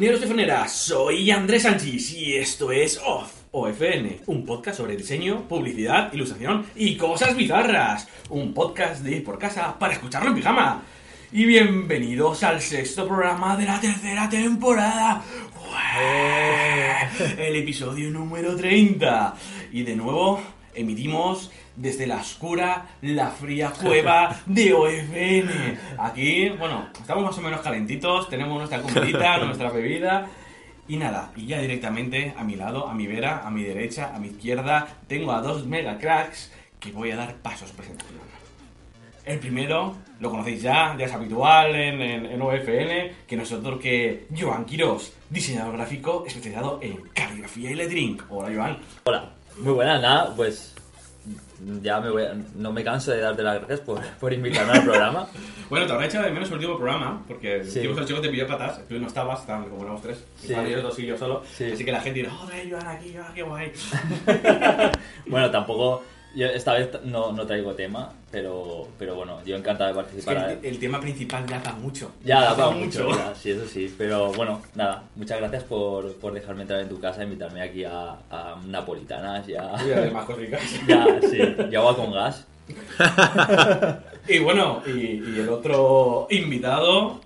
Afuneros y afuneras, soy Andrés Sánchez y esto es OFF, OFN, un podcast sobre diseño, publicidad, ilustración y cosas bizarras. Un podcast de ir por casa para escucharlo en pijama. Y bienvenidos al sexto programa de la tercera temporada. ¡Ué! El episodio número 30. Y de nuevo emitimos desde la oscura, la fría cueva de OFN. Aquí, bueno, estamos más o menos calentitos, tenemos nuestra comidita, nuestra bebida. Y nada, y ya directamente a mi lado, a mi vera, a mi derecha, a mi izquierda, tengo a dos mega cracks que voy a dar pasos presentación. El primero, lo conocéis ya, ya es habitual en, en, en OFN, que no es otro que Joan Quirós, diseñador gráfico especializado en caligrafía y lettering. Hola, Joan. Hola, muy buena, nada, pues ya me voy a- no me canso de darte las gracias por, por invitarme al programa. Bueno, te habrá echado de menos el último programa, porque el Sí. último chico te pilló patas, tú no estabas, estaban como éramos tres, Sí. ellos dos y yo solo, Sí. así que la gente dirá, joder, Joan aquí, ah, qué guay. Bueno, tampoco, yo esta vez no, no traigo tema, pero, pero bueno, yo encantado de Es que participar. el, el tema principal ya da mucho. Ya, da Da para mucho, ya, sí, eso sí. Pero bueno, nada, muchas gracias por, por dejarme entrar en tu casa e invitarme aquí a, a napolitanas, ya, Y además cositas. ya, sí, y agua con gas. Y bueno, y, y el otro invitado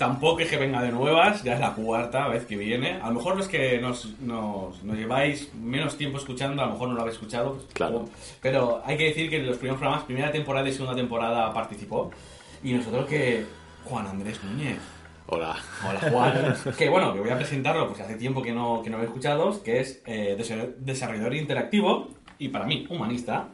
tampoco es que venga de nuevas, ya es la cuarta vez que viene. A lo mejor los que nos, nos, nos lleváis menos tiempo escuchando, a lo mejor no lo habéis escuchado. pues, Claro. Pero hay que decir que en los primeros programas, primera temporada y segunda temporada participó. Y nosotros que Juan Andrés Núñez. Hola. Hola Juan. que bueno, que voy a presentarlo porque hace tiempo que no, que no lo he escuchado, que es eh, desa- desarrollador interactivo y para mí humanista.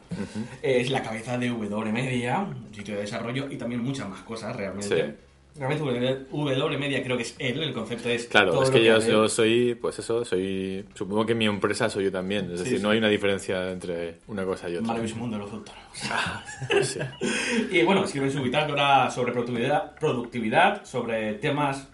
Es la cabeza de W Media, un sitio de desarrollo y también muchas más cosas realmente. Sí. Realmente W Media creo que es él, el concepto es Claro, todo es que yo, él. yo soy, pues eso, soy. Supongo que mi empresa soy yo también. Es Sí, decir, sí. no hay una diferencia entre una cosa y otra. Maravilloso mundo de los autónomos. Sí. Y bueno, escriben su bitácora sobre productividad, productividad, sobre temas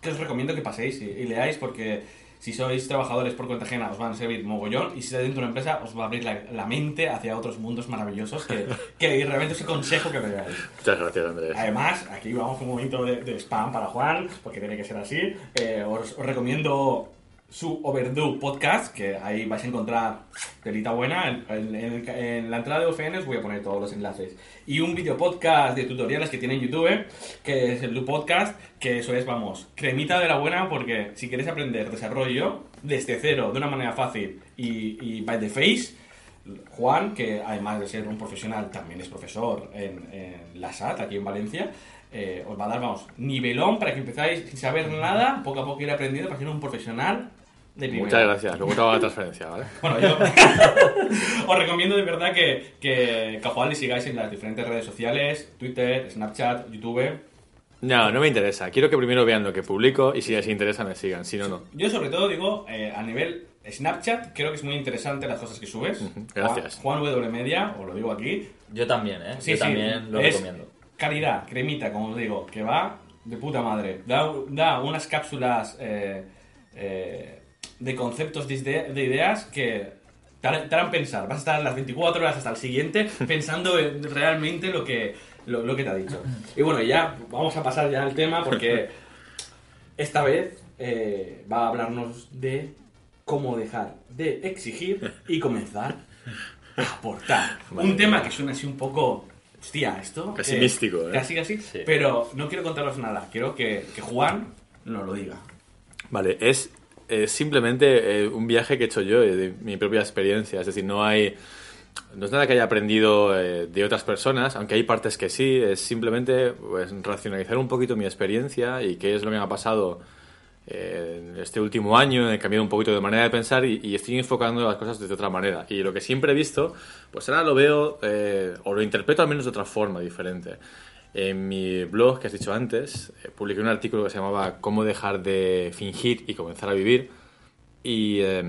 que os recomiendo que paséis y, y leáis porque si sois trabajadores por cuenta ajena os van a servir mogollón y si estáis dentro de una empresa os va a abrir la, la mente hacia otros mundos maravillosos que, que realmente os aconsejo que veáis. Muchas gracias, Andrés. Además, aquí vamos con un momento de, de spam para Juan, porque tiene que ser así. Eh, os, os recomiendo su Overdue podcast, que ahí vais a encontrar telita buena. En, en- la entrada de OFN os voy a poner todos los enlaces. Y un video podcast de tutoriales que tiene en YouTube, que es el Du Podcast, que eso es, vamos, cremita de la buena, porque si queréis aprender desarrollo desde cero, de una manera fácil y, by the face, Juan, que además de ser un profesional, también es profesor en, en la SAT, aquí en Valencia, eh, os va a dar, vamos, nivelón para que empezáis sin saber nada, poco a poco ir aprendiendo para ser un profesional de. Muchas gracias. Luego te hago la transferencia, ¿vale? Bueno, yo os recomiendo de verdad que, que, Juan le sigáis en las diferentes redes sociales, Twitter, Snapchat, YouTube. No, no me interesa. Quiero que primero vean lo que publico y si les interesa me sigan. Si no, no. Yo sobre todo digo, eh, a nivel Snapchat, creo que es muy interesante las cosas que subes. gracias. Juan, Juan W Media, os lo digo aquí, Yo también, ¿eh? Sí, yo sí, también lo es recomiendo. Calidad, cremita, como os digo, que va de puta madre. Da, da unas cápsulas eh, eh, de conceptos de, ide- de ideas que te harán, te harán pensar. Vas a estar las 24 horas hasta el siguiente pensando en realmente lo que, lo, lo que te ha dicho. Y bueno, ya vamos a pasar ya al tema porque esta vez eh, va a hablarnos de cómo dejar de exigir y comenzar a aportar. Un tema que suena así un poco... Hostia, esto... Casi eh, místico, ¿eh? Casi, casi. Sí. Pero no quiero contaros nada. Quiero que, que Juan nos lo diga. Vale, es eh, simplemente eh, un viaje que he hecho yo, eh, de mi propia experiencia. Es decir, no hay. No es nada que haya aprendido eh, de otras personas, aunque hay partes que sí. Es simplemente pues, racionalizar un poquito mi experiencia y qué es lo que me ha pasado en este último año. He cambiado un poquito de manera de pensar y, estoy enfocando las cosas de otra manera. Y lo que siempre he visto, pues ahora lo veo o lo interpreto al menos de otra forma diferente. En mi blog que has dicho antes, eh, publiqué un artículo que se llamaba Cómo dejar de fingir y comenzar a vivir. Y eh,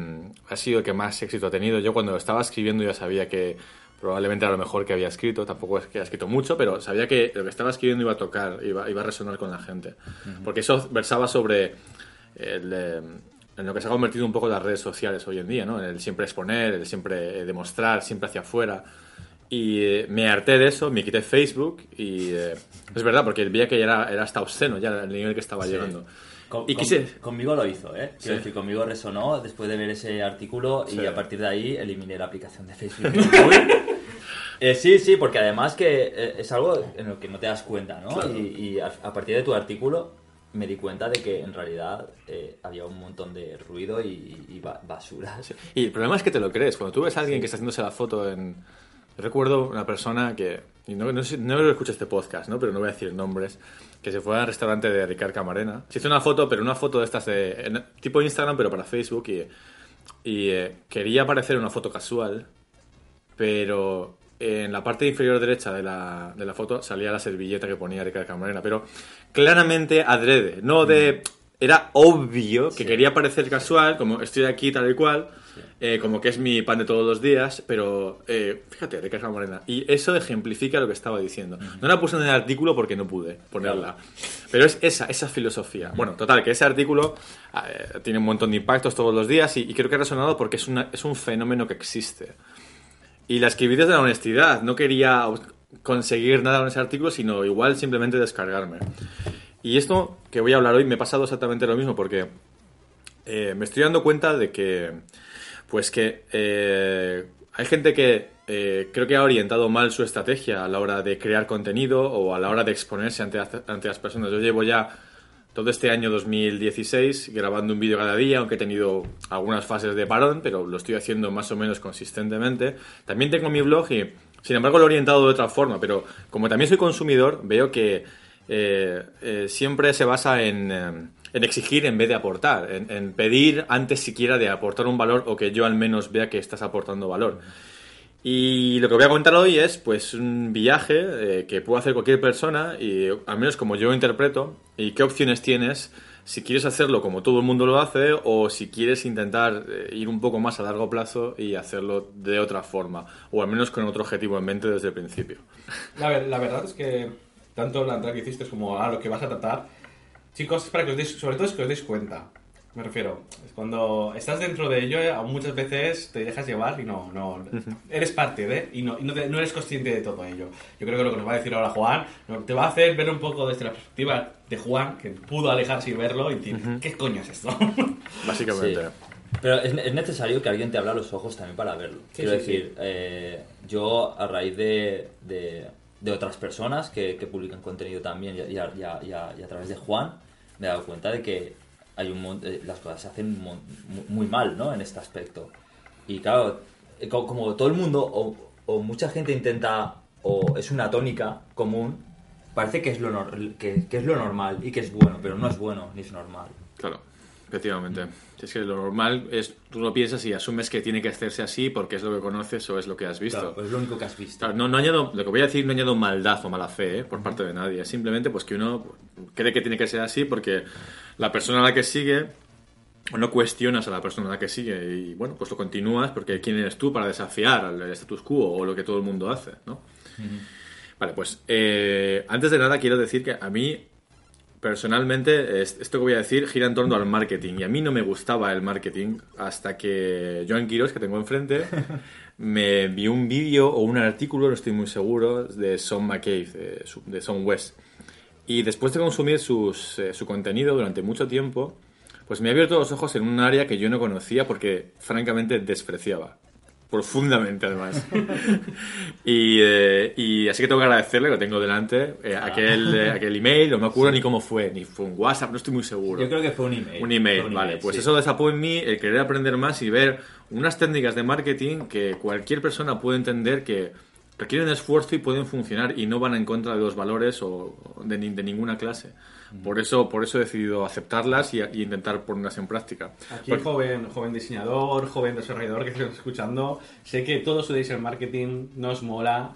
ha sido el que más éxito ha tenido. Yo cuando lo estaba escribiendo ya sabía que probablemente era lo mejor que había escrito. Tampoco es que haya escrito mucho, pero sabía que lo que estaba escribiendo iba a tocar, iba, iba a resonar con la gente. Porque eso versaba sobre el, eh, en lo que se ha convertido un poco las redes sociales hoy en día, ¿no? El siempre exponer, el siempre eh, demostrar, siempre hacia afuera. Y eh, me harté de eso, me quité Facebook y eh, es verdad, porque veía que ya era, era hasta obsceno ya el nivel que estaba llegando. Con- Y con- quise- Conmigo lo hizo, ¿eh? Quiero Sí. decir, conmigo resonó después de ver ese artículo y Sí. a partir de ahí eliminé la aplicación de Facebook. Eh, sí, sí, porque además que eh, es algo en lo que no te das cuenta, ¿no? Claro. Y, y a, a partir de tu artículo me di cuenta de que en realidad eh, había un montón de ruido y, y ba- basura. Y el problema es que te lo crees. Cuando tú ves a alguien que está haciéndose la foto en... Recuerdo una persona que... Y no, no, este podcast, ¿no? Pero no voy a decir nombres. Que se fue al restaurante de Ricard Camarena. Se hizo una foto, pero una foto de estas de... tipo Instagram, pero para Facebook. Y, eh, quería parecer una foto casual. Pero en la parte inferior derecha de la, de la foto salía la servilleta que ponía Ricard Camarena. Pero claramente adrede. No de... Era obvio que Sí. quería parecer casual, como estoy aquí tal y cual, eh, como que es mi pan de todos los días, pero eh, fíjate, Ricardo Morena. Y eso ejemplifica lo que estaba diciendo. No la puse en el artículo porque no pude ponerla. Pero es esa, esa filosofía. Bueno, total, que ese artículo eh, tiene un montón de impactos todos los días y, y creo que ha resonado porque es, una, es un fenómeno que existe. Y la escribí desde la honestidad. No quería conseguir nada con ese artículo, sino igual simplemente descargarme. Y esto que voy a hablar hoy me ha pasado exactamente lo mismo porque eh, me estoy dando cuenta de que, pues que eh, hay gente que eh, creo que ha orientado mal su estrategia a la hora de crear contenido o a la hora de exponerse ante, ante las personas. Yo llevo ya todo este año 2016 grabando un vídeo cada día, aunque he tenido algunas fases de parón, pero lo estoy haciendo más o menos consistentemente. También tengo mi blog y, sin embargo, lo he orientado de otra forma, pero como también soy consumidor, veo que eh, eh, siempre se basa en, eh, en exigir en vez de aportar, en, en pedir antes siquiera de aportar un valor o que yo al menos vea que estás aportando valor. Y lo que voy a contar hoy es pues un viaje eh, que puede hacer cualquier persona y al menos como yo interpreto y qué opciones tienes si quieres hacerlo como todo el mundo lo hace o si quieres intentar eh, ir un poco más a largo plazo y hacerlo de otra forma o al menos con otro objetivo en mente desde el principio. La, ver- la verdad es que tanto la entrada que hiciste como a lo que vas a tratar, chicos, es para que os deis, sobre todo es que os deis cuenta. Me refiero, es cuando estás dentro de ello, eh, muchas veces te dejas llevar y no, no eres parte de, y, no, y no, te- no eres consciente de todo ello. Yo creo que lo que nos va a decir ahora Juan te va a hacer ver un poco desde la perspectiva de Juan, que pudo alejarse y verlo y decir, ¿qué coño es esto? Básicamente. Sí. Pero es, es necesario que alguien te abra los ojos también para verlo. Sí, Quiero sí, decir, eh, yo a raíz de, de, de otras personas que, publican contenido también y a, través de Juan, me he dado cuenta de que hay un eh, las cosas se hacen muy mal ¿no? en este aspecto. Y claro, eh, co- como todo el mundo o, mucha gente intenta, o es una tónica común, parece que es, lo que es lo normal y que es bueno, pero no es bueno ni es normal. Claro, efectivamente. Es que lo normal es, tú lo piensas y asumes que tiene que hacerse así porque es lo que conoces o es lo que has visto. Claro, pues es lo único que has visto. Claro, no, no añado, lo que voy a decir no añado maldad o mala fe ¿eh? por parte de nadie. Simplemente pues que uno cree que tiene que ser así porque la persona a la que sigue o no cuestionas a la persona a la que sigue y bueno, pues lo continúas porque quién eres tú para desafiar al status quo o lo que todo el mundo hace, ¿no? Vale, pues eh, antes de nada quiero decir que a mí personalmente es- esto que voy a decir gira en torno al marketing y a mí no me gustaba el marketing hasta que Joan Quiros, que tengo enfrente, me envió un vídeo o un artículo, no estoy muy seguro, de Son McCabe, de, de Son West. Y después de consumir sus, eh, su contenido durante mucho tiempo, pues me ha abierto los ojos en un área que yo no conocía porque francamente despreciaba. Profundamente, además. y, eh, y así que tengo que agradecerle, lo tengo delante, eh, aquel, eh, aquel email, no me acuerdo ni cómo fue, ni fue un WhatsApp, no estoy muy seguro. Yo creo que fue un email. Un email, un vale. Pues sí. eso desapó en mí el querer aprender más y ver unas técnicas de marketing que cualquier persona puede entender que requieren esfuerzo y pueden funcionar y no van en contra de los valores o de, ni- de ninguna clase. Por eso, por eso he decidido aceptarlas y, y intentar ponerlas en práctica. Aquí, Porque- joven, joven diseñador, joven desarrollador que estés escuchando, sé que todo su digital marketing nos mola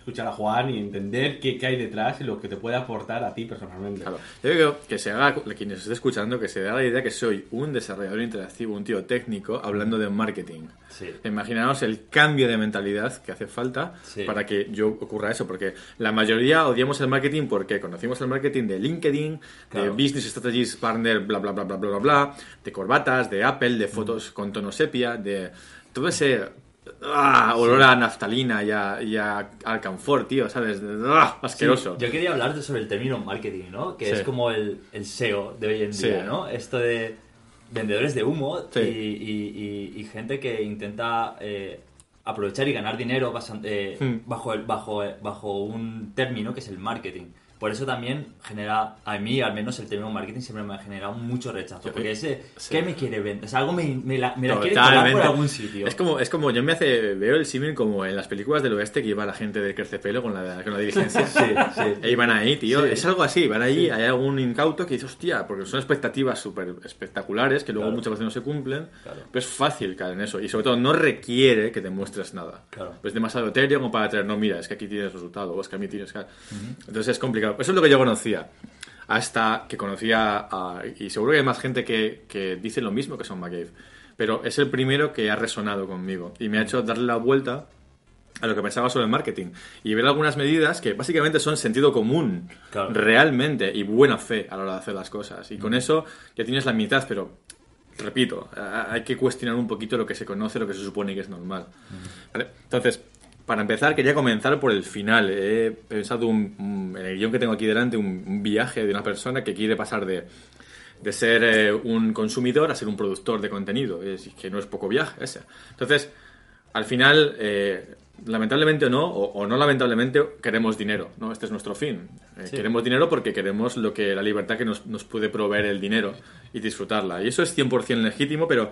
escuchar a Juan y entender qué, qué hay detrás y lo que te puede aportar a ti personalmente. Claro. Yo digo que se haga, quien nos esté escuchando, que se haga la idea que soy un desarrollador interactivo, un tío técnico, hablando de marketing. Sí. Imaginaos el cambio de mentalidad que hace falta Sí. para que yo ocurra eso, porque la mayoría odiamos el marketing porque conocimos el marketing de LinkedIn, de Claro. Business Strategies Partner, bla, bla, bla, bla, bla, bla, bla, de corbatas, de Apple, de fotos con tono sepia, de todo ese ¡ah! olor a naftalina y a, y a alcanfor, tío, ¿sabes? ¡Ah! asqueroso. Sí, yo quería hablar sobre el término marketing, ¿no? Que Sí. es como el, el SEO de hoy en Sí. día, ¿no? Esto de vendedores de humo y, y- y- y gente que intenta eh, aprovechar y ganar dinero basan- eh, Hmm. bajo, el, bajo, bajo un término que es el marketing. Por eso también genera, a mí al menos el término marketing siempre me ha generado mucho rechazo. Yo- Porque ese, sí. ¿qué me quiere vender? O sea, algo me, me la, me la quiere colar por algún sitio. Es como, es como, yo me hace, veo el símil como en las películas del oeste que iba la gente de Pelo con la, con la diligencia. Sí, sí. E iban ahí, tío. Sí. Es algo así, van ahí, hay algún incauto que dice, hostia, porque son expectativas súper espectaculares que luego Claro. muchas veces no se cumplen. Claro. Pero es fácil caer en eso. Y sobre todo, no requiere que demuestres nada. Claro. Pues es demasiado etéreo como para traer, no, mira, es que aquí tienes resultado, o es que a mí tienes que. Entonces es complicado. Eso es lo que yo conocía. Hasta que conocía a. Y seguro que hay más gente que, que dice lo mismo que son McCabe. Pero es el primero que ha resonado conmigo. Y me ha hecho darle la vuelta a lo que pensaba sobre el marketing y ver algunas medidas que básicamente son sentido común Claro. realmente y buena fe a la hora de hacer las cosas y con eso ya tienes la mitad pero repito a- hay que cuestionar un poquito lo que se conoce lo que se supone que es normal ¿Vale? entonces para empezar quería comenzar por el final he pensado un- un- en el guion que tengo aquí delante un, un viaje de una persona que quiere pasar de de ser eh, un consumidor a ser un productor de contenido. Es que no es poco viaje ese. Entonces, al final, eh, lamentablemente o no, o, o no lamentablemente, queremos dinero. ¿no? Este es nuestro fin. Eh, Sí. Queremos dinero porque queremos lo que la libertad que nos, nos puede proveer el dinero y disfrutarla. Y eso es 100% legítimo, pero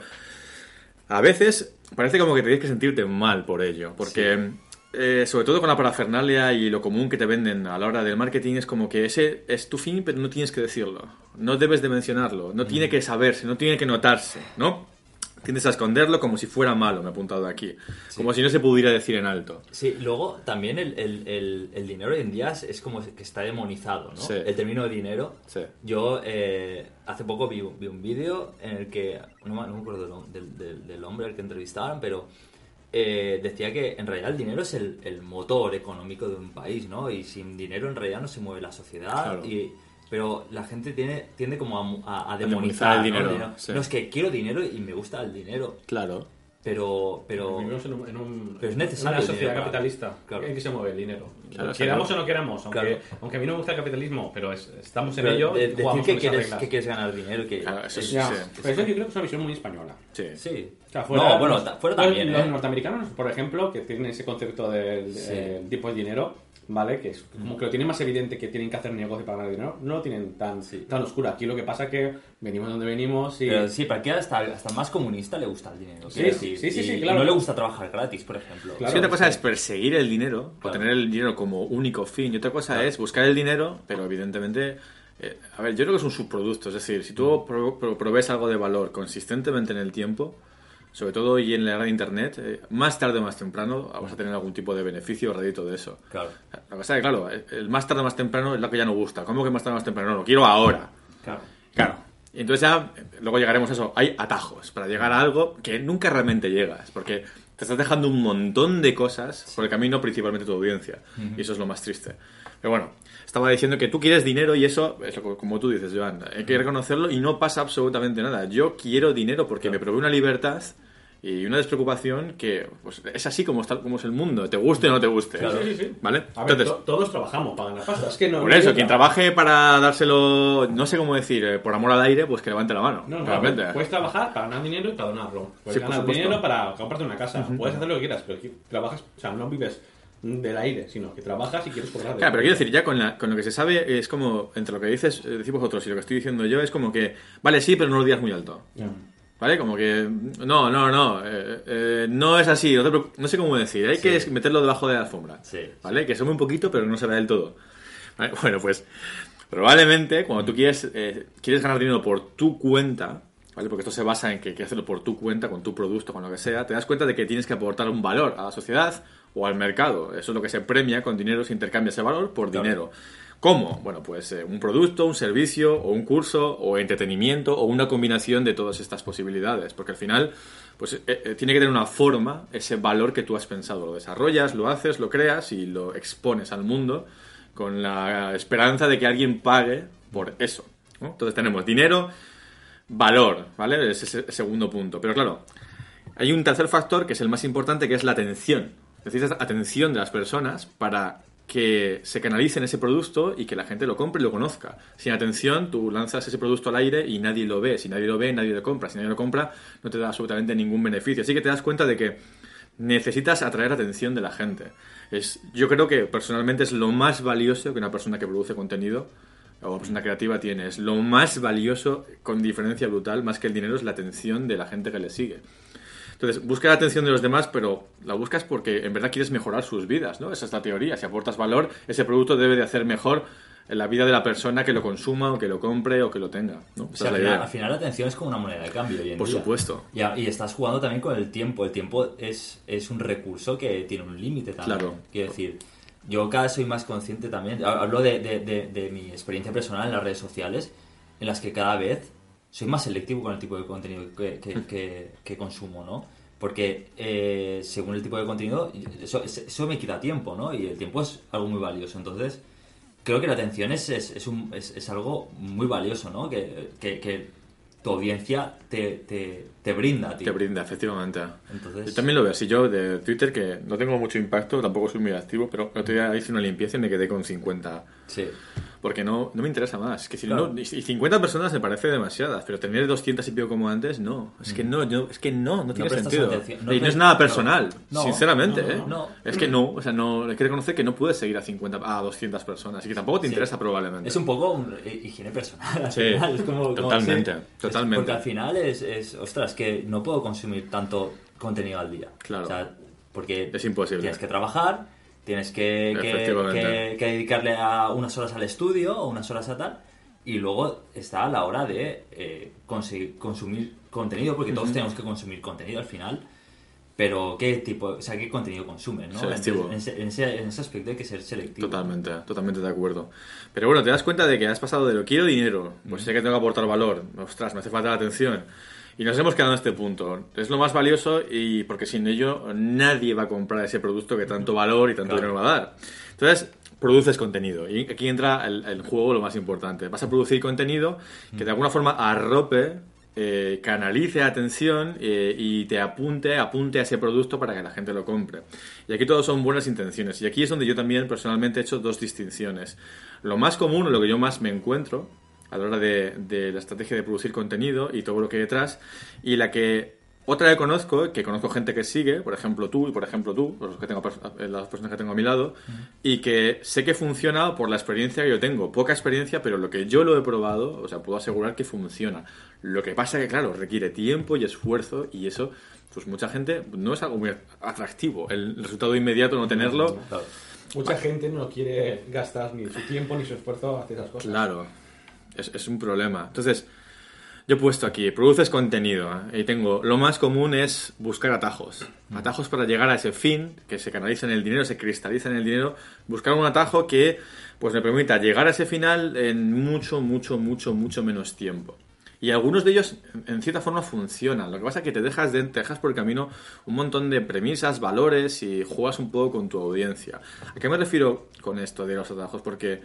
a veces parece como que tienes que sentirte mal por ello. Porque, eh, sobre todo con la parafernalia y lo común que te venden a la hora del marketing, es como que ese es tu fin, pero no tienes que decirlo. No debes de mencionarlo. No tiene que saberse, no tiene que notarse, ¿no? Tiendes a esconderlo como si fuera malo, me he apuntado aquí. Como si no se pudiera decir en alto. Sí, luego también el, el- el- el dinero hoy en día es, es como que está demonizado, ¿no? Sí. El término de dinero. Sí. Yo eh, hace poco vi, un- vi un vídeo en el que, no me, no me acuerdo del, del- del- del hombre al que entrevistaban, pero eh, decía que en realidad el dinero es el, el motor económico de un país, ¿no? Y sin dinero en realidad no se mueve la sociedad. Claro. Y, pero la gente tiene, tiende como a, a- a demonizar demonizar el ¿no? dinero, sí. No, es que quiero dinero y me gusta el dinero, Claro. Pero... pero Vivimos en, un, en un- Pero es necesario una el sociedad dinero, capitalista claro. en que se mueve el dinero. Claro, queramos claro. o no queramos, aunque, Claro. aunque a mí no me gusta el capitalismo, pero es- estamos en pero ello de- y decir jugamos que con esas quieres, reglas. que quieres ganar dinero, que... Claro, eso es- sí, Ya, sí. pero eso yo creo que es una visión muy española. Sí. Sí. O sea, fuera- no, bueno, ta- fuera los- también, Los ¿eh? norteamericanos, por ejemplo, que tienen ese concepto del Sí. eh, tipo de dinero, ¿vale? Que es como que lo tienen más evidente que tienen que hacer negocio para ganar dinero. No lo tienen tan, Sí. tan oscuro. Aquí lo que pasa es que venimos donde venimos y... Pero sí, para que hasta, hasta el más comunista le gusta el dinero. Sí, sí, sí, sí, Y- sí, y claro. no le gusta trabajar gratis, por ejemplo. Claro. Una cosa sí. es perseguir el dinero o tener el dinero como único fin y otra cosa Claro. es buscar el dinero, pero evidentemente... eh, a ver, yo creo que es un subproducto, es decir, si tú pro- pro- provees algo de valor consistentemente en el tiempo, sobre todo hoy en la era de Internet, eh, más tarde o más temprano vas a tener algún tipo de beneficio o rédito de eso. Claro. La cosa es que, claro, el más tarde o más temprano es lo que ya no gusta. ¿Cómo que más tarde o más temprano? No, lo quiero ahora. Claro. Claro. Y entonces ya, eh, luego llegaremos a eso. Hay atajos para llegar a algo que nunca realmente llegas, porque te estás dejando un montón de cosas por el camino, principalmente tu audiencia. Y eso es lo más triste. Pero bueno, estaba diciendo que tú quieres dinero y eso, es como tú dices, Joan, hay que reconocerlo y no pasa absolutamente nada. Yo quiero dinero porque me provee una libertad y una despreocupación que pues, es así como, está, como es el mundo, te guste o no te guste. Sí, sí, sí. ¿Vale? A ver, Entonces, to- todos trabajamos para ganar pasta. Es que no, por no eso, quien trabaje para dárselo, no sé cómo decir, eh, por amor al aire, pues que levante la mano. No, no, realmente. puedes trabajar para ganar dinero y para donarlo. Puedes ganar dinero para comprarte una casa. Puedes hacer lo que quieras, pero aquí trabajas, o sea, no vives del aire, sino que trabajas y quieres cobrar. Claro, pero quiero decir, ya con, la- con lo que se sabe, es como, entre lo que dices, eh, decís vosotros y lo que estoy diciendo yo, es como que, vale, sí, pero no lo digas muy alto. Ya. ¿Vale? Como que, no, no, no, eh, eh, no es así, no, te preocu- no sé cómo decir, hay que meterlo debajo de la alfombra. Sí. ¿Vale? Que sume un poquito, pero no se vea del todo. ¿Vale? Bueno, pues, probablemente cuando tú quieres, eh, quieres ganar dinero por tu cuenta, ¿vale? Porque esto se basa en que quieres hacerlo por tu cuenta, con tu producto, con lo que sea, te das cuenta de que tienes que aportar un valor a la sociedad o al mercado. Eso es lo que se premia con dinero, se intercambia ese valor por Claro. dinero. ¿Cómo? Bueno, pues eh, un producto, un servicio, o un curso, o entretenimiento, o una combinación de todas estas posibilidades. Porque al final, pues eh, eh, tiene que tener una forma, ese valor que tú has pensado. Lo desarrollas, lo haces, lo creas y lo expones al mundo con la esperanza de que alguien pague por eso. Entonces tenemos dinero, valor, ¿vale? Ese es el segundo punto. Pero claro, hay un tercer factor que es el más importante, que es la atención. Necesitas atención de las personas para que se canalice en ese producto y que la gente lo compre y lo conozca. Sin atención, tú lanzas ese producto al aire y nadie lo ve. Si nadie lo ve, nadie lo compra. Si nadie lo compra, no te da absolutamente ningún beneficio. Así que te das cuenta de que necesitas atraer atención de la gente. Es, yo creo que personalmente es lo más valioso que una persona que produce contenido o una persona creativa tiene. Es lo más valioso, con diferencia brutal, más que el dinero, es la atención de la gente que le sigue. Entonces, busca la atención de los demás, pero la buscas porque en verdad quieres mejorar sus vidas, ¿no? Esa es la teoría. Si aportas valor, ese producto debe de hacer mejor la vida de la persona que lo consuma o que lo compre o que lo tenga, ¿no? O sea, al, final, al final la atención es como una moneda de cambio hoy en Por día. supuesto. Y, y estás jugando también con el tiempo. El tiempo es, es un recurso que tiene un límite también. Claro. Quiero decir, yo cada vez soy más consciente también. ha- Hablo de, de- de- de mi experiencia personal en las redes sociales, en las que cada vez soy más selectivo con el tipo de contenido que, que- que- que consumo, ¿no? Porque eh, según el tipo de contenido, eso, eso me quita tiempo, ¿no? Y el tiempo es algo muy valioso. Entonces, creo que la atención es, es, es, un- es- es algo muy valioso, ¿no? Que, que- que tu audiencia te, te, te brinda a ti. Te brinda, efectivamente. Entonces- Yo también lo veo así. Yo de Twitter, que no tengo mucho impacto, tampoco soy muy activo, pero el otro día hice una limpieza y me quedé con 50. Sí. Porque no, no me interesa más. Que si Claro. no, y 50 personas me parece demasiadas, pero tener 200 y pico como antes, no. Es que no, yo, es que no, no tiene sentido. No y no es nada personal, sinceramente, ¿eh? Es que no, o sea, no, hay que reconocer que no puedes seguir a 50, a 200 personas, y que tampoco te Sí. interesa probablemente. Es un poco un- hi- higiene personal. al Sí, final, es como- como- totalmente, sí. totalmente. Porque al final es, es, ostras, que no puedo consumir tanto contenido al día. Claro. O sea, porque Es imposible. tienes que trabajar, tienes que, que- que- que dedicarle a unas horas al estudio o unas horas a tal. Y luego está a la hora de eh, conseguir, consumir contenido, porque todos tenemos que consumir contenido al final. Pero qué tipo, o sea, qué contenido consumen, ¿no? Selectivo. En ese, en ese- en ese aspecto hay que ser selectivo. Totalmente, totalmente de acuerdo. Pero bueno, te das cuenta de que has pasado de lo quiero dinero, pues sé que tengo que aportar valor, ostras, me hace falta la atención. Y nos hemos quedado en este punto. Es lo más valioso y porque sin ello nadie va a comprar ese producto que tanto valor y tanto Claro. dinero va a dar. Entonces, produces contenido. Y aquí entra el, el juego lo más importante. Vas a producir contenido que de alguna forma arrope, eh, canalice atención eh, y te apunte, apunte a ese producto para que la gente lo compre. Y aquí todo son buenas intenciones. Y aquí es donde yo también personalmente he hecho dos distinciones. Lo más común, lo que yo más me encuentro a la hora de, de la estrategia de producir contenido y todo lo que hay detrás, y la que otra que conozco, que conozco gente que sigue, por ejemplo tú y por ejemplo tú, los que tengo, eh, las personas que tengo a mi lado, y que sé que funciona por la experiencia que yo tengo. Poca experiencia, pero lo que yo lo he probado, o sea, puedo asegurar que funciona. Lo que pasa que, claro, requiere tiempo y esfuerzo, y eso, pues mucha gente no es algo muy atractivo. El resultado inmediato, no tenerlo. Mucha gente no quiere gastar ni su tiempo ni su esfuerzo hacia esas cosas. Claro, es, un problema. Entonces, yo he puesto aquí, produces contenido, ¿eh? y tengo, lo más común es buscar atajos. Atajos para llegar a ese fin, que se canaliza en el dinero, se cristaliza en el dinero, buscar un atajo que pues me permita llegar a ese final en mucho, mucho, mucho, mucho menos tiempo. Y algunos de ellos, en- en cierta forma, funcionan. Lo que pasa es que te dejas, de, te dejas por el camino un montón de premisas, valores y juegas un poco con tu audiencia. ¿A qué me refiero con esto de los atajos? Porque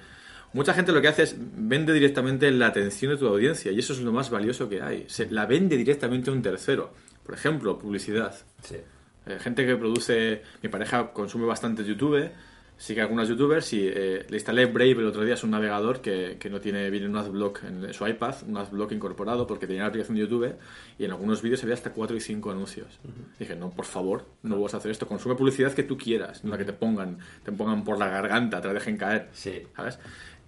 mucha gente lo que hace es vende directamente la atención de tu audiencia y eso es lo más valioso que hay. Se la vende directamente a un tercero. Por ejemplo, publicidad. Sí. Eh, gente que produce. Mi pareja consume bastante YouTube, sigue algunos youtubers y eh, le instalé Brave el otro día, es un navegador que, que no tiene, viene un adblock en su iPad, un adblock incorporado porque tenía la aplicación de YouTube y en algunos vídeos había hasta 4 y 5 anuncios. Dije, no, por favor, no vas a hacer esto, consume publicidad que tú quieras, no la que te pongan, te pongan por la garganta, te la dejen caer. Sí. ¿sabes?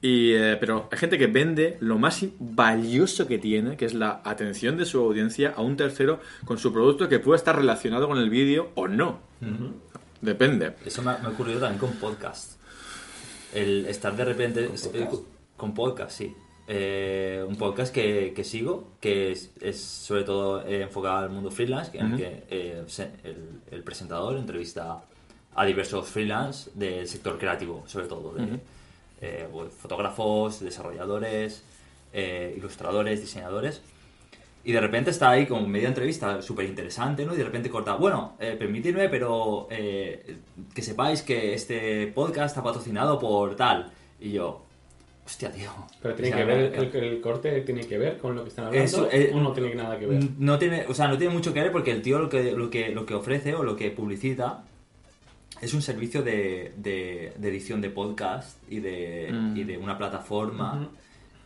Y, eh, pero hay gente que vende lo más valioso que tiene, que es la atención de su audiencia a un tercero con su producto que puede estar relacionado con el vídeo o no. Depende. Eso me ha, me ha ocurrido también con podcast. El estar de repente... ¿Con eh, podcast? con podcast, sí. Eh, un podcast que, que sigo, que es, es sobre todo eh, enfocado al mundo freelance, en el que eh, se- el, el presentador entrevista a diversos freelance del sector creativo, sobre todo, de, eh, pues, fotógrafos, desarrolladores, eh, ilustradores, diseñadores. Y de repente está ahí como media entrevista súper interesante, ¿no? Y de repente corta, bueno, eh, permitidme, pero eh, que sepáis que este podcast está patrocinado por tal. Y yo, Hostia, tío. Pero tiene O sea, que ver, el, el corte tiene que ver con lo que están hablando Eso, eh, o no tiene nada que ver. No tiene, o sea, no tiene mucho que ver porque el tío lo que, lo que, lo que ofrece o lo que publicita es un servicio de, de- de edición de podcast y de, Mm. y de una plataforma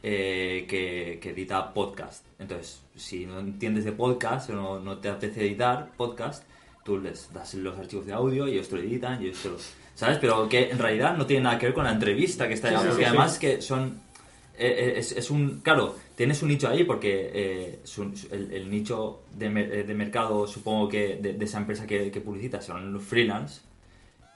eh, que, que edita podcast. Entonces, si no entiendes de podcast o no, no te apetece editar podcast, tú les das los archivos de audio y ellos te lo editan y ellos te lo... ¿Sabes? Pero que en realidad no tiene nada que ver con la entrevista que está Sí, porque sí, además sí. que son... eh, eh, es, es un... Claro, tienes un nicho ahí porque eh, el, el nicho de, eh, de mercado, supongo que de, de esa empresa que, que publicita son los freelance.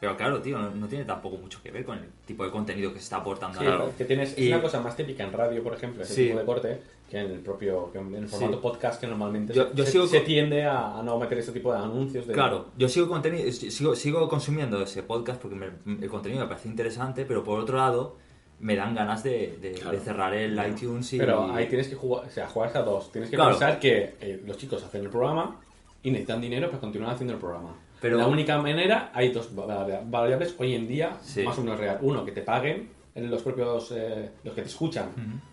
Pero claro, tío, no, no tiene tampoco mucho que ver con el tipo de contenido que se está aportando. Sí, ahí. que tienes, Y- es una cosa más típica en radio, por ejemplo, ese Sí. tipo de corte, que en el propio que en el formato Sí. podcast que normalmente Yo- se, yo se- sigo se con- tiende a, no meter ese tipo de anuncios. De, Claro, yo sigo, conteni- sigo, sigo consumiendo ese podcast porque me- el contenido me parece interesante, pero por otro lado me dan ganas de, de- Claro. de cerrar el iTunes y... Pero ahí tienes que jugar, o sea, jugar a dos. Tienes que Claro. pensar que eh, los chicos hacen el programa y necesitan dinero para continuar haciendo el programa. Pero- La única manera, hay dos vari- variables hoy en día, Sí. más o menos real. Uno, que te paguen en los propios, eh, los que te escuchan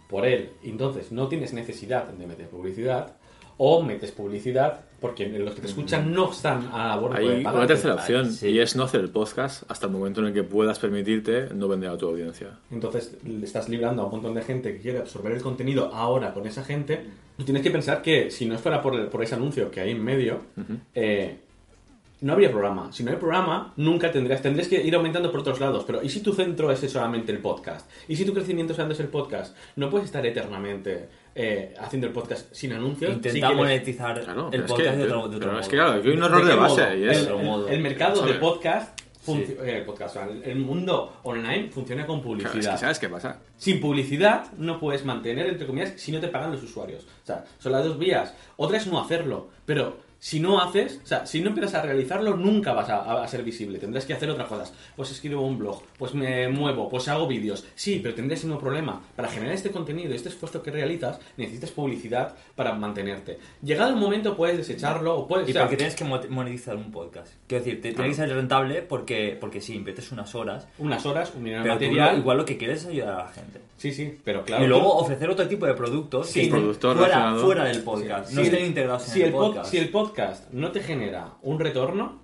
por él. y Entonces no tienes necesidad de meter publicidad. O metes publicidad porque los que te escuchan no están a la borda de Hay una tercera opción sí. y es no hacer el podcast hasta el momento en el que puedas permitirte no vender a tu audiencia. Entonces le estás librando a un montón de gente que quiere absorber el contenido ahora con esa gente. Tú tienes que pensar que si no fuera por, el- por ese anuncio que hay en medio, eh, no habría programa. Si no hay programa, nunca tendrías, tendrías que ir aumentando por otros lados. Pero ¿y si tu centro es solamente el podcast? ¿Y si tu crecimiento solamente es el podcast? No puedes estar eternamente eh, haciendo el podcast sin anuncios. Intenta monetizar Claro, el es podcast que, de otro, de otro pero modo. es que claro, hay un error ¿De base modo? y es... el, el- el mercado de podcast, Sí. eh, podcast, o sea, el, el mundo online funciona con Claro, publicidad. es que ¿Sabes qué pasa? Sin publicidad no puedes mantener, entre comillas, si no te pagan los usuarios. O sea, son las dos vías. Otra es no hacerlo, pero si no haces, o sea, si no empiezas a realizarlo, nunca vas a, a ser visible. Tendrás que hacer otras cosas. Pues escribo un blog, pues me muevo, pues hago vídeos. Sí, pero tendrás el mismo problema. Para generar este contenido, este esfuerzo que realizas, necesitas publicidad para mantenerte. Llegado el momento, puedes desecharlo o puedes... Y o sea, porque tienes que mo- monetizar un podcast. Quiero decir, te- tiene que ser rentable porque, porque sí, inviertes unas horas, unas horas, un dinero tú material... igual lo que quieres es ayudar a la gente. Sí, sí, pero claro... y luego tú- ofrecer otro tipo de productos Sí, que fuera, fuera del podcast, Sí. no Si estén integrados si en el, el pod- podcast. Si el podcast no te genera un retorno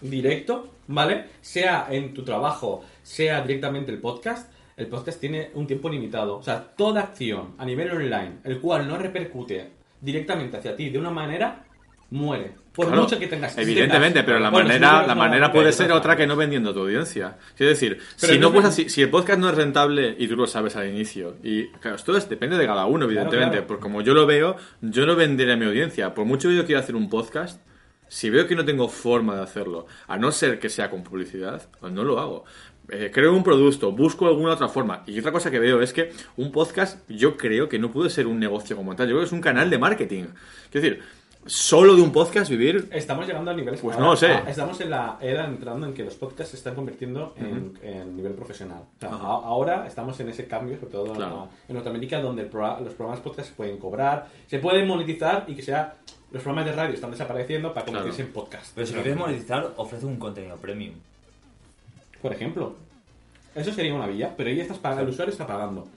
directo, ¿vale? Sea en tu trabajo, sea directamente el podcast, el podcast tiene un tiempo limitado. O sea, toda acción a nivel online, el cual no repercute directamente hacia ti de una manera, muere. Por Claro, mucho que tengas... si Evidentemente, tengas- pero la Bueno, si manera, no, la no, manera puede ser otra que no vendiendo a tu audiencia. Quiero decir, Pero si, no puedes así- si el podcast no es rentable y tú lo sabes al inicio, y claro, esto es- depende de cada uno, evidentemente, claro. porque como yo lo veo, yo no venderé a mi audiencia. Por mucho que yo quiera hacer un podcast, si veo que no tengo forma de hacerlo, a no ser que sea con publicidad, pues no lo hago. Eh, creo un producto, busco alguna otra forma. Y otra cosa que veo es que un podcast, yo creo que no puede ser un negocio como tal. Yo creo que es un canal de marketing. Quiero decir, solo de un podcast vivir Estamos llegando a niveles... Pues ahora- no lo sé. ah, Estamos en la era entrando en que los podcasts se están convirtiendo en, en nivel profesional. O sea, a- ahora estamos en ese cambio, sobre todo en Claro. la- en Norteamérica, donde los programas podcast se pueden cobrar, se pueden monetizar y que sea... Los programas de radio están desapareciendo para convertirse en podcast. Pero si lo quieres monetizar, ofrece un contenido premium. Por ejemplo. Eso sería una vía, pero ahí estás pagando, el usuario está pagando.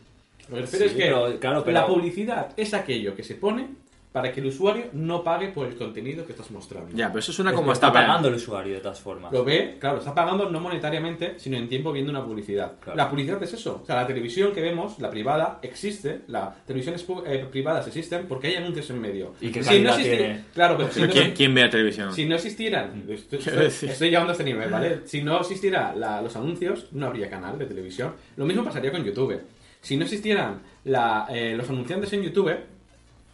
Lo que Sí, es que pero, claro, pero- la publicidad es aquello que se pone para que el usuario no pague por el contenido que estás mostrando. Ya, pero eso suena Es como está pagando el usuario de todas formas. Lo ve, claro, está pagando no monetariamente, sino en tiempo viendo una publicidad. Claro. La publicidad es eso. O sea, la televisión que vemos, la privada, existe. Las televisiones eh, privadas existen porque hay anuncios en medio. ¿Y qué Si existi- tiene? Claro, pero si Pero no, ¿quién, quién ve la televisión? si no existieran, estoy, Quiero estoy- estoy llegando a este nivel, ¿vale? Si no existieran los anuncios, no habría canal de televisión. Lo mismo pasaría con YouTube. Si no existieran la- eh, los anunciantes en YouTube,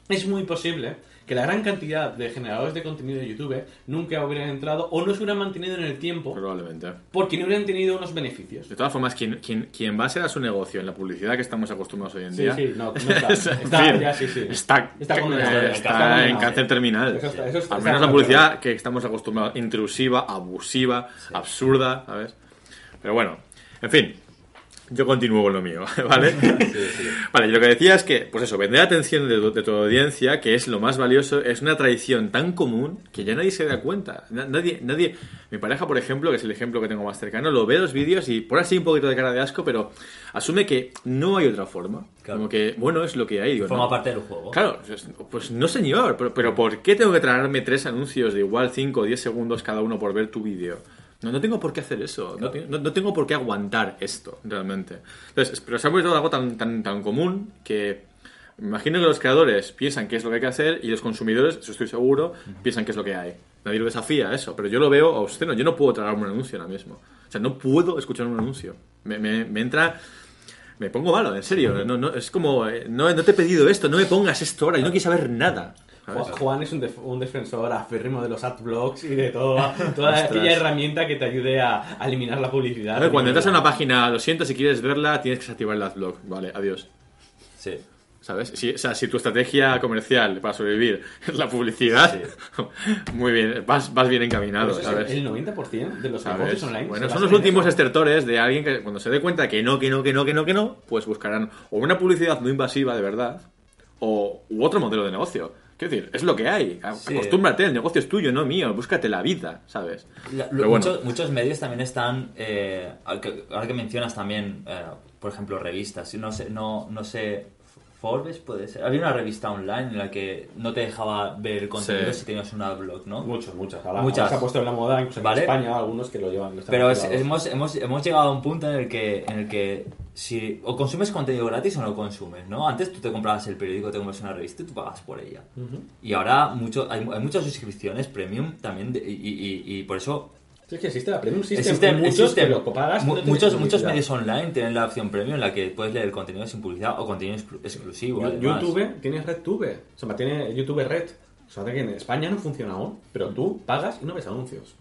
es muy posible que la gran cantidad de generadores de contenido de YouTube nunca hubieran entrado o no se hubieran mantenido en el tiempo Probablemente. porque no hubieran tenido unos beneficios. De todas formas, quien, quien, quien basa su negocio en la publicidad que estamos acostumbrados hoy en Sí, día. sí, no, no está. Está, ya, sí, sí. Está, Está condenado, eh, está está en cáncer terminal. Eso está- eso Al menos la publicidad que estamos acostumbrados, intrusiva, abusiva, absurda, ¿sabes? Pero bueno, en fin. Yo continúo con lo mío, ¿vale? Vale, y lo que decía es que, pues eso, vender atención de, tu- de tu audiencia, que es lo más valioso, es una tradición tan común que ya nadie se da cuenta. Na- Nadie, nadie, mi pareja, por ejemplo, que es el ejemplo que tengo más cercano, lo ve los vídeos y por así un poquito de cara de asco, pero asume que no hay otra forma. Claro. Como que, bueno, es lo que hay. Digo, Forma no. parte del juego. Claro, pues, pues no señor, pero, pero ¿por qué tengo que traerme tres anuncios de igual 5 o 10 segundos cada uno por ver tu vídeo? No, no tengo por qué hacer eso, no, no- no tengo por qué aguantar esto, realmente. Entonces, pero se ha vuelto algo tan, tan, tan común que me imagino que los creadores piensan qué es lo que hay que hacer y los consumidores, eso estoy seguro, piensan qué es lo que hay. Nadie lo desafía eso, pero yo lo veo obsceno. Yo no puedo tragarme un anuncio ahora mismo. O sea, no puedo escuchar un anuncio. Me, me- me entra... Me pongo malo, en serio. No, no, es como, eh, no, no te he pedido esto, no me pongas esto ahora, yo no quiero saber nada. Juan es un, def- un defensor aférrimo de los adblocks y de toda, toda aquella herramienta que te ayude a, a eliminar la publicidad. A ver, cuando entras a una página, lo siento, si quieres verla, tienes que desactivar el adblock. Vale, adiós. Sí. ¿Sabes? Si, o sea, si tu estrategia comercial para sobrevivir es la publicidad, muy bien, vas, vas bien encaminado, eso ¿sabes? es el 90% de los ¿Sabes? negocios online. Bueno, son los últimos eso. estertores de alguien que cuando se dé cuenta que no, que no, que no, que no, que no, pues buscarán o una publicidad no invasiva de verdad o u otro modelo de negocio. Quiero decir, es lo que hay. Sí. Acostúmbrate, el negocio es tuyo, no mío. Búscate la vida, ¿sabes? La- Pero lo- bueno. muchos, muchos medios también están, eh, ahora que mencionas también, eh, por ejemplo, revistas, no sé, no, no sé, Forbes puede ser. Había una revista online en la que no te dejaba ver el contenido Sí. si tenías un adblock, ¿no? Muchos, muchas. Ahora, Muchas. ahora se ha puesto en la moda, incluso Vale. en España, algunos que lo llevan. Pero es- hemos, hemos, hemos llegado a un punto en el que, en el que si o consumes contenido gratis o no consumes, ¿no? Antes tú te comprabas el periódico, te compras una revista y tú pagas por ella. Y ahora mucho, hay, hay muchas suscripciones premium también de- y, y- y- por eso es que existe la Premium System. Existen, muchos existen que lo pagas. mu- no tienes muchos, muchos medios online tienen la opción premium en la que puedes leer contenido sin publicidad o contenido exclu- exclusivo. Además. YouTube, tienes RedTube. O sea, tiene YouTube Red. O sea, que en España no funciona aún, pero tú pagas y no ves anuncios.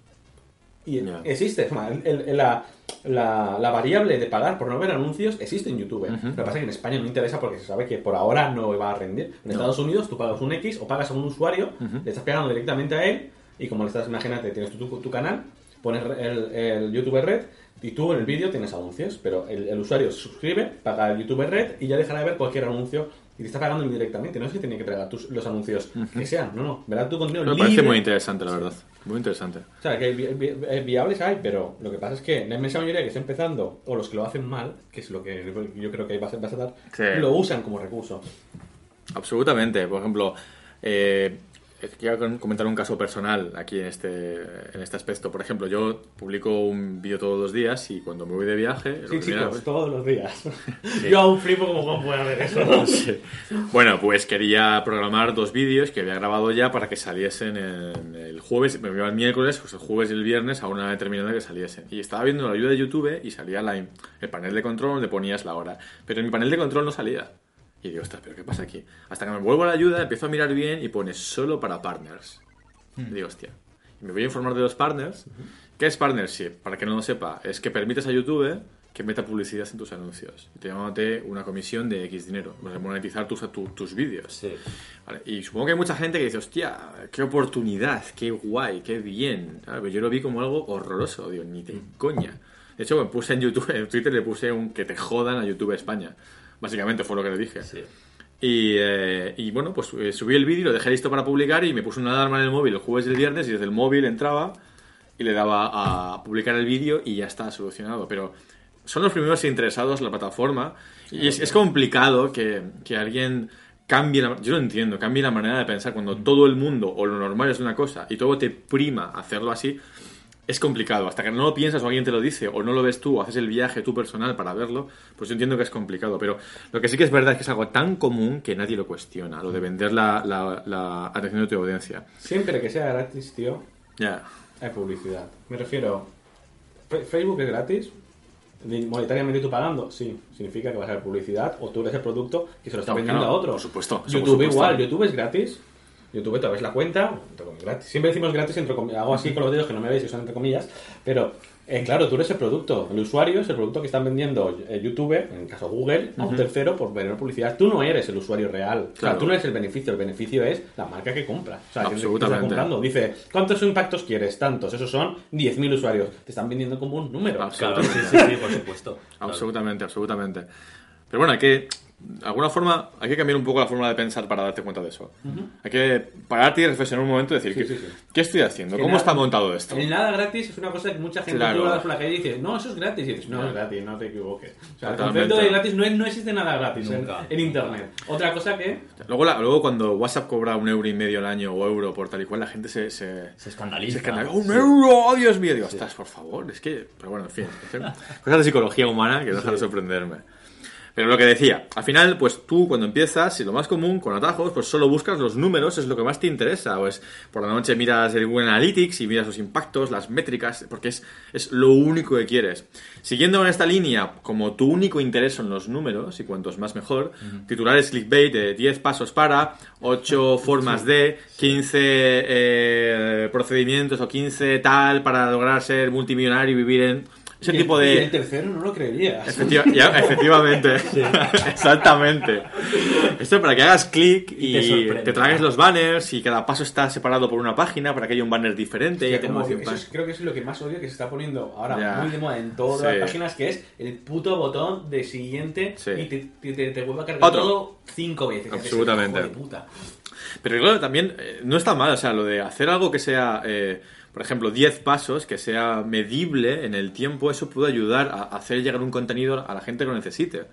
Y existe, el- el- la, la- la variable de pagar por no ver anuncios existe en YouTube. Lo que pasa es que en España no interesa porque se sabe que por ahora no va a rendir. En Estados Unidos tú pagas un X o pagas a un usuario, le estás pagando directamente a él y como le estás, imagínate, tienes tu, tu- tu canal, pones el, el YouTube Red y tú en el vídeo tienes anuncios, pero el, el usuario se suscribe, paga el YouTube Red y ya dejará de ver cualquier anuncio y te está pagando indirectamente. No es que tiene que pagar tus, los anuncios que sean, no, no. Verás tu contenido Me libre. parece muy interesante, la verdad. Muy interesante. O sea, que vi- vi- eh, viables hay, pero lo que pasa es que la inmensa mayoría que está empezando, o los que lo hacen mal, que es lo que yo creo que vas a, vas a Sí. lo usan como recurso. Absolutamente. Por ejemplo, eh, quiero comentar un caso personal aquí en este, en este aspecto. Por ejemplo, yo publico un vídeo todos los días y cuando me voy de viaje... Sí, vez- todos los días. Yo aún flipo como Juan puede haber eso. Sí. Bueno, pues quería programar dos vídeos que había grabado ya para que saliesen en el jueves, me iba el miércoles, pues el jueves y el viernes a una determinada que saliesen. Y estaba viendo la ayuda de YouTube y salía la- el panel de control donde ponías la hora. Pero en mi panel de control no salía. Y digo, ostras, ¿pero qué pasa aquí? Hasta que me vuelvo a la ayuda, empiezo a mirar bien y pone solo para partners. Y digo, hostia. Y me voy a informar de los partners. ¿Qué es partnership? Para que no lo sepa, es que permites a YouTube que meta publicidad en tus anuncios. Y te una comisión de X dinero. Para monetizar tus, tu- tus vídeos. Sí. Vale, Y supongo que hay mucha gente que dice, hostia, qué oportunidad, qué guay, qué bien. ¿sabes? Pero Yo lo vi como algo horroroso, digo, ni de coña. De hecho, me puse en YouTube, en Twitter le puse un que te jodan a YouTube España. Básicamente fue lo que le dije. Sí. Y, eh, y bueno, pues eh, subí el vídeo, lo dejé listo para publicar y me puse una alarma en el móvil el jueves y el viernes y desde el móvil entraba y le daba a publicar el vídeo y ya está solucionado. Pero son los primeros interesados en la plataforma y es, es complicado que, que alguien cambie, la, yo lo entiendo, cambie la manera de pensar cuando todo el mundo o lo normal es una cosa y todo te prima hacerlo así. Es complicado, hasta que no lo piensas o alguien te lo dice o no lo ves tú o haces el viaje tú personal para verlo, pues yo entiendo que es complicado, pero lo que sí que es verdad es que es algo tan común que nadie lo cuestiona, lo de vender la, la- la atención de tu audiencia. Siempre que sea gratis, tío, Ya, hay publicidad. Me refiero, Facebook es gratis, monetariamente tú pagando, sí, significa que vas a ver publicidad o tú eres el producto que se lo está vendiendo a otro. por supuesto, YouTube por supuesto. igual, YouTube es gratis. YouTube te ves la cuenta, gratis. Siempre decimos gratis entre comillas, hago así con los dedos que no me veis, que son entre comillas, pero Eh, claro, tú eres el producto. El usuario es el producto que están vendiendo eh, YouTube, en el caso Google, a un tercero por vender publicidad. Tú no eres el usuario real. O sea, Claro. tú no eres el beneficio. El beneficio es la marca que compra. O sea, que te- que está Absolutamente. comprando. Dice, ¿cuántos impactos quieres? Tantos. Esos son 10.000 usuarios. Te están vendiendo como un número. Claro, sí, sí, sí, por supuesto. Absolutamente, absolutamente. Pero bueno, hay que, de alguna forma, hay que cambiar un poco la forma de pensar para darte cuenta de eso. Hay que pararte y reflexionar un momento y decir, Sí, ¿qué, sí, sí. qué estoy haciendo? Que ¿Cómo nada- está montado esto? El nada gratis es una cosa que mucha gente Claro. por la calle y dice, no, eso es gratis. Y dices, no es gratis, no te equivoques. O sea, el concepto de gratis no, es- no existe nada gratis en, Nunca. en internet. Otra cosa que Luego, la- luego cuando WhatsApp cobra un euro y medio al año o euro por tal y cual, la gente se... se Se escandaliza. se escandaliza. ¡Un euro! ¡Oh, Dios mío! Digo, ostras, por favor, es que... Pero bueno, en fin. Cosas de psicología humana que no dejan de sorprenderme. Pero lo que decía, al final, pues tú cuando empiezas, y lo más común, con atajos, pues solo buscas los números, es lo que más te interesa. Pues por la noche miras el Google Analytics y miras los impactos, las métricas, porque es, es lo único que quieres. Siguiendo con esta línea, como tu único interés son los números, y cuantos más mejor, titulares clickbait de 10 pasos para, 8 formas de, 15 eh, procedimientos o 15 tal para lograr ser multimillonario y vivir en... Ese y tipo y de... el tercero no lo. Efectiva- ya, efectivamente. Exactamente. Esto para que hagas clic Y te y sorprende. te tragues los banners y cada paso está separado por una página para que haya un banner diferente. y como- eso es- creo que es lo que más odio que se está poniendo ahora Ya. muy de moda en todas Sí. las páginas, que es el puto botón de siguiente Sí. y te, te, te- te vuelve a cargar Otro. todo cinco veces. Absolutamente. Pero claro, también eh, no está mal, o sea, lo de hacer algo que sea, eh, por ejemplo, 10 pasos, que sea medible en el tiempo, eso puede ayudar a hacer llegar un contenido a la gente que lo necesite.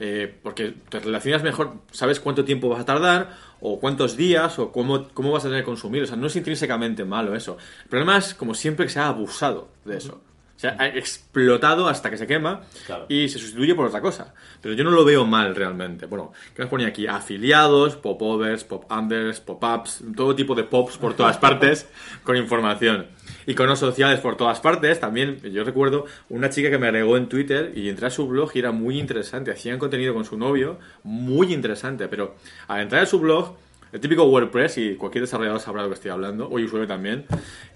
Eh, porque te relacionas mejor, sabes cuánto tiempo vas a tardar, o cuántos días, o cómo, cómo vas a tener que consumir. O sea, no es intrínsecamente malo eso. El problema es, como siempre, que se ha abusado de eso. Se ha explotado hasta que se quema Claro. y se sustituye por otra cosa. Pero yo no lo veo mal realmente. Bueno, ¿qué nos ponía aquí? Afiliados, popovers, pop-unders, pop-ups, todo tipo de pops por todas partes con información. Iconos sociales por todas partes. También, yo recuerdo una chica que me agregó en Twitter y entré a su blog y era muy interesante. Hacían contenido con su novio, muy interesante. Pero al entrar a su blog, el típico WordPress, y cualquier desarrollador sabrá lo que estoy hablando, o usuario también,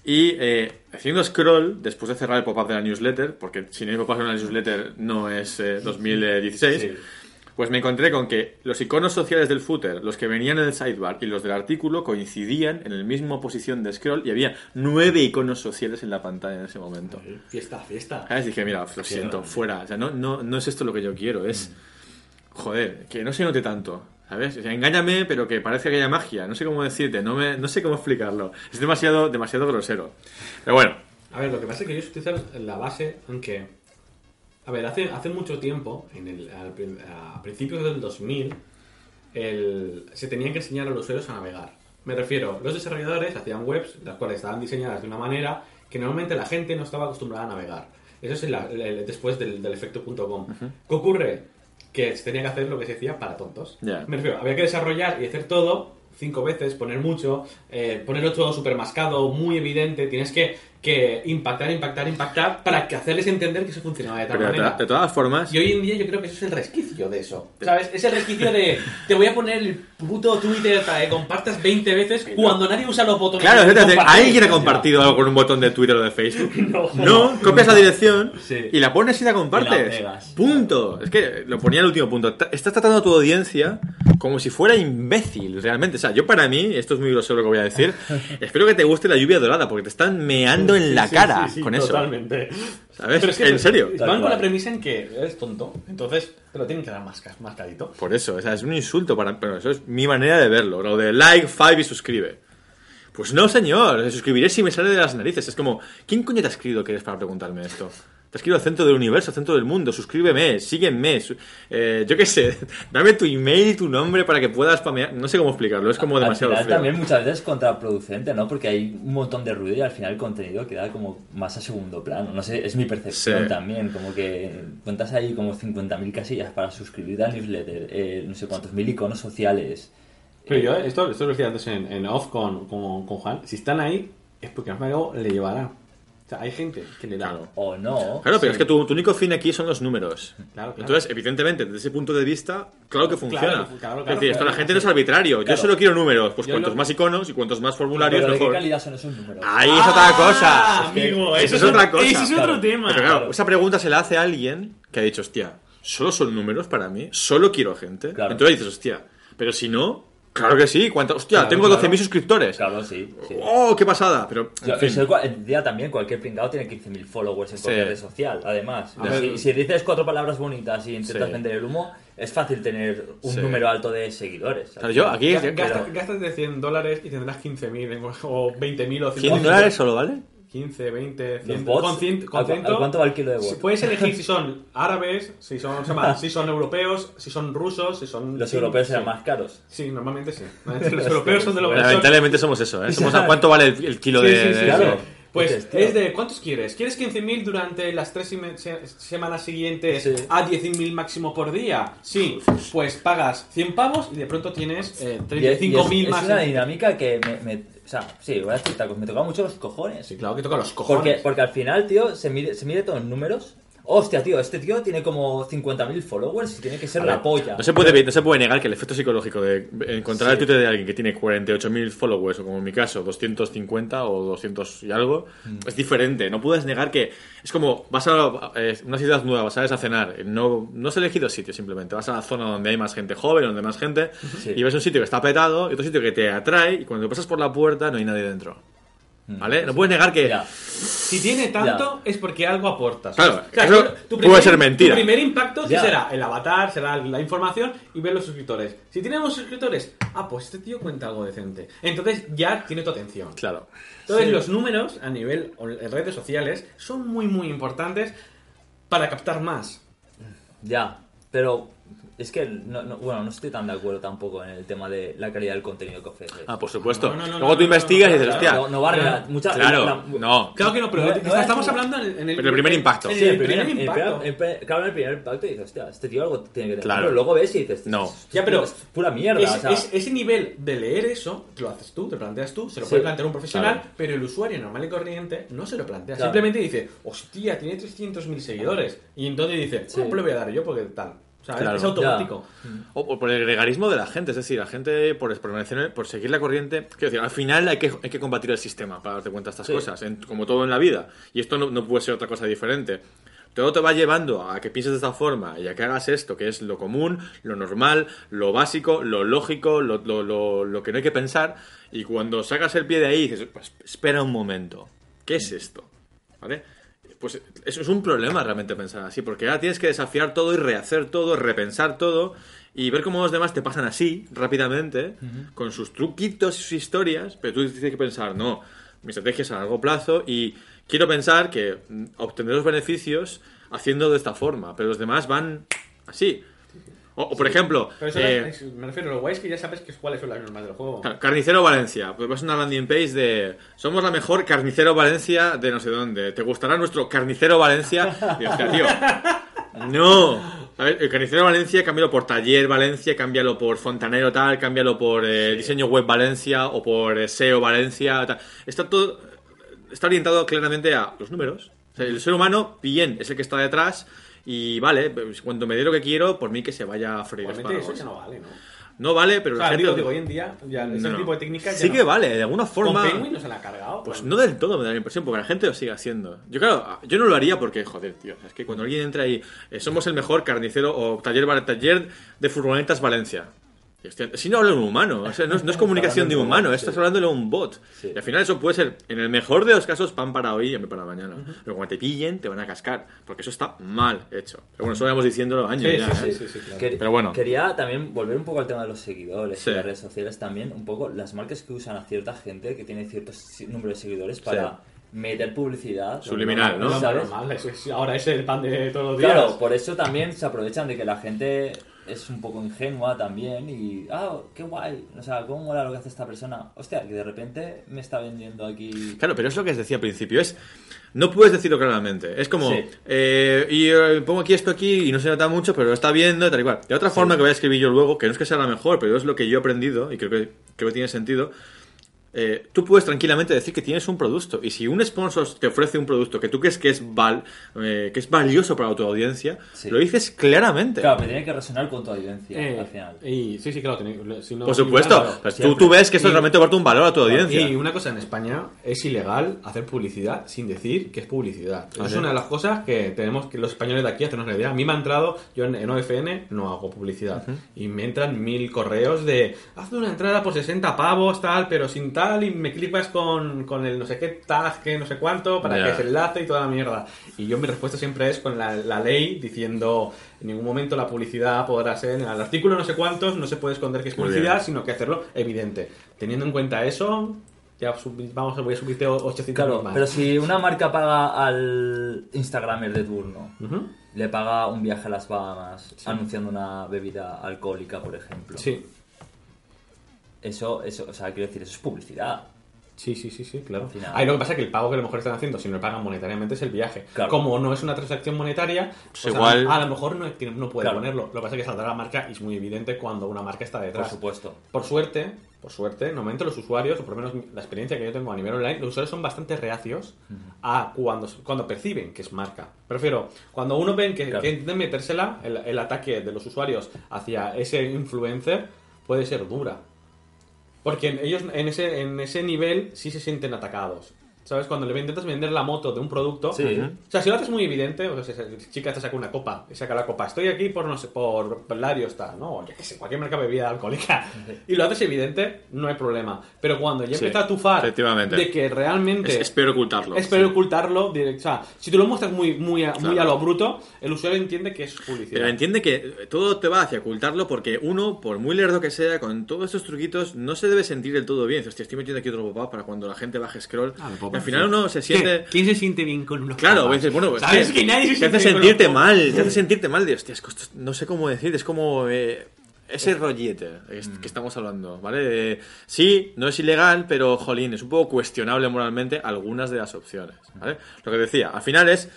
y eh, haciendo scroll, después de cerrar el pop-up de la newsletter, porque si no hay pop-up en la newsletter no es eh, 2016, Sí. pues me encontré con que los iconos sociales del footer, los que venían en el sidebar y los del artículo coincidían en la misma posición de scroll y había nueve iconos sociales en la pantalla en ese momento. Fiesta, fiesta. ¿Sabes? Dije, mira, lo siento, fuera. O sea, no, no, no es esto lo que yo quiero, es. Joder, que no se note tanto. ¿Sabes? O sea, engáñame, pero que parezca que haya magia. No sé cómo decirte, no, me, no sé cómo explicarlo. Es demasiado, demasiado grosero. Pero bueno, A ver, lo que pasa es que ellos utilizan la base en que... A ver, hace, hace mucho tiempo, en el, al a principios del 2000, el- se tenían que enseñar a los usuarios a navegar. Me refiero, los desarrolladores hacían webs, las cuales estaban diseñadas de una manera que normalmente la gente no estaba acostumbrada a navegar. Eso es la- el- el- después del, del efecto.com. ¿Qué ocurre? Que se tenía que hacer lo que se decía para tontos. Me refiero, había que desarrollar y hacer todo cinco veces, poner mucho, eh, ponerlo todo súper mascado, muy evidente. Tienes que, que impactar, impactar, impactar para que hacerles entender que eso funcionaba de tal pero manera. to- de todas formas. Y hoy en día yo creo que eso es el resquicio de eso. ¿Sabes? Es el resquicio de te voy a poner el puto Twitter para que compartas 20 veces cuando nadie usa los botones. Claro, de es decir, compartir. ¿alguien ha compartido algo con un botón de Twitter o de Facebook? No. copias la dirección Sí. y la pones y la Y la compartes. pegas. Punto. Es que lo ponía el último punto. Estás tratando a tu audiencia como si fuera imbécil, realmente. O sea, yo para mí, esto es muy grosero lo que voy a decir, espero que te guste la lluvia dorada porque te están meando en la Sí, cara sí, sí, con eso. Totalmente. ¿Sabes? Pero es que en serio. Van con cual. la premisa en que eres tonto, entonces te lo tienen que dar más, más carito. Por eso, o sea, es un insulto para... Pero eso es mi manera de verlo. Lo de like, five y suscribe. Pues no, señor. Suscribiré si me sale de las narices. Es como, ¿quién coño te ha escrito que eres para preguntarme esto? Te escribo al centro del universo, al centro del mundo. Suscríbeme, sígueme. su- eh, yo qué sé. Dame tu email y tu nombre para que puedas spamear. No sé cómo explicarlo. Es como Al demasiado final feo. también muchas veces es contraproducente, ¿no? Porque hay un montón de ruido y al final el contenido queda como más a segundo plano. No sé, es mi percepción Sí. también. Como que cuentas ahí como 50.000 casillas para suscribirte al newsletter, eh, no sé cuántos mil iconos sociales. Pero yo, esto, esto lo decía antes en, en off con, con, con Juan, si están ahí es porque algo le llevará. O sea, hay gente que le da. Claro. O no. Claro, pero Sí. es que tu, tu único fin aquí son los números. Claro, claro. Entonces, evidentemente, desde ese punto de vista, claro que funciona. Claro, claro, es claro, decir, esto claro, la gente sí. no es arbitrario. Yo Claro. solo quiero números. Pues Yo cuantos lo- más iconos y cuantos más formularios, Pero ¿de qué mejor. calidad son esos números? Ahí es otra cosa. Ah, amigo, Eso eso, es otra cosa. Ese es otro Claro. tema. Pero claro, Claro. esa pregunta se la hace a alguien que ha dicho, hostia, ¿solo son números para mí? ¿Solo quiero gente? Claro. Entonces dices, hostia, pero si no, claro que sí. ¿cuánto? Hostia, Claro, tengo claro. 12.000 suscriptores. Claro, sí. sí. ¡Oh, qué pasada! Pero, en Yo- fin. eso es cua- en día también cualquier pringado tiene 15.000 followers en cualquier Sí. red social, además. Ver. Si, si dices cuatro palabras bonitas y intentas Sí. vender el humo, es fácil tener un Sí. número alto de seguidores. Claro, yo aquí... Ga- Gasta, pero- Gástate 100 dólares y tendrás 15.000 en- o 20.000 o 100 dólares solo, ¿vale? 15, 20, Los 100. bots, con 100, con ¿a cu- 100, a cuánto va el kilo de si bot? Puedes elegir si son árabes, si son, se llama, si son europeos, si son rusos, si son... Los sí, europeos sí. eran más caros. Sí, normalmente sí. Los europeos son de los lamentablemente somos eso, ¿eh? Somos a cuánto vale el, el kilo Sí, de... sí, sí, de- claro. Pues es de ¿cuántos quieres? ¿Quieres 15.000 durante las tres se- semanas siguientes Sí. a 10.000 máximo por día? Sí, pues pagas 100 pavos y de pronto tienes eh, Y es, y es- 35.000 es más. una en- dinámica que me, me- O sea, sí, voy a decir tacos, me tocaba mucho los cojones. Sí, claro que toca los cojones. Porque, porque al final, tío, se mide, se mide todo en números. Hostia, tío, este tío tiene como 50.000 followers y tiene que ser la polla. No se, puede, no se puede negar que el efecto psicológico de encontrar Sí. el Twitter de alguien que tiene 48.000 followers, o como en mi caso, 250 o 200 y algo, Mm. es diferente. No puedes negar que es como vas a eh, una ciudad nueva, vas a a cenar. No, no has elegido sitio simplemente. Vas a la zona donde hay más gente joven, donde hay más gente, Sí. y ves un sitio que está petado y otro sitio que te atrae, y cuando pasas por la puerta no hay nadie dentro. ¿Vale? No puedes negar que. Mm. Ya. Si tiene tanto es porque algo aportas. Claro, eso puede ser mentira. Tu primer impacto ¿qué Ya. será el avatar, será la información y ver los suscriptores. Si tenemos suscriptores, ah, pues este tío cuenta algo decente. Entonces ya tiene tu atención. Claro. Entonces Sí. los números a nivel o en redes sociales son muy muy importantes para captar más. Ya, pero es que, no, no- bueno, no estoy tan de acuerdo tampoco en el tema de la calidad del contenido que ofreces. Ah, por supuesto. No, no, no, Luego tú no, investigas no, y dices, hostia. no, no vale la- mucha- Claro, la- no. Claro que no, pero No, está- no, estamos hablando en el, En el primer impacto. Sí, el primer, impacto. claro, en el primer impacto dices, hostia, este tío algo tiene que tener. Claro. Pero luego ves y dices, No. "Esto es- Ya, pero es pura mierda. Es- o sea, es- ese nivel de leer eso, te lo haces tú, te lo planteas tú, se lo Sí, puede plantear un profesional, claro. pero el usuario normal y corriente no se lo plantea. Claro. Simplemente dice, hostia, tiene 300.000 seguidores. Y entonces dice, Sí. "Ah, pues le voy a dar yo porque tal. Claro. es automático. O, o por el gregarismo de la gente, es decir, la gente por, por, permanecer- por seguir la corriente. Quiero decir, al final hay que, hay que combatir el sistema para darte cuenta de estas Sí. cosas, en- como todo en la vida. Y esto no, no puede ser otra cosa diferente. Todo te va llevando a que pienses de esta forma y a que hagas esto, que es lo común, lo normal, lo básico, lo lógico, lo, lo- lo- lo que no hay que pensar. Y cuando sacas el pie de ahí, dices, pues espera un momento, ¿qué es esto? ¿Vale? Pues eso es un problema realmente pensar así, porque ahora tienes que desafiar todo y rehacer todo, repensar todo y ver cómo los demás te pasan así rápidamente, con sus truquitos y sus historias, pero tú tienes que pensar, no, mi estrategia es a largo plazo y quiero pensar que mm, obtendré los beneficios haciendo de esta forma, pero los demás van así. O, o, por ejemplo, Pero eso eh, es- me refiero, lo guay es que ya sabes que cuáles son las normas del juego. Car- Carnicero Valencia. Pues vas a una landing page de. Somos la mejor Carnicero Valencia de no sé dónde. ¿Te gustará nuestro Carnicero Valencia? Y, hostia, tío. No. A ver, el Carnicero Valencia, cámbialo por Taller Valencia, cámbialo por Fontanero tal, cámbialo por eh, Diseño Web Valencia o por eh, SEO Valencia. Tal. Está todo. Está orientado claramente a los números. O sea, el ser humano, bien, es el que está detrás. Y vale, pues, cuando me dé lo que quiero, por mí que se vaya a freír eso ya no vale, ¿no? No vale, pero O la gente digo, lo- digo, hoy en día ya ese No, no. tipo de técnicas ya Sí no. que vale, de alguna forma. Con Penguin no se la ha cargado. Pues no del todo me da la impresión, porque la gente lo sigue haciendo. Yo, claro, yo no lo haría porque, joder, tío, es que cuando alguien entra ahí, eh, somos el mejor carnicero o taller, taller de furgonetas Valencia. Hostia, si no habla un humano, o sea, no, es- no es comunicación de un humano, estás hablándole a un bot. Sí. Y al final eso puede ser, en el mejor de los casos, pan para hoy y hambre para mañana. Pero cuando te pillen, te van a cascar, porque eso está mal hecho. Pero bueno, eso lo llevamos diciéndolo años Sí, ya, sí, ¿eh? sí, sí, sí, claro. Quer- Pero bueno. Quería también volver un poco al tema de los seguidores Sí. y las redes sociales también, un poco las marcas que usan a cierta gente que tiene ciertos si- número de seguidores para meter publicidad. Subliminal, ¿no? No, ¿Sabes? normal, es- ahora es el pan de todos los días. Claro, por eso también se aprovechan de que la gente es un poco ingenua también y, ah, qué guay, o sea, cómo mola lo que hace esta persona. Hostia, que de repente me está vendiendo aquí... Claro, pero es lo que os decía al principio, es... No puedes decirlo claramente. Es como... Sí. eh, y eh, pongo aquí esto aquí y no se nota mucho, pero lo está viendo, tal y cual. De otra forma que voy a escribir yo luego, que no es que sea la mejor, pero es lo que yo he aprendido y creo que, creo que tiene sentido, eh, tú puedes tranquilamente decir que tienes un producto. Y si un sponsor te ofrece un producto que tú crees que es, val, eh, que es valioso para tu audiencia, Sí. lo dices claramente. Claro, me tiene que resonar con tu audiencia Eh, al final. y, sí, sí, claro. tiene- si no- Por supuesto. claro, Pues tú, tú ves que esto Y- realmente aporta un valor a tu audiencia. Y una cosa, en España es ilegal hacer publicidad sin decir que es publicidad. Es una de las cosas que tenemos que los españoles de aquí hacernos una idea. A mí me ha entrado, yo en, en OFN no hago publicidad. Y me entran mil correos de, haz una entrada por 60 pavos, tal, pero sin tal, y me clipas con, con el no sé qué tag, que no sé cuánto, para Ya. que se enlace y toda la mierda. Y yo mi respuesta siempre es con la, la ley diciendo, en ningún momento la publicidad podrá ser, en el artículo no sé cuántos, no se puede esconder que es publicidad, sino que hacerlo evidente. Teniendo en cuenta eso, ya sub- vamos, voy a subirte 800 Claro, más. pero si una marca paga al Instagramer de turno, Ujú. le paga un viaje a las Bahamas anunciando una bebida alcohólica, por ejemplo. Sí, Eso, eso, o sea, quiero decir, eso es publicidad. sí, sí, sí, sí, claro. Ahí lo que pasa es que el pago que a lo mejor están haciendo, si no le pagan monetariamente, es el viaje. Claro. Como no es una transacción monetaria, Pues pues a- igual- a, lo mejor no, no puede Claro. ponerlo. Lo que pasa es que saldrá la marca y es muy evidente cuando una marca está Por detrás. supuesto. Por suerte, por suerte, normalmente los usuarios, o por lo menos la experiencia que yo tengo a nivel online, los usuarios son bastante reacios a cuando, cuando perciben que es marca. Prefiero, cuando uno ven que, Claro. que intenten metérsela, el, el ataque de los usuarios hacia ese influencer puede ser dura. Porque ellos en ese, en ese nivel sí se sienten atacados. ¿Sabes? Cuando le intentas vender la moto de un producto. Sí. O sea, si lo haces muy evidente, o sea, si la chica te saca una copa y saca la copa, estoy aquí por, no sé, por Larios, tal, ¿no? O yo qué sé, cualquier marca de bebida alcohólica. Y lo haces evidente, no hay problema. Pero cuando ya Sí, empieza a tufar de que realmente. Es, es peor ocultarlo. Es peor ocultarlo. direct- O sea, si tú lo muestras muy, muy, a, muy Claro. a lo bruto, el usuario entiende que es publicidad. Pero entiende que todo te va hacia ocultarlo porque uno, por muy lerdo que sea, con todos estos truquitos, no se debe sentir del todo bien. Hostia, estoy metiendo aquí otro pop-up para cuando la gente baje scroll. Ah, al final uno se siente... ¿Quién se siente bien con unos Claro, dices, bueno, pues ¿Sabes es que nadie se te hace siente bien con sentirte mal, te hace sentirte mal de, hostia, es que no sé cómo decir, es como eh, ese rollete es- que estamos hablando, ¿vale? Eh, sí, no es ilegal, pero, jolín, es un poco cuestionable moralmente algunas de las opciones, ¿vale? Lo que decía, al final es,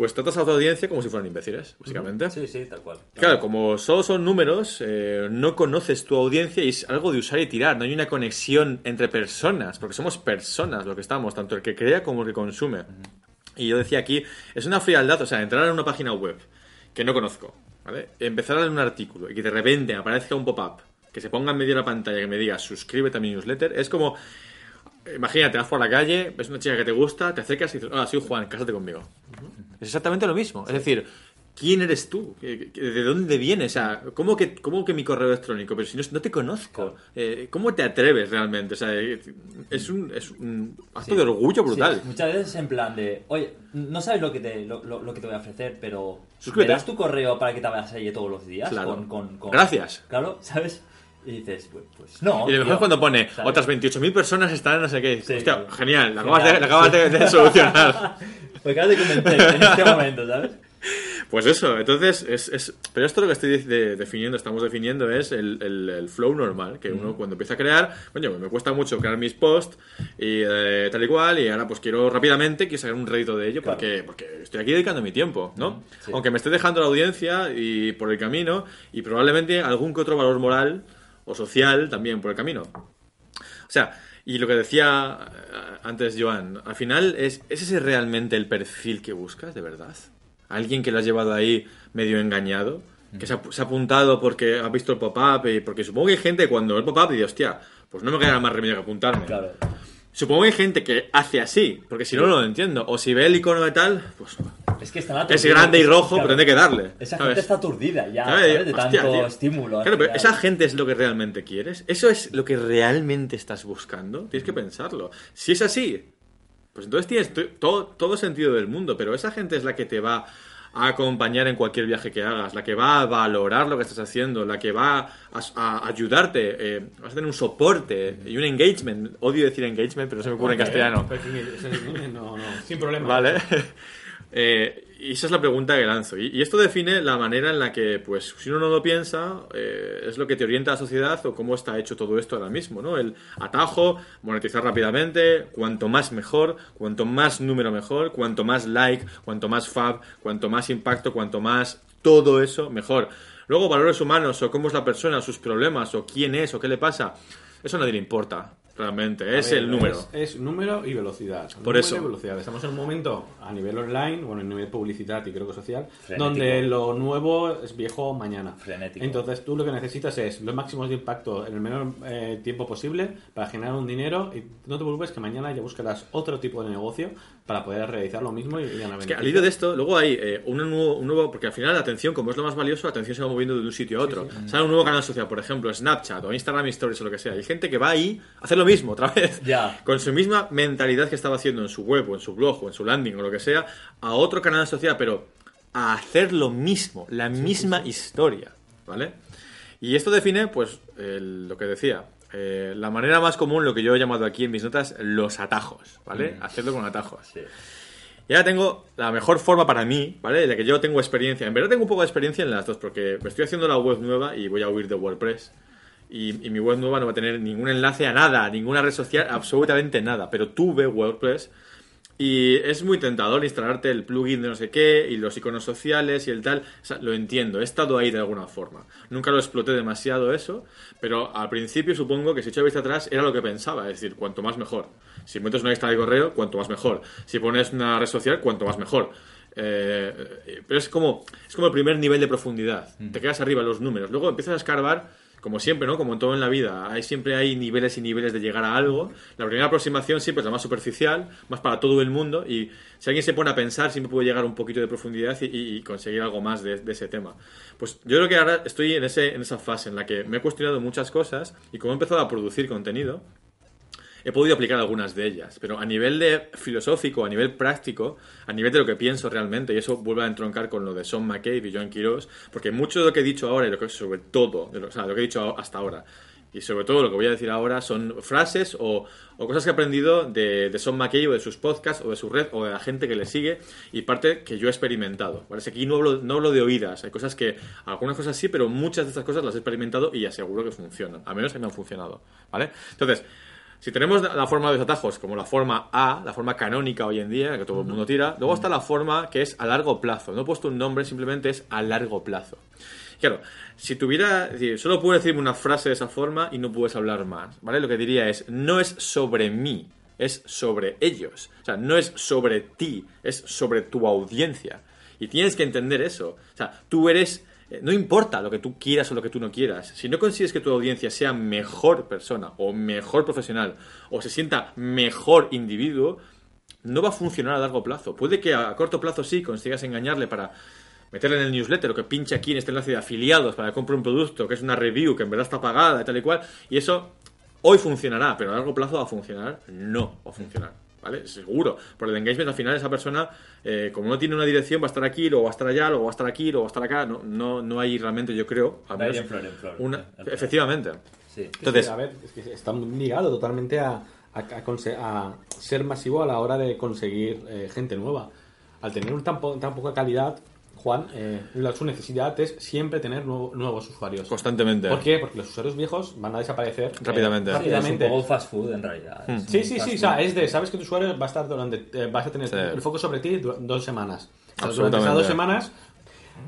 pues tratas a tu audiencia como si fueran imbéciles, básicamente. Sí, sí, tal cual. Claro, como solo son números, eh, no conoces tu audiencia y es algo de usar y tirar. No hay una conexión entre personas, porque somos personas lo que estamos, tanto el que crea como el que consume. Y yo decía aquí, es una frialdad, o sea, entrar en una página web que no conozco, ¿vale? Empezar a leer un artículo y que de repente aparezca un pop-up, que se ponga en medio de la pantalla que me diga suscríbete a mi newsletter, es como... Imagínate, vas por la calle, ves una chica que te gusta, te acercas y dices, hola, soy Juan, cásate conmigo. Es exactamente lo mismo. Es decir, ¿quién eres tú? ¿Qué- qué- ¿De dónde vienes? O sea, ¿cómo que, cómo que mi correo electrónico? Pero si no, no te conozco. Eh, ¿Cómo te atreves realmente? O sea, es un, es un acto Sí. de orgullo brutal. Sí, muchas veces en plan de, oye, no sabes lo que te, lo, lo- lo que te voy a ofrecer, pero Suscríbete. ¿me das tu correo para que te vayas ahí todos los días? Claro. Con, con- con- Gracias. Claro, ¿sabes? Y dices, pues, pues no. Y lo mejor es cuando pone ¿Sabes? otras 28.000 personas están no sé qué. Sí, Hostia, claro. genial, la acabas, de, Genial, la acabas de- de solucionar. Me acabas de convencer en este momento, ¿sabes? Pues eso, entonces, es, es- pero esto lo que estoy de- definiendo, estamos definiendo es el, el- el flow normal, que uno cuando empieza a crear, coño, me cuesta mucho crear mis posts y eh, tal y cual, y ahora pues quiero rápidamente, quiero sacar un rédito de ello, Claro. porque, porque estoy aquí dedicando mi tiempo, ¿no? Sí. Aunque me esté dejando la audiencia y por el camino, y probablemente algún que otro valor moral o social también por el camino. O sea, y lo que decía eh, antes Joan, al final, ¿es, ¿es ese realmente el perfil que buscas, de verdad? Alguien que lo has llevado ahí medio engañado, que se ha, se ha apuntado porque ha visto el pop-up y porque supongo que hay gente cuando el pop-up dice, hostia, pues no me queda más remedio que apuntarme. Supongo que hay gente que hace así, porque si no, no lo entiendo. O si ve el icono de tal, pues Es que están es grande y rojo, pero tendré que darle. Esa ¿sabes? gente está aturdida ya, ¿sabes? De hostia, tanto tío. estímulo. Claro, pero esa gente es lo que realmente quieres. ¿Eso es lo que realmente estás buscando? Tienes que pensarlo. Si es así, pues entonces tienes to- todo, todo sentido del mundo, pero esa gente es la que te va a acompañar en cualquier viaje que hagas, la que va a valorar lo que estás haciendo, la que va a, a ayudarte, eh, vas a tener un soporte y un engagement. Odio decir engagement, pero se me ocurre en castellano. No, no, sin problema. Vale. Eh, y esa es la pregunta que lanzo. Y, esto define la manera en la que, pues, si uno no lo piensa, eh, es lo que te orienta a la sociedad o cómo está hecho todo esto ahora mismo, ¿no? El atajo, monetizar rápidamente, cuanto más mejor, cuanto más número mejor, cuanto más like, cuanto más fab, cuanto más impacto, cuanto más todo eso, mejor. Luego, valores humanos o cómo es la persona, sus problemas o quién es o qué le pasa, eso a nadie le importa. Realmente, es ver, el número. Es, es número y velocidad. Por Número eso. y velocidad. Estamos en un momento a nivel online, bueno, a nivel publicidad y creo que social, Frenético. donde lo nuevo es viejo mañana. Frenético. Entonces tú lo que necesitas es los máximos de impacto en el menor eh, tiempo posible para generar un dinero y no te preocupes que mañana ya buscarás otro tipo de negocio para poder realizar lo mismo y, ganar Es que al hilo de esto, luego hay eh, un, nuevo, un nuevo. Porque al final la atención, como es lo más valioso, la atención se va moviendo de un sitio a otro. Sale un nuevo canal social, por ejemplo, Snapchat o Instagram Stories o lo que sea. Hay gente que va ahí a hacer lo mismo otra vez. Ya. Con su misma mentalidad que estaba haciendo en su web o en su blog o en su landing o lo que sea, a otro canal social, pero a hacer lo mismo, la misma historia. ¿Vale? Y esto define, pues, el- lo que decía. Eh, la manera más común, lo que yo he llamado aquí en mis notas, los atajos, ¿vale? Hacerlo con atajos. Sí. Y ahora tengo la mejor forma para mí, ¿vale? La que yo tengo experiencia. En verdad tengo un poco de experiencia en las dos, porque me estoy haciendo la web nueva y voy a huir de WordPress. Y, y mi web nueva no va a tener ningún enlace a nada, ninguna red social, absolutamente nada. Pero tuve WordPress y es muy tentador instalarte el plugin de no sé qué y los iconos sociales y el tal. O sea, lo entiendo, he estado ahí de alguna forma. Nunca lo exploté demasiado eso, pero al principio supongo que si echo vista atrás era lo que pensaba, es decir, cuanto más mejor. Si metes una lista de correo, cuanto más mejor. Si pones una red social, cuanto más mejor. Eh, eh, pero es como, es como el primer nivel de profundidad. Te quedas arriba en los números. Luego empiezas a escarbar, como siempre, ¿no? Como en todo en la vida. Hay, siempre hay niveles y niveles de llegar a algo. La primera aproximación siempre es la más superficial, más para todo el mundo. Y si alguien se pone a pensar, siempre puede llegar un poquito de profundidad y, conseguir algo más de, ese tema. Pues yo creo que ahora estoy en, en esa fase en la que me he cuestionado muchas cosas y como he empezado a producir contenido, he podido aplicar algunas de ellas, pero a nivel de filosófico, a nivel práctico, a nivel de lo que pienso realmente, y eso vuelve a entroncar con lo de Sean McCabe y Joan Quiroz, porque mucho de lo que he dicho ahora y lo que sobre todo, o sea, lo que he dicho hasta ahora, y sobre todo lo que voy a decir ahora son frases o, cosas que he aprendido de, de Sean McCabe o de sus podcasts o de su red o de la gente que le sigue y parte que yo he experimentado. ¿vale? Aquí no hablo, no hablo de oídas, hay cosas que, algunas cosas sí, pero muchas de estas cosas las he experimentado y aseguro que funcionan, a menos que me han funcionado. ¿vale? Entonces, si tenemos la forma de los atajos como la forma A, la forma canónica hoy en día, que todo el mundo tira, luego está la forma que es a largo plazo. No he puesto un nombre, simplemente es a largo plazo. Claro, si tuviera, es decir, solo puedo decirme una frase de esa forma y no puedes hablar más, ¿vale? Lo que diría es, no es sobre mí, es sobre ellos. O sea, no es sobre ti, es sobre tu audiencia. Y tienes que entender eso. O sea, tú eres... eh, No importa lo que tú quieras o lo que tú no quieras. Si no consigues que tu audiencia sea mejor persona o mejor profesional o se sienta mejor individuo, no va a funcionar a largo plazo. Puede que a corto plazo sí consigas engañarle para meterle en el newsletter o que pinche aquí en este enlace de afiliados para que compre un producto que es una review que en verdad está pagada y tal y cual. Y eso hoy funcionará, pero a largo plazo va a funcionar. No va a funcionar. ¿Vale? Seguro. Por el engagement al final esa persona, eh, como no tiene una dirección, va a estar aquí, luego va a estar allá, luego va a estar aquí, luego va a estar acá. No, no, no hay realmente, yo creo, al menos en flor en flor. una- En flor. efectivamente. Sí. Entonces, a ver, es que está muy ligado totalmente a, a- a conse- a ser masivo a la hora de conseguir eh, gente nueva. Al tener un tan, po- tan poca calidad, Juan, eh, su necesidad es siempre tener nuevo- nuevos usuarios. constantemente. ¿Por qué? Porque los usuarios viejos van a desaparecer eh, Rápidamente. Es un poco fast food en realidad. Es Sí, sí, sí, o sea, es de, sabes que tu usuario va a estar durante, eh, vas a tener Sí. el foco sobre ti dos semanas. O sea, durante Absolutamente. esas dos semanas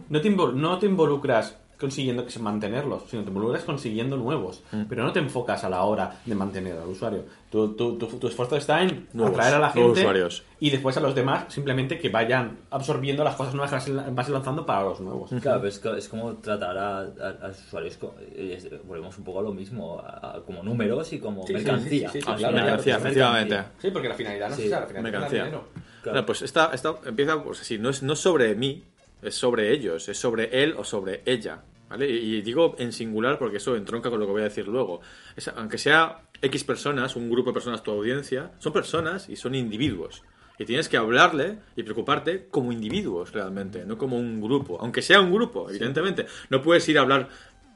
no te, invol- no te involucras consiguiendo que mantenerlos, sino te involucras consiguiendo nuevos. Mm. Pero no te enfocas a la hora de mantener al usuario. Tu, tu, tu- tu esfuerzo está en Nuevos, atraer a la gente usuarios. y después a los demás simplemente que vayan absorbiendo las cosas nuevas que vas- lanzando para los nuevos. Claro, pero es, co- es como tratar a, a- a los usuarios, co- y es- volvemos un poco a lo mismo, a- a- como números y como Sí, mercancía. sí, sí, claro, mercancía, efectivamente. Sí, porque la finalidad no Sí, es esa, la finalidad es dinero. Claro. Pues esta, esta empieza pues así, no es, no es sobre mí, es sobre ellos, es sobre él o sobre ella. ¿Vale? Y, y digo en singular porque eso entronca con lo que voy a decir luego. Es- aunque sea X personas, un grupo de personas, tu audiencia, son personas y son individuos. Y tienes que hablarle y preocuparte como individuos realmente, no como un grupo. Aunque sea un grupo, evidentemente. No puedes ir a hablar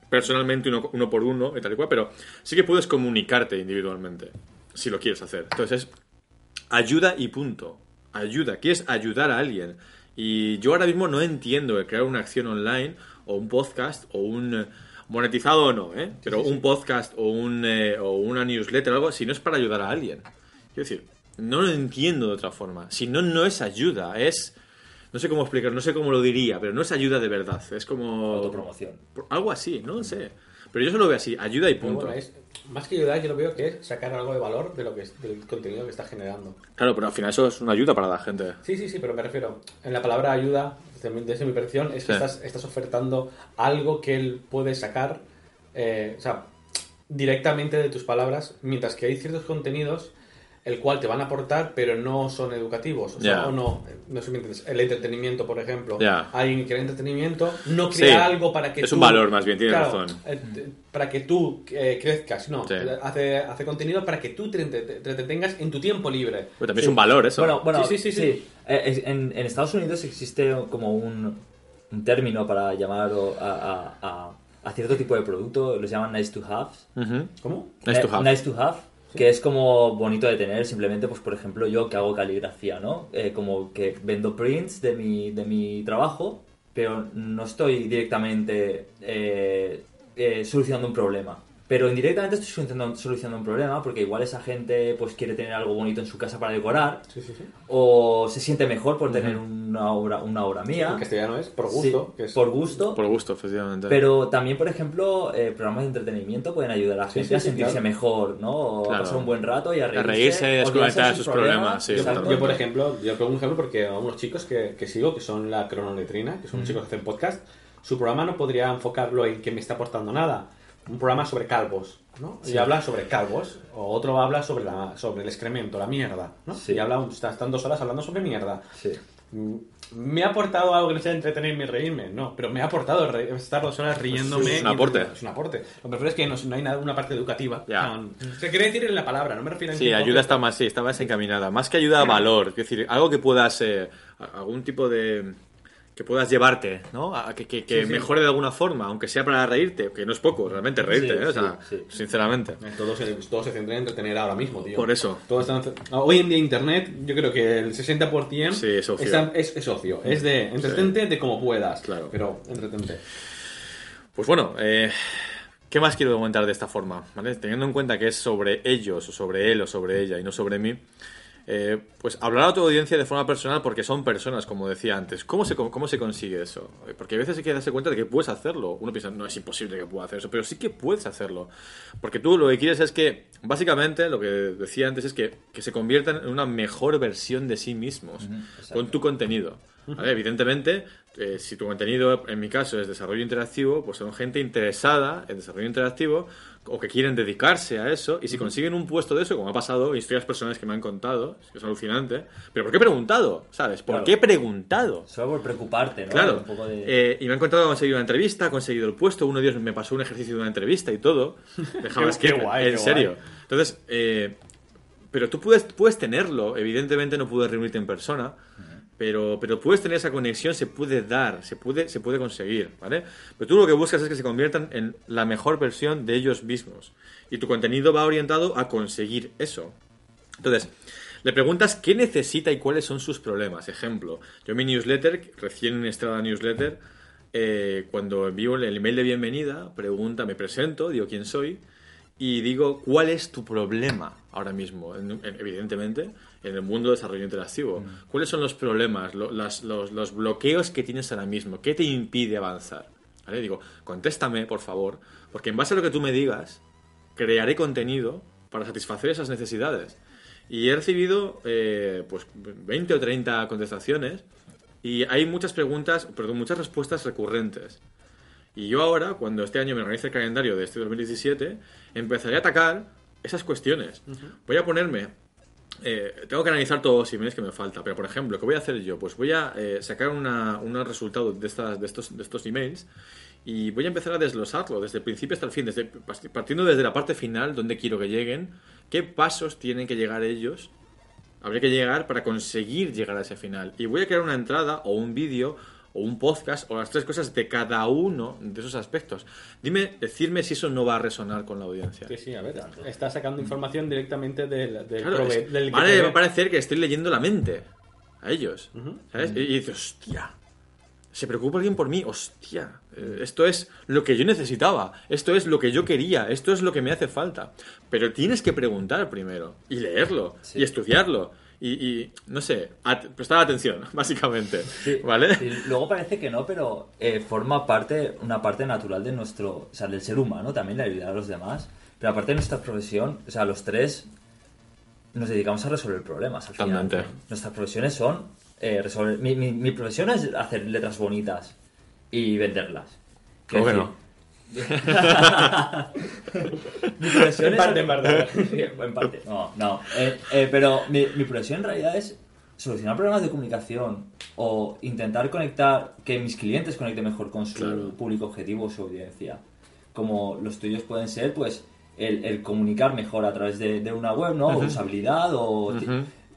personalmente uno, uno por uno y tal y cual, pero sí que puedes comunicarte individualmente, si lo quieres hacer. Entonces, ayuda y punto. Ayuda. Quieres ayudar a alguien. Y yo ahora mismo no entiendo el crear una acción online o un podcast o un eh, monetizado o no, ¿eh? Pero un podcast o un eh, o una newsletter o algo si no es para ayudar a alguien. Quiero decir, no lo entiendo de otra forma. Si no no es ayuda, es no sé cómo explicar, no sé cómo lo diría, pero no es ayuda de verdad, es como Autopromoción. algo así, no lo sé. Pero yo solo veo así, ayuda y punto. bueno, es, más que ayudar, yo lo veo que es sacar algo de valor de lo que es, del contenido que estás generando. Claro, pero al final eso es una ayuda para la gente. Sí, sí, sí, pero me refiero, en la palabra ayuda, desde, mi- desde mi percepción, es que Sí. estás, estás ofertando algo que él puede sacar, eh, o sea, directamente de tus palabras, mientras que hay ciertos contenidos el cual te van a aportar, pero no son educativos. O sea, Ya. o no, no sé si me entiendes. El entretenimiento, por ejemplo. Ya. Alguien que crea entretenimiento no Sí. crea algo para que Es tú... un valor, más bien, tienes Claro, razón. eh, para que tú eh, crezcas, no. Sí. Hace, hace contenido para que tú te, entre- te entretengas en tu tiempo libre. Pero también es un valor eso. Bueno, bueno, Sí, sí, sí, sí. Eh, En, en Estados Unidos existe como un, un término para llamar a, a- a- a cierto tipo de producto, los llaman nice to have. Ujú. ¿Cómo? Nice to have. Nice to have, que es como bonito de tener, simplemente, pues por ejemplo, yo que hago caligrafía, ¿no? Eh, como que vendo prints de mi, de mi trabajo, pero no estoy directamente eh, eh, solucionando un problema. Pero indirectamente estoy solucionando, solucionando un problema porque igual esa gente pues quiere tener algo bonito en su casa para decorar Sí, sí, sí. o se siente mejor por tener una obra, una obra mía. En castellano es por gusto. Sí, que es... por gusto. Por gusto, efectivamente. Pero también, por ejemplo, eh, programas de entretenimiento pueden ayudar a la gente sí, a sentirse claro. mejor, ¿no? O a pasar un buen rato y a reírse. reírse y desconectar de sus problemas, sí, Yo, por ejemplo, yo pongo un ejemplo porque a unos chicos que, que sigo, que son la cronoletrina, que son chicos que hacen podcast, su programa no podría enfocarlo en que me está aportando nada. Un programa sobre calvos, ¿no? Y habla sobre calvos, o otro habla sobre, la, sobre el excremento, la mierda, ¿no? Sí. Y habla, está- están dos horas hablando sobre mierda. Sí. Mm, ¿Me ha aportado algo que no sea entretenerme y reírme? No, pero me ha aportado estar dos horas riéndome. Sí, es un aporte. Es un aporte. Lo que prefiero es que no, no hay nada, una parte educativa. Ya. No, Se quiere decir en la palabra, no me refiero a Sí, ayuda está más, sí, está más encaminada. Más que ayuda a valor, es decir, algo que puedas, eh, algún tipo de que puedas llevarte, ¿no? A que, que- que Sí, sí. mejore de alguna forma, aunque sea para reírte, que no es poco, realmente reírte, Sí, ¿eh? O sea, sinceramente. Todo se, todo se centra en entretener ahora mismo, tío. Por eso. Todo está- hoy en día Internet, yo creo que el 60% Sí, es ocio. está- es, es ocio. Es de entretente de como puedas. Claro. Pero entretente. Pues bueno, eh, ¿qué más quiero comentar de esta forma? ¿vale? Teniendo en cuenta que es sobre ellos, o sobre él, o sobre ella, y no sobre mí, eh, pues hablar a tu audiencia de forma personal porque son personas, como decía antes. ¿Cómo se, cómo se consigue eso? Eh, Porque a veces hay que darse cuenta de que puedes hacerlo. Uno piensa, no es imposible que pueda hacer eso, pero sí que puedes hacerlo. Porque tú lo que quieres es que, básicamente, lo que decía antes es que, que se conviertan en una mejor versión de sí mismos con tu contenido. ¿Vale? Evidentemente, eh, si tu contenido, en mi caso, es desarrollo interactivo, pues son gente interesada en desarrollo interactivo o que quieren dedicarse a eso. Y si consiguen un puesto de eso, como ha pasado, historias personales que me han contado, es que es alucinante. Pero ¿por qué he preguntado? ¿Sabes? ¿Por Claro. qué he preguntado? Solo por preocuparte, ¿no? Claro. Un poco de... Eh, y me han contado que he conseguido una entrevista, he conseguido el puesto, uno de ellos me pasó un ejercicio de una entrevista y todo. Dejaba Qué- que, guay, en qué serio. guay. Entonces, eh, pero tú puedes, puedes tenerlo, evidentemente no puedes reunirte en persona, pero, pero puedes tener esa conexión, se puede dar, se puede, se puede conseguir, ¿vale? Pero tú lo que buscas es que se conviertan en la mejor versión de ellos mismos. Y tu contenido va orientado a conseguir eso. Entonces, le preguntas qué necesita y cuáles son sus problemas. Ejemplo, yo en mi newsletter, recién estrenada newsletter, eh, cuando envío el email de bienvenida, pregunta, me presento, digo quién soy y digo cuál es tu problema ahora mismo, en- en- evidentemente, en el mundo de desarrollo interactivo. ¿Cuáles son los problemas, lo- las- los, los bloqueos que tienes ahora mismo? ¿Qué te impide avanzar? ¿Vale? Digo, contéstame, por favor, porque en base a lo que tú me digas, crearé contenido para satisfacer esas necesidades. Y he recibido eh, pues 20 o 30 contestaciones y hay muchas preguntas, perdón, muchas respuestas recurrentes. Y yo ahora, cuando este año me organice el calendario de este 2017, empezaré a atacar esas cuestiones. Voy a ponerme... eh, tengo que analizar todos los emails que me falta, pero por ejemplo, ¿qué voy a hacer yo? Pues voy a eh, sacar una, unos resultados de, estas, de, estos, de estos emails y voy a empezar a desglosarlo desde el principio hasta el fin, desde, partiendo desde la parte final, donde quiero que lleguen, qué pasos tienen que llegar ellos habría que llegar para conseguir llegar a ese final. Y voy a crear una entrada o un vídeo o un podcast o las tres cosas de cada uno de esos aspectos. Dime, decirme si eso no va a resonar con la audiencia. Sí, sí, a ver. Está sacando información directamente del, del, Claro, prove- es- del que vale, te va a parecer que estoy leyendo la mente a ellos. ¿Sabes? Y dices, hostia, se preocupa alguien por mí, hostia, eh, esto es lo que yo necesitaba, esto es lo que yo quería, esto es lo que me hace falta. Pero tienes que preguntar primero y leerlo Sí. y estudiarlo. Y, y, no sé, prestar atención, básicamente. ¿Vale? Sí, luego parece que no, pero eh, forma parte, una parte natural de nuestro, o sea, del ser humano también, de ayudar a los demás. Pero aparte de nuestra profesión, o sea, los tres nos dedicamos a resolver problemas. Al final. Nuestras profesiones son eh, resolver. Mi, mi, mi profesión es hacer letras bonitas y venderlas. ¿Cómo que no? Mi profesión En es- parte, en parte. Sí, en parte. No, no. Eh, eh, pero mi, mi profesión en realidad es solucionar problemas de comunicación o intentar conectar, que mis clientes conecten mejor con su Claro. público objetivo o su audiencia. Como los tuyos pueden ser, pues, el, el comunicar mejor a través de, de una web, ¿no? O usabilidad, o.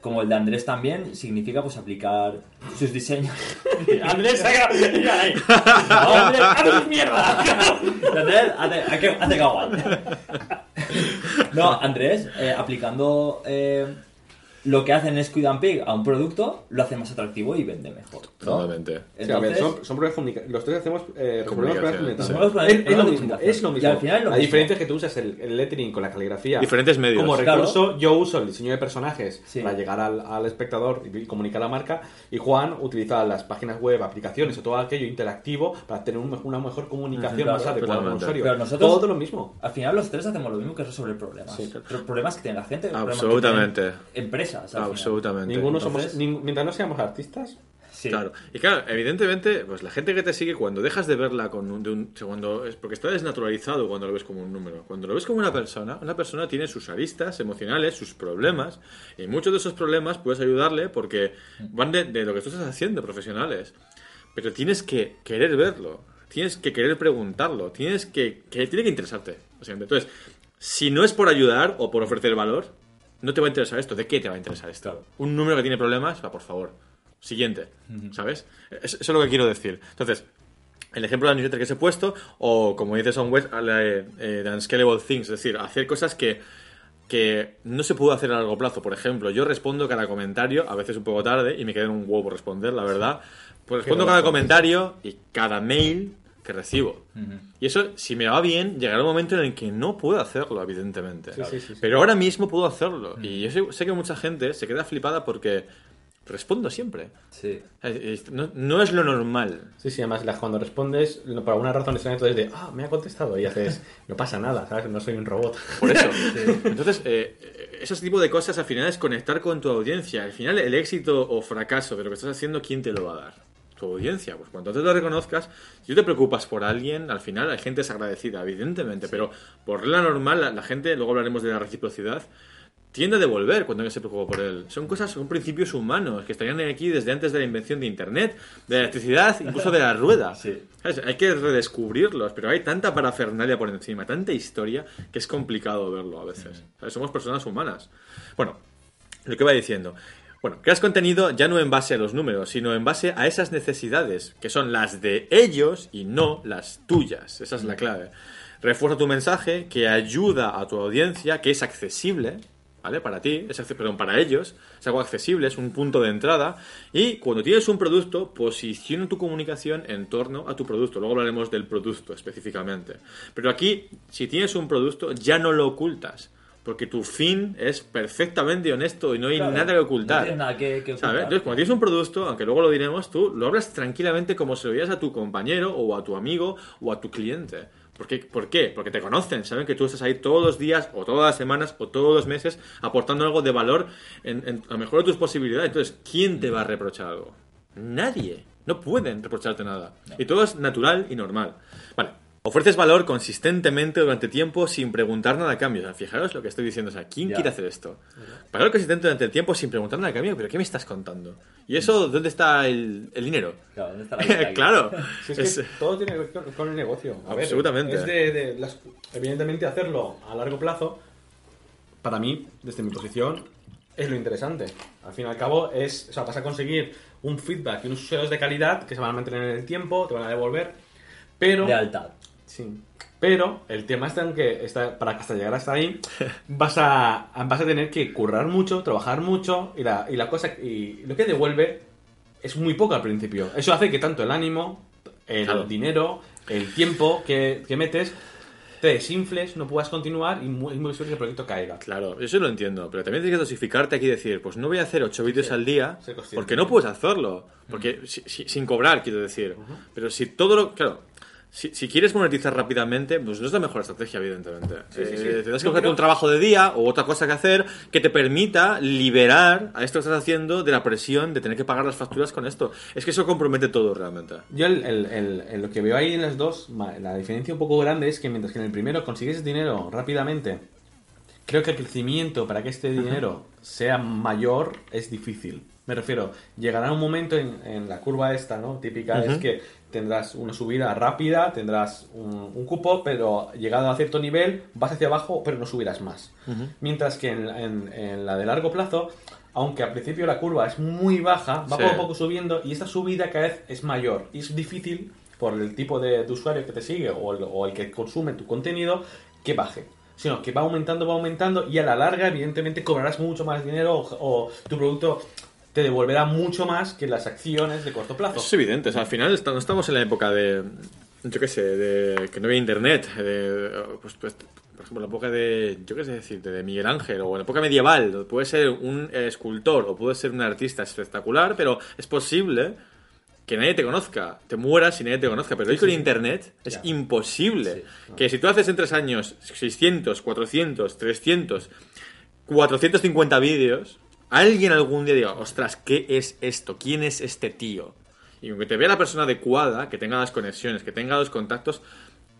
como el de Andrés también, significa pues aplicar sus diseños. Andrés, saca. Mira ahí. Andrés, Andrés, mierda. Andrés, hace. No, Andrés, eh, aplicando eh, lo que hacen es Squid and Pig a un producto, lo hace más atractivo y vende mejor. ¿no? Totalmente. Sí, Entonces, son, son problemas Los tres hacemos eh, Comunicación, sí. Es, es lo mismo, es lo Y mismo. al final lo la mismo. diferencia es que tú usas el, el lettering con la caligrafía. Diferentes medios. Como Claro. recurso, yo uso el diseño de personajes Sí. para llegar al, al espectador y, y comunicar la marca. Y Juan utiliza las páginas web, aplicaciones o todo aquello interactivo para tener un- una mejor comunicación Claro, más adecuada totalmente. usuario. Pero nosotros- Todo lo mismo. Al final los tres hacemos lo mismo que resolver problemas. Sí. Pro- Problemas que tiene la gente. Absolutamente. tienen Empresas. Absolutamente. Ninguno Entonces- somos, nin- mientras no seamos artistas, Sí. Claro. Y claro, evidentemente, pues la gente que te sigue, cuando dejas de verla con un, de un- cuando es porque está desnaturalizado cuando lo ves como un número. Cuando lo ves como una persona, una persona tiene sus aristas emocionales, sus problemas, y muchos de esos problemas puedes ayudarle porque van de, de lo que tú estás haciendo, profesionales. Pero tienes que querer verlo, tienes que querer preguntarlo, tienes que, que tiene que interesarte. Entonces, si no es por ayudar o por ofrecer valor, no te va a interesar esto. ¿De qué te va a interesar esto? Un número que tiene problemas, va, por favor. Siguiente, ¿sabes? Es- Eso es lo que quiero decir. Entonces, el ejemplo de la newsletter que os he puesto, o como dice Son West, the unscalable things, es decir, hacer cosas que, que no se pudo hacer a largo plazo. Por ejemplo, yo respondo cada comentario, a veces un poco tarde, y me queda un huevo responder, la verdad. Pues respondo cada comentario y cada mail que recibo. Y eso, si me va bien, llegará un momento en el que no puedo hacerlo, evidentemente. Sí, sí, sí, sí. Pero ahora mismo puedo hacerlo. Y yo sé, sé que mucha gente se queda flipada porque respondo siempre. Sí. No, no es lo normal. Sí, sí, además cuando respondes, por alguna razón extraña, entonces de, ah, me ha contestado, y haces, no pasa nada, ¿sabes? No soy un robot. Por eso. Entonces, eh, ese tipo de cosas al final es conectar con tu audiencia. Al final, el éxito o fracaso de lo que estás haciendo, ¿quién te lo va a dar? Tu audiencia. Pues cuando te lo reconozcas, si tú te preocupas por alguien, al final la gente es agradecida, evidentemente. Pero por regla normal, la, la gente, luego hablaremos de la reciprocidad, tiende a devolver cuando alguien se preocupa por él. Son cosas, son principios humanos que estarían aquí desde antes de la invención de Internet, de la electricidad, incluso de la rueda. Sí. ¿Sabes? Hay que redescubrirlos, pero hay tanta parafernalia por encima, tanta historia, que es complicado verlo a veces. ¿Sabes? Somos personas humanas. Bueno, lo que va diciendo. Bueno, creas contenido ya no en base a los números, sino en base a esas necesidades, que son las de ellos y no las tuyas. Esa es la clave. Refuerza tu mensaje, que ayuda a tu audiencia, que es accesible, ¿vale? Para ti, es perdón, para ellos, es algo accesible, es un punto de entrada. Y cuando tienes un producto, posiciona tu comunicación en torno a tu producto. Luego hablaremos del producto específicamente. Pero aquí, si tienes un producto, ya no lo ocultas. Porque tu fin es perfectamente honesto y no hay Claro, nada que ocultar. No nada que, ocultar. Entonces, cuando tienes un producto, aunque luego lo diremos, tú lo hablas tranquilamente como si lo dieras a tu compañero o a tu amigo o a tu cliente. ¿Por qué? ¿Por qué? Porque te conocen, saben que tú estás ahí todos los días o todas las semanas o todos los meses aportando algo de valor en, en- a lo mejor de tus posibilidades. Entonces, ¿quién te va a reprochar algo? Nadie. No pueden reprocharte nada. Y todo es natural y normal. Vale. Ofreces valor consistentemente durante tiempo sin preguntar nada a cambio. O sea, fijaros lo que estoy diciendo. O sea, ¿quién Ya. quiere hacer esto? Valor consistente durante el tiempo sin preguntar nada a cambio. ¿Pero qué me estás contando? ¿Y eso dónde está el, el dinero? Claro, ¿dónde está la claro. Si es que Es- todo tiene que ver con, el negocio. A ver, Absolutamente. es de, de las- evidentemente hacerlo a largo plazo, para mí, desde mi posición, es lo interesante. Al fin y al cabo, es, o sea, vas a conseguir un feedback y unos usuarios de calidad que se van a mantener en el tiempo, te van a devolver, pero... Lealtad. Sí. Pero el tema está en que está, para hasta llegar hasta ahí vas a, vas a tener que currar mucho, trabajar mucho y la, y la cosa y lo que devuelve es muy poco al principio. Eso hace que tanto el ánimo, el Claro. dinero, el tiempo que, que metes te desinfles, no puedas continuar y muy, muy que el proyecto caiga. Claro, eso lo entiendo, pero también tienes que dosificarte aquí y decir, pues no voy a hacer ocho vídeos al día, porque no puedes hacerlo, porque si- si- sin cobrar, quiero decir. Pero si todo lo... Claro, si, si quieres monetizar rápidamente, pues no es la mejor estrategia, evidentemente. Sí, sí, sí. Eh, tendrás que No, pero- un trabajo de día o otra cosa que hacer que te permita liberar a esto que estás haciendo de la presión de tener que pagar las facturas con esto. Es que eso compromete todo realmente. Yo el, el- el- el- lo que veo ahí en las dos, la diferencia un poco grande es que mientras que en el primero consigues dinero rápidamente, creo que el crecimiento para que este dinero sea mayor es difícil. Me refiero, llegará un momento en, en la curva esta, ¿no? Típica es que tendrás una subida rápida, tendrás un, un cupo, pero llegado a cierto nivel vas hacia abajo, pero no subirás más. Mientras que en, en- en la de largo plazo, aunque al principio la curva es muy baja, va Sí. poco a poco subiendo y esta subida cada vez es mayor. Y es difícil, por el tipo de, de usuario que te sigue o el, o el que consume tu contenido, que baje. Sino que va aumentando, va aumentando y a la larga, evidentemente, cobrarás mucho más dinero o, o tu producto te devolverá mucho más que las acciones de corto plazo. Es evidente. O sea, al final no estamos en la época de, yo qué sé, de que no había internet. de, pues, pues, por ejemplo, la época de, yo qué sé decir, de Miguel Ángel o en la época medieval. Puede ser un escultor o puede ser un artista espectacular, pero es posible que nadie te conozca. Te mueras y nadie te conozca. Pero hoy con internet es imposible. Que si tú haces en tres años 600, 400, 300, 450 vídeos, alguien algún día diga, ostras, ¿qué es esto? ¿Quién es este tío? Y aunque te vea la persona adecuada, que tenga las conexiones, que tenga los contactos,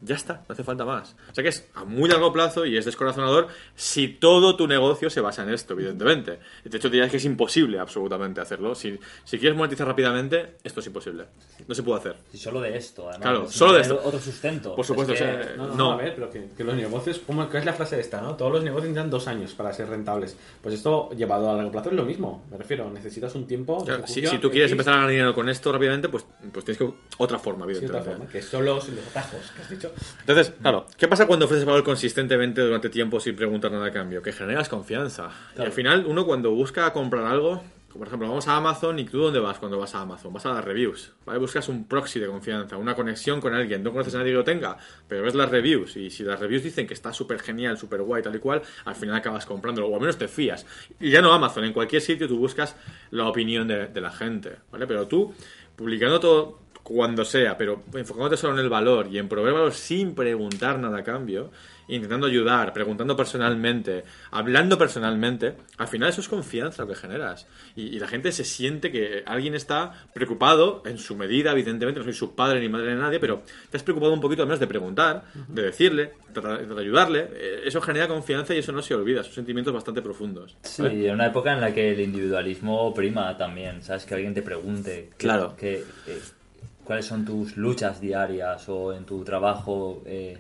ya está, no hace falta más. O sea que es a muy largo plazo y es descorazonador si todo tu negocio se basa en esto, evidentemente. De hecho, te diría que es imposible absolutamente hacerlo. Si, si quieres monetizar rápidamente, esto es imposible. No se puede hacer. Y solo de esto, además. Claro, solo de esto. Otro sustento. Por supuesto, Es que- o sea, No, no, a ver, pero que, que los negocios, ¿cómo que es la frase esta, no? Todos los negocios necesitan dos años para ser rentables. Pues esto, llevado a largo plazo, es lo mismo. Me refiero, necesitas un tiempo. Claro, si, tú quieres empezar a ganar dinero con esto rápidamente, pues, pues tienes que otra forma, de cierta evidentemente. forma, que son los, los atajos que has dicho. Entonces, claro, ¿qué pasa cuando ofreces valor consistentemente durante tiempo sin preguntar nada a cambio? Que generas confianza. Y al final, uno cuando busca comprar algo, como por ejemplo, vamos a Amazon y tú dónde vas cuando vas a Amazon? Vas a las reviews, ¿vale? Buscas un proxy de confianza, una conexión con alguien. No conoces a nadie que lo tenga, pero ves las reviews y si las reviews dicen que está súper genial, súper guay, tal y cual, al final acabas comprándolo o al menos te fías. Y ya no Amazon, en cualquier sitio tú buscas la opinión de, de la gente, ¿vale? Pero tú, publicando todo cuando sea, pero enfocándote solo en el valor y en proveer valor sin preguntar nada a cambio, intentando ayudar, preguntando personalmente, hablando personalmente, al final eso es confianza lo que generas. Y, y la gente se siente que alguien está preocupado, en su medida, evidentemente, no soy su padre ni madre de nadie, pero te has preocupado un poquito al menos de tratar, de decirle, tratar de ayudarle. Eh, Eso genera confianza y eso no se olvida, son sentimientos bastante profundos. Sí, en una época en la que el individualismo prima también, ¿sabes? Que alguien te pregunte que- Claro. que, eh, cuáles son tus luchas diarias o en tu trabajo, eh,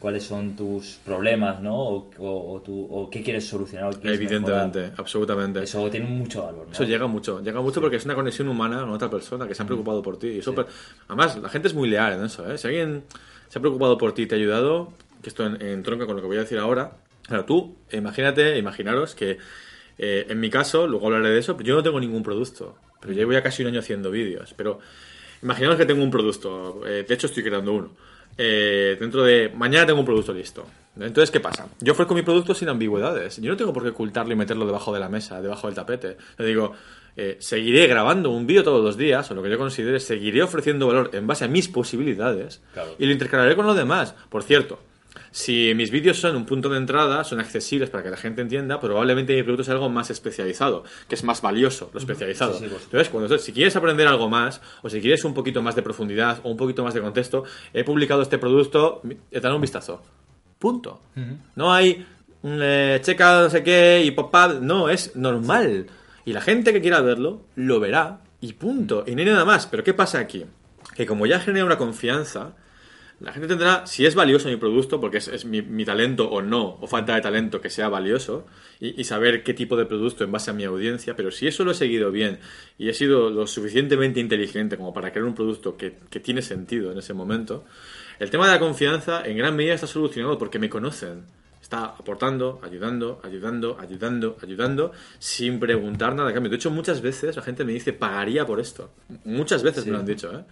cuáles son tus problemas, ¿no? O, o- o tu- o qué quieres solucionar. o qué quieres Evidentemente, mejorar. absolutamente. Eso tiene mucho valor, ¿no? Eso llega mucho, llega mucho porque es una conexión humana con otra persona que se ha preocupado por ti. Y eso, pues, Además, la gente es muy leal en eso. ¿eh? Si alguien se ha preocupado por ti y te ha ayudado, que esto en, entronca con lo que voy a decir ahora, claro, tú, imagínate, imaginaros que eh, en mi caso, luego hablaré de eso, pero yo no tengo ningún producto. Pero llevo ya casi un año haciendo vídeos. Pero imaginaos que tengo un producto, eh, de hecho estoy creando uno. Eh, dentro de mañana tengo un producto listo. Entonces, ¿qué pasa? Yo ofrezco mi producto sin ambigüedades. Yo no tengo por qué ocultarlo y meterlo debajo de la mesa, debajo del tapete. Le digo, eh, seguiré grabando un vídeo todos los días, o lo que yo considere, seguiré ofreciendo valor en base a mis posibilidades Claro. y lo intercalaré con lo demás. Por cierto, si mis vídeos son un punto de entrada, son accesibles para que la gente entienda, probablemente mi producto es algo más especializado, que es más valioso, lo especializado. Sí, sí. Entonces, cuando, si quieres aprender algo más, o si quieres un poquito más de profundidad o un poquito más de contexto, he publicado este producto, dale un vistazo. Punto. No hay mm, eh, checa no sé qué y pop-up, no, es normal. Y la gente que quiera verlo, lo verá y punto. Y no hay nada más. Pero ¿qué pasa aquí? Que como ya genera una confianza, la gente tendrá, si es valioso mi producto, porque es, es mi, mi talento o no, o falta de talento que sea valioso, y, y saber qué tipo de producto en base a mi audiencia, pero si eso lo he seguido bien y he sido lo suficientemente inteligente como para crear un producto que, que tiene sentido en ese momento, el tema de la confianza en gran medida está solucionado porque me conocen. Está aportando, ayudando, ayudando, ayudando, ayudando, sin preguntar nada a cambio. De hecho, muchas veces la gente me dice, pagaría por esto. Muchas veces me lo han dicho, ¿eh?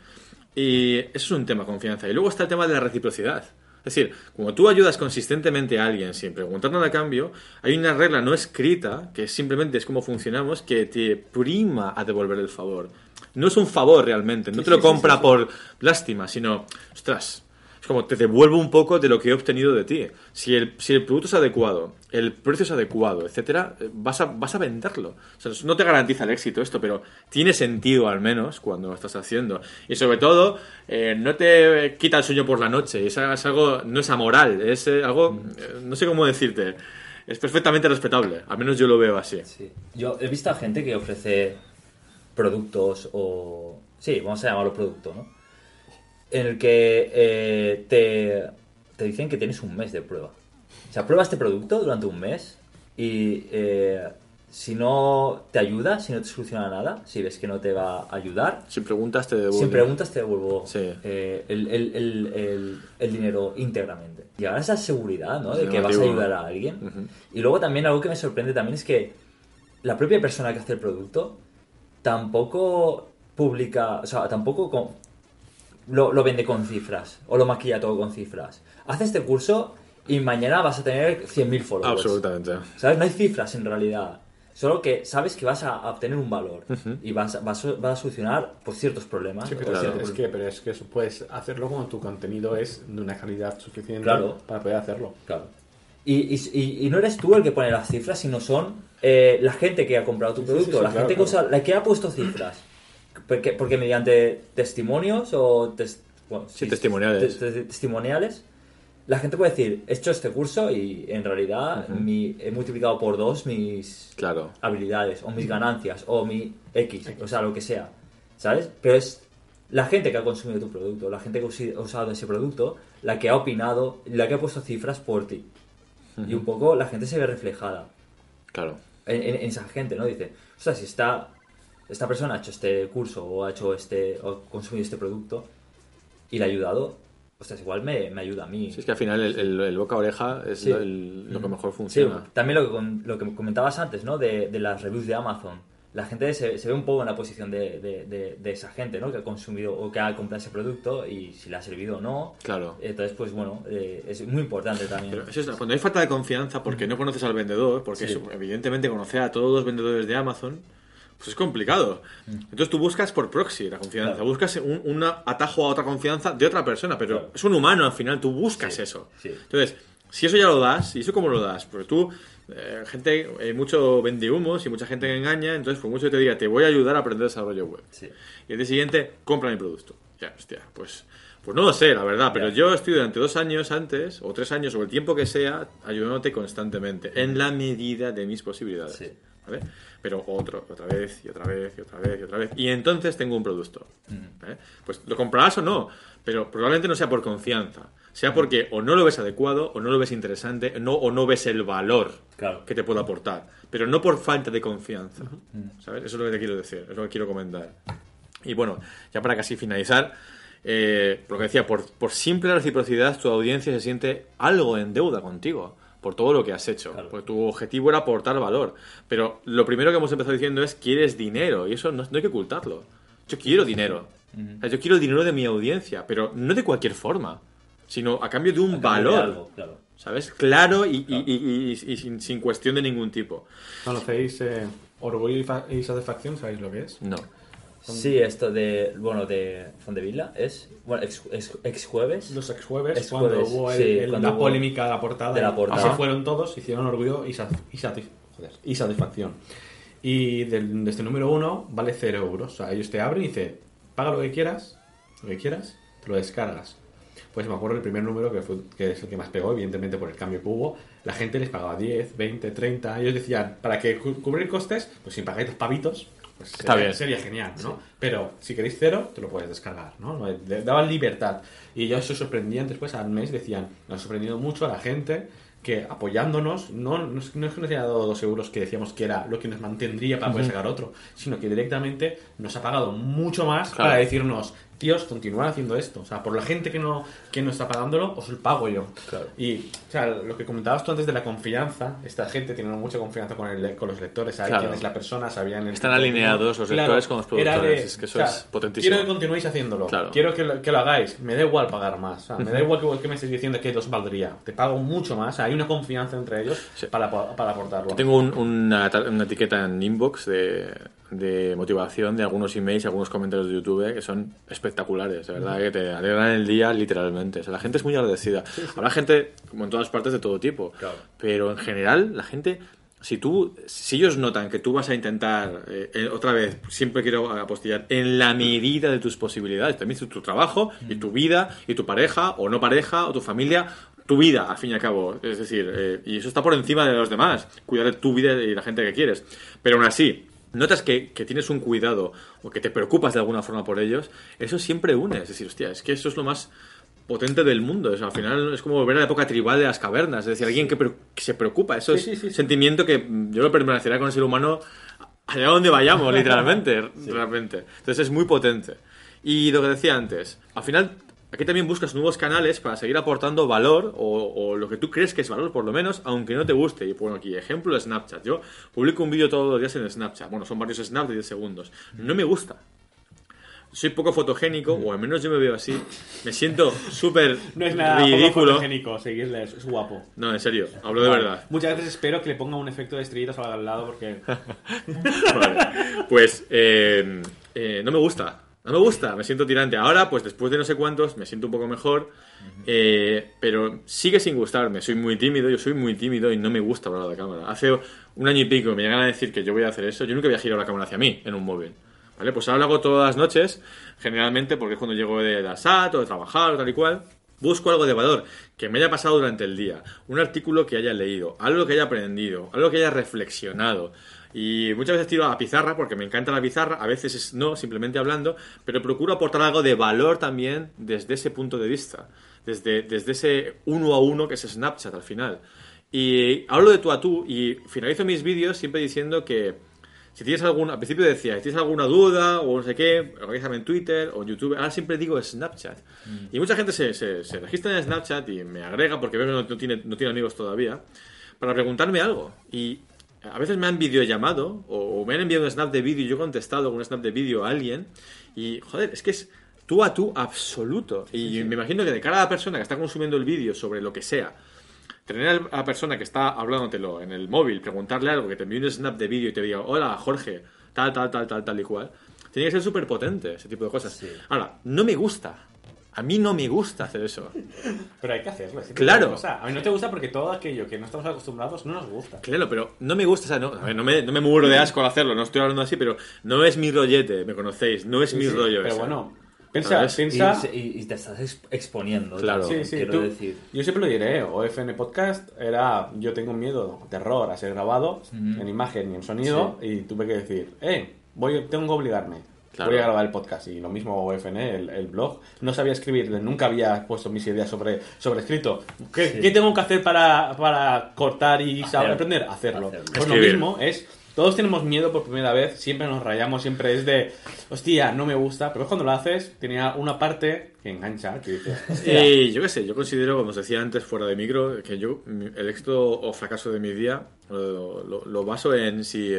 Y eso es un tema, confianza. Y luego está el tema de la reciprocidad. Es decir, como tú ayudas consistentemente a alguien sin preguntar nada a cambio, hay una regla no escrita, que simplemente es como funcionamos, que te prima a devolver el favor. No es un favor realmente, no te lo compra por lástima, sino, ostras, como te devuelvo un poco de lo que he obtenido de ti. Si el, si el producto es adecuado, el precio es adecuado, etcétera, eh, vas a, vas a venderlo. O sea, no te garantiza el éxito esto, pero tiene sentido al menos cuando lo estás haciendo. Y sobre todo, eh, no te quita el sueño por la noche. Es, es algo, no es amoral, es eh, algo, eh, no sé cómo decirte, es perfectamente respetable. Al menos yo lo veo así. Sí. Yo he visto a gente que ofrece productos o... Sí, vamos a llamarlo producto, ¿no? En el que eh, te, te dicen que tienes un mes de prueba. O sea, prueba este producto durante un mes y eh, si no te ayuda, si no te soluciona nada, si ves que no te va a ayudar, Si preguntas, te devuelvo. sin preguntas te devuelvo Sí. eh, el, el- el- el- dinero íntegramente. Y ahora esa seguridad, ¿no? De que vas a ayudar a alguien. Y luego también algo que me sorprende también es que la propia persona que hace el producto tampoco publica, o sea, tampoco lo, lo vende con cifras o lo maquilla todo con cifras. Hace este curso y mañana vas a tener 100.000 followers. Absolutamente. ¿Sabes? No hay cifras en realidad. Solo que sabes que vas a obtener un valor y vas, a- vas, a- vas a solucionar pues, ciertos problemas. Sí, o pero ciertos es que, pero es que eso puedes hacerlo cuando tu contenido es de una calidad suficiente Claro. para poder hacerlo. Claro. Y, y- y- y no eres tú el que pone las cifras, sino son eh, la gente que ha comprado tu producto, sí, sí, la claro, gente que, claro. usa- la que ha puesto cifras. Porque, porque mediante testimonios o tes- bueno, Sí, testimoniales. te- te- testimoniales, la gente puede decir, he hecho este curso y en realidad mi- he multiplicado por dos mis Claro. habilidades o mis ganancias o mi X, o sea, lo que sea. ¿Sabes? Pero es la gente que ha consumido tu producto, la gente que ha usado ese producto, la que ha opinado, la que ha puesto cifras por ti. Y un poco la gente se ve reflejada Claro. en, en- en esa gente, ¿no? Dice, o sea, si esta, esta persona ha hecho este curso o ha hecho este, o ha consumido este producto y le ha ayudado, ostras, igual me, me ayuda a mí. Sí, es que al final el, el- el boca a oreja es Sí. lo, el- lo que mejor Sí, funciona. también lo que, con- lo que comentabas antes, ¿no? De, de las reviews de Amazon. La gente se, se ve un poco en la posición de, de- de- de esa gente, ¿no? Que ha consumido o que ha comprado ese producto y si le ha servido o no. Claro. Entonces, pues bueno, eh, es muy importante también. Pero eso es, cuando hay falta de confianza porque no conoces al vendedor, porque Sí. eso, evidentemente conocer a todos los vendedores de Amazon, pues es complicado. Entonces tú buscas por proxy la confianza, Claro. buscas un, un atajo a otra confianza de otra persona, pero Claro. es un humano al final, tú buscas Sí, eso. sí. Entonces, si eso ya lo das, ¿y eso cómo lo das? Porque tú, eh, gente, hay mucho vende humos y mucha gente que engaña, entonces por mucho que te diga, te voy a ayudar a aprender desarrollo web. Sí. Y el día siguiente, compra mi producto. Ya, hostia, pues, pues no lo sé, la verdad, pero yo estoy durante dos años antes, o tres años, o el tiempo que sea, ayudándote constantemente, en la medida de mis posibilidades. Pero otro, otra vez, y otra vez, y otra vez, y otra vez. Y entonces tengo un producto. ¿vale? Pues lo comprarás o no, pero probablemente no sea por confianza. Sea porque o no lo ves adecuado, o no lo ves interesante, no, o no ves el valor Claro. que te puedo aportar. Pero no por falta de confianza. ¿Sabes? Eso es lo que te quiero decir, es lo que quiero comentar. Y bueno, ya para casi finalizar, eh, lo que decía, por, por simple reciprocidad, tu audiencia se siente algo en deuda contigo por todo lo que has hecho. Claro. Porque tu objetivo era aportar valor. Pero lo primero que hemos empezado diciendo es quieres dinero, y eso no, no hay que ocultarlo. Yo quiero dinero. O sea, yo quiero el dinero de mi audiencia, pero no de cualquier forma, sino a cambio de un de valor. algo, claro. ¿Sabes? Claro y, y- y- y- y sin, sin cuestión de ningún tipo. ¿Conocéis eh, orgullo y, fa- y satisfacción? ¿Sabéis lo que es? No. Sí, esto de, bueno, de Fondevilla es, bueno, ex, ex- ex jueves. Los ex jueves, Ex cuando jueves, hubo el- sí, el- cuando la hubo- polémica de la portada. de la portada. Así fueron todos, hicieron orgullo y, sat- y satis- joder, y satisfacción. Y del- de este número uno vale 0 euros. O sea, ellos te abren y dicen, paga lo que quieras, lo que quieras, te lo descargas. Pues me acuerdo el primer número que, fue, que es el que más pegó, evidentemente por el cambio que hubo. La gente les pagaba 10, 20, 30. Ellos decían, para que cu- cubrir costes, pues si pagáis los pavitos, pues Está sería, bien. sería genial, ¿no? Pero si queréis cero, te lo puedes descargar, ¿no? Daban libertad. Y yo eso sorprendían después, al mes decían, nos ha sorprendido mucho a la gente que apoyándonos, no, no, es, no es que nos haya dado dos euros que decíamos que era lo que nos mantendría para poder sacar otro, sino que directamente nos ha pagado mucho más Claro. para decirnos, tíos, continuad haciendo esto. O sea, por la gente que no, que no está pagándolo, os lo pago yo. Claro. Y, o sea, lo que comentabas tú antes de la confianza, esta gente tiene mucha confianza con, el, con los lectores, saben Claro. quién es la persona, sabían el Están de- alineados los Claro, lectores con los productores, es que eso es potentísimo. Quiero que continuéis haciéndolo, Claro. quiero que lo, que lo hagáis, me da igual pagar más, o sea, me da igual que, que me estéis diciendo que os valdría, te pago mucho más, o sea, hay una confianza entre ellos Sí. para, para aportarlo. Tengo un- una, una etiqueta en inbox de, de motivación de algunos emails y algunos comentarios de YouTube que son espectaculares, de verdad, que te alegran el día literalmente. O sea, la gente es muy agradecida. Habrá gente, como en todas partes, de todo tipo. Claro. Pero en general, la gente, si tú, si ellos notan que tú vas a intentar, eh, eh, otra vez, siempre quiero apostillar, en la medida de tus posibilidades, también tu, tu trabajo y tu vida y tu pareja o no pareja o tu familia, tu vida, al fin y al cabo. Es decir, eh, y eso está por encima de los demás, cuidar de tu vida y la gente que quieres. Pero aún así, notas que, que tienes un cuidado o que te preocupas de alguna forma por ellos, eso siempre une. Es decir, hostia, es que eso es lo más potente del mundo. O sea, al final es como volver a la época tribal de las cavernas. Es decir, alguien que, pre- que se preocupa. Eso Sí, es sí, sí, sí. sentimiento que yo lo permanecerá con el ser humano allá donde vayamos, literalmente. Realmente. Entonces es muy potente. Y lo que decía antes, al final aquí también buscas nuevos canales para seguir aportando valor o, o lo que tú crees que es valor, por lo menos, aunque no te guste. Y bueno, aquí, ejemplo de Snapchat. Yo publico un vídeo todos los días en Snapchat. Bueno, son varios snaps de 10 segundos. No me gusta. Soy poco fotogénico, o al menos yo me veo así. Me siento súper No es nada poco fotogénico, seguirle, es, es guapo. No, en serio, hablo de Vale. verdad. Muchas veces espero que le ponga un efecto de estrellitas al lado porque... Vale. Pues eh, eh, no me gusta. No me gusta, me siento tirante. Ahora, pues después de no sé cuántos, me siento un poco mejor. eh, pero sigue sin gustarme. Soy muy tímido, yo soy muy tímido y no me gusta hablar a la cámara. Hace un año y pico me llegan a decir que yo voy a hacer eso. Yo nunca había girado la cámara hacia mí en un móvil. ¿Vale? Pues ahora lo hago todas las noches, generalmente porque es cuando llego de la SAT o de trabajar o tal y cual. Busco algo de valor que me haya pasado durante el día, un artículo que haya leído, algo que haya aprendido, algo que haya reflexionado. Y muchas veces tiro a la pizarra porque me encanta la pizarra, a veces es no, simplemente hablando, pero procuro aportar algo de valor también desde ese punto de vista, desde, desde ese uno a uno que es Snapchat al final. Y hablo de tú a tú y finalizo mis vídeos siempre diciendo que si tienes algún, al principio decía, si tienes alguna duda o no sé qué, organízame en Twitter o en YouTube. Ahora siempre digo Snapchat. Y mucha gente se, se, se registra en Snapchat y me agrega porque veo que no, no tiene, no tiene amigos todavía para preguntarme algo. Y a veces me han videollamado o, o me han enviado un snap de vídeo y yo he contestado con un snap de vídeo a alguien. Y joder, es que es tú a tú absoluto. Y me imagino que de cara a la persona que está consumiendo el vídeo sobre lo que sea, tener a la persona que está hablándotelo en el móvil, preguntarle algo, que te envíe un snap de vídeo y te diga, hola Jorge, tal, tal, tal, tal, tal y cual, tiene que ser súper potente ese tipo de cosas. Ahora, no me gusta. A mí no me gusta hacer eso. Pero hay que hacerlo. es que Claro. O sea, a mí no te gusta porque todo aquello que no estamos acostumbrados no nos gusta. Claro, pero no me gusta, o sea, no, a ver, no, me, no me muero de asco al hacerlo, no estoy hablando así, pero no es mi rollete, me conocéis, no es mi Sí, rollo Pero ese. bueno, piensa. Y, piensa... se- y- y te estás exp- exponiendo. Claro. también, Sí, sí, quiero tú- decir. Yo siempre lo diré, OFN Podcast era yo tengo miedo, terror a ser grabado en imagen y en sonido y tuve que decir, eh, voy, tengo que obligarme. Claro. Voy a grabar el podcast y lo mismo OFN, el, el blog. No sabía escribir, nunca había puesto mis ideas sobre, sobre escrito. ¿Qué, Sí. qué tengo que hacer para, para cortar y saber Hacer- aprender? Hacerlo. hacerlo. Pues lo Escribir. mismo es, todos tenemos miedo por primera vez, siempre nos rayamos, siempre es de, hostia, no me gusta, pero cuando lo haces, tenía una parte que engancha, que dices, Y yo qué sé, yo considero, como os decía antes fuera de micro, que yo el éxito o fracaso de mi día lo, lo- lo baso en si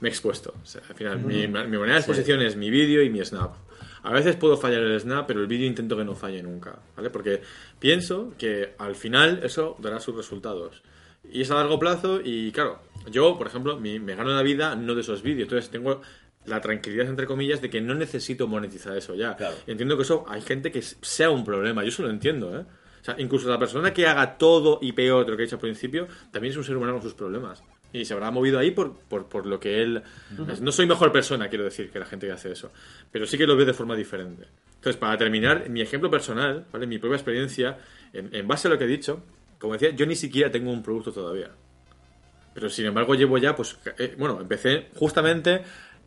me he expuesto. O sea, al final, mi, mi manera de exposición es mi vídeo y mi snap. A veces puedo fallar el snap, pero el vídeo intento que no falle nunca, ¿vale? Porque pienso que al final eso dará sus resultados. Y es a largo plazo y claro, yo, por ejemplo, mi- me gano la vida no de esos vídeos, entonces tengo la tranquilidad, entre comillas, de que no necesito monetizar eso ya. Claro. Entiendo que eso hay gente que sea un problema, yo eso lo entiendo, ¿eh? O sea, incluso la persona que haga todo y peor de lo que he hecho al principio, también es un ser humano con sus problemas. Y se habrá movido ahí por, por, por lo que él... No soy mejor persona, quiero decir, que la gente que hace eso. Pero sí que lo veo de forma diferente. Entonces, para terminar, mi ejemplo personal, ¿vale? Mi propia experiencia, en, en base a lo que he dicho, como decía, yo ni siquiera tengo un producto todavía. Pero sin embargo llevo ya, pues, eh, bueno, empecé justamente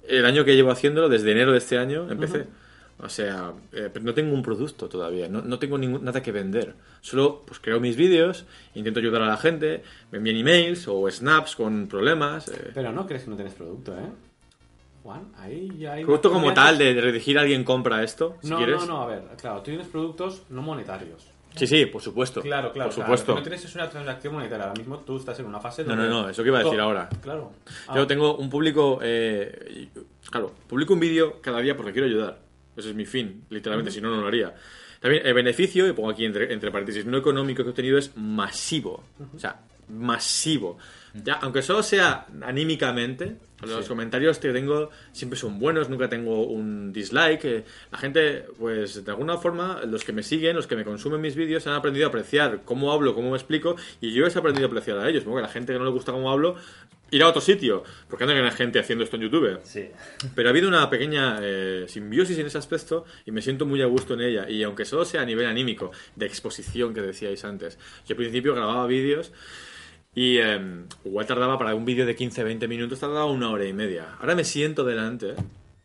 el año que llevo haciéndolo, desde enero de este año, empecé. O sea, eh, no tengo un producto todavía, no, no tengo ningún, nada que vender. Solo pues creo mis vídeos, intento ayudar a la gente, me envían emails o snaps con problemas. eh. Pero no crees que no tienes producto, ¿eh? Juan, ahí ya hay... Producto como tal, de, de redigir alguien compra esto, si No, quieres. no, no, a ver, claro, tú tienes productos no monetarios. Sí, sí, por supuesto. Claro, claro. Por supuesto. lo que no tienes es una transacción monetaria. Ahora mismo tú estás en una fase No, donde- no, no, eso que iba a decir ahora. Claro. Yo Ah, tengo un público. eh, claro, publico un vídeo cada día porque quiero ayudar. Ese es mi fin, literalmente, si no, no lo haría. También el beneficio, y pongo aquí entre, entre paréntesis, no económico que he obtenido es masivo. O sea, masivo. Ya, aunque solo sea anímicamente, los comentarios que tengo siempre son buenos, nunca tengo un dislike. eh, la gente, pues de alguna forma, los que me siguen, los que me consumen mis vídeos, han aprendido a apreciar cómo hablo, cómo me explico, y yo he aprendido a apreciar a ellos. Porque la gente que no le gusta cómo hablo, irá a otro sitio, porque que hay gente haciendo esto en YouTube. Sí. Pero ha habido una pequeña eh, simbiosis en ese aspecto y me siento muy a gusto en ella. Y aunque solo sea a nivel anímico, de exposición que decíais antes, yo al principio grababa vídeos y eh, igual tardaba para un vídeo de 15-20 minutos, tardaba una hora y media. Ahora me siento delante,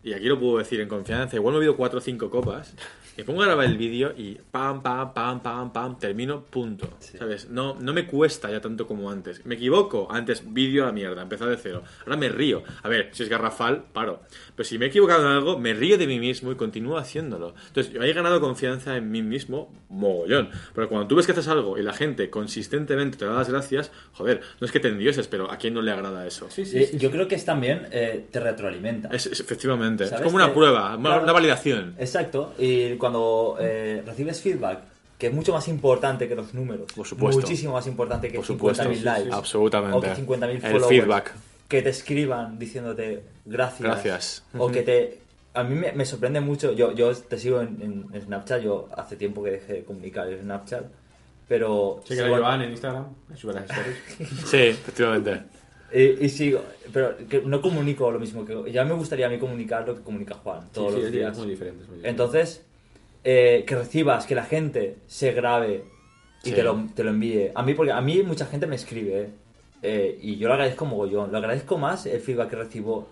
y aquí lo puedo decir en confianza, igual me he bebido 4 o 5 copas, me pongo a grabar el vídeo y pam, pam, pam, pam, pam, termino, punto. ¿Sabes? No, no me cuesta ya tanto como antes. Me equivoco, antes vídeo a la mierda, empezar de cero. Ahora me río. A ver, si es garrafal, paro. Pero si me he equivocado en algo, me río de mí mismo y continúo haciéndolo. Entonces, yo he ganado confianza en mí mismo, mogollón. Pero cuando tú ves que haces algo y la gente consistentemente te da las gracias, joder, no es que te endioses, pero ¿a quién no le agrada eso? Sí, sí, Eh, sí, yo creo que es también eh, te retroalimenta. Es, es- efectivamente. Es ¿Sabes? como una Que- prueba, una, claro. una validación. Exacto. Y cuando eh, recibes feedback, que es mucho más importante que los números. Por supuesto. Muchísimo más importante que Por supuesto. 50.000 Sí, sí, likes. sí. Absolutamente. O que 50.000 El followers. feedback. Que te escriban diciéndote gracias. Gracias. O que te... A mí me, me sorprende mucho. Yo, yo te sigo en, en Snapchat. Yo hace tiempo que dejé de comunicar en Snapchat. Pero... Sí, que la Joan en Instagram, me sube las stories. Sí, efectivamente. Y, y sigo, pero que no comunico lo mismo que... Ya me gustaría a mí comunicar lo que comunica Juan todos Sí, sí, los días. Es muy diferente. es muy diferente. Entonces, eh, que recibas, que la gente se grabe y Sí. te, lo, te lo envíe. A mí, porque a mí mucha gente me escribe eh, eh, y yo lo agradezco mogollón. Lo agradezco más el feedback que recibo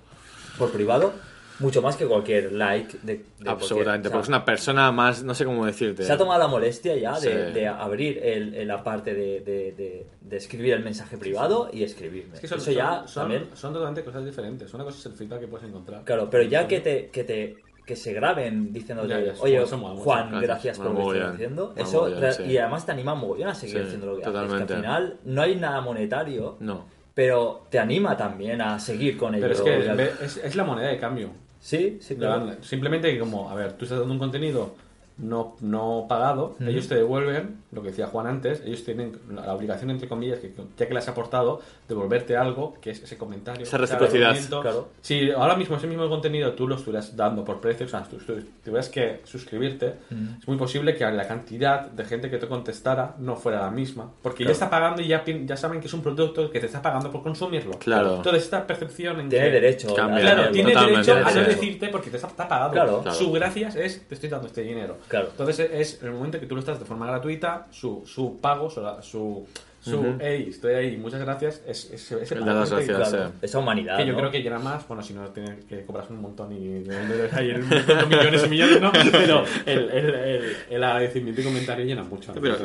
por privado, mucho más que cualquier like de, de Absolutamente. cualquier- o sea, Porque es una persona más, no sé cómo decirte. se ha tomado la molestia ya de, Sí. de abrir el, el- la parte de, de- de- de escribir el mensaje privado y escribirme. Es que son, Eso ya son, son- también. son totalmente cosas diferentes. Una cosa es el feedback que puedes encontrar. Claro, pero ya que te, que te que se graben ya, oye, eso mucho. Juan, Gracias. por lo que estás haciendo. Eso, sí. Y además te anima mogollón a seguir Sí, haciendo lo que totalmente. haces. Que al final no hay nada monetario, No. pero te anima también a seguir con ello. Pero es que al- es, es la moneda de cambio. Sí, sí, claro. Simplemente que como, a ver, tú estás dando un contenido no, no pagado, ellos te devuelven, lo que decía Juan antes, ellos tienen la obligación, entre comillas, que ya que les has aportado, devolverte algo, que es ese comentario. Esa reciprocidad. Claro. Si ahora mismo ese mismo contenido tú lo estuvieras dando por precio, o sea, tú, tú tuvieras que suscribirte, es muy posible que la cantidad de gente que te contestara no fuera la misma, porque ya está pagando y ya, ya saben que es un producto que te está pagando por consumirlo. Claro. Entonces esta percepción en Tiene que- derecho. Cambia. a Claro, tiene derecho a no decirte porque te está, está pagado. Claro. Claro. Su gracias es te estoy dando este dinero. Claro. Entonces es el momento que tú lo estás de forma gratuita, su, su pago, su, su, su hey, estoy ahí, muchas gracias, es, es, es El que- Claro, sí. Esa humanidad. que yo ¿no? creo que llena más, bueno, si no tienes que cobras un montón y hay de millones y millones, ¿no? Pero el, el, el, el agradecimiento y comentario llena mucho. Pero,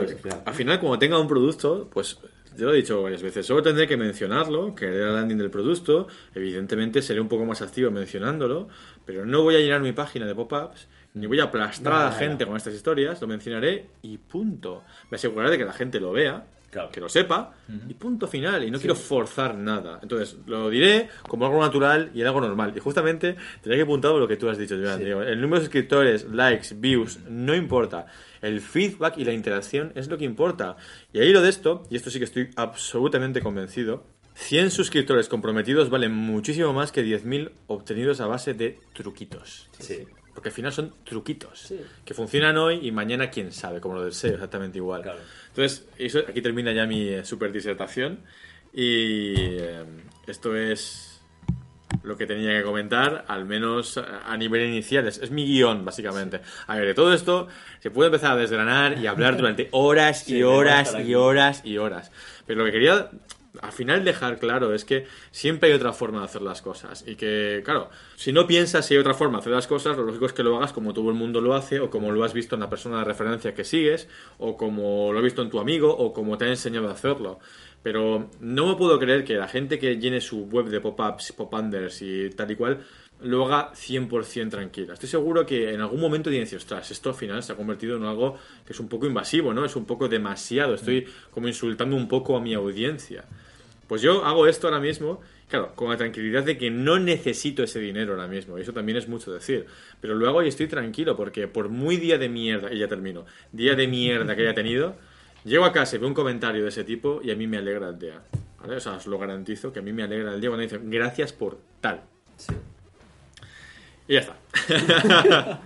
al final, como tenga un producto, pues yo lo he dicho varias veces, solo tendré que mencionarlo, que era el landing del producto, evidentemente seré un poco más activo mencionándolo, pero no voy a llenar mi página de pop-ups, ni voy a aplastar a la gente con estas historias, lo mencionaré y punto. Me aseguraré de que la gente lo vea, Claro. que lo sepa, y punto final, y no quiero forzar nada. Entonces, lo diré como algo natural y algo normal. Y justamente tenía que apuntar lo que tú has dicho, Joan, digo, El número de suscriptores, likes, views, no importa. El feedback y la interacción es lo que importa. Y ahí lo de esto, y esto sí que estoy absolutamente convencido, 100 suscriptores comprometidos valen muchísimo más que 10.000 obtenidos a base de truquitos. Sí. Porque al final son truquitos Sí. que funcionan hoy y mañana quién sabe, como lo del SEO, exactamente igual. Claro. Entonces, eso, aquí termina ya mi eh, super disertación y eh, esto es lo que tenía que comentar, al menos a nivel inicial. Es, es mi guion, básicamente. A ver, de todo esto se puede empezar a desgranar y hablar durante horas y Sí, horas y horas y horas. Pero lo que quería al final dejar claro es que siempre hay otra forma de hacer las cosas. Y que, claro, si no piensas si hay otra forma de hacer las cosas, lo lógico es que lo hagas como todo el mundo lo hace, o como lo has visto en la persona de referencia que sigues, o como lo has visto en tu amigo, o como te ha enseñado a hacerlo. Pero no me puedo creer que la gente que llene su web de pop-ups, pop-unders y tal y cual, lo haga 100% tranquila. Estoy seguro que en algún momento tiene decir, ostras, esto al final se ha convertido en algo que es un poco invasivo, ¿no? Es un poco demasiado, estoy como insultando un poco a mi audiencia. Pues yo hago esto ahora mismo, claro, con la tranquilidad de que no necesito ese dinero ahora mismo, y eso también es mucho decir, pero lo hago y estoy tranquilo, porque por muy día de mierda, y ya termino, día de mierda que haya tenido, llego a casa y veo un comentario de ese tipo y a mí me alegra el día. ¿vale? O sea, os lo garantizo, que a mí me alegra el día cuando dicen gracias por tal. Sí. Y ya está.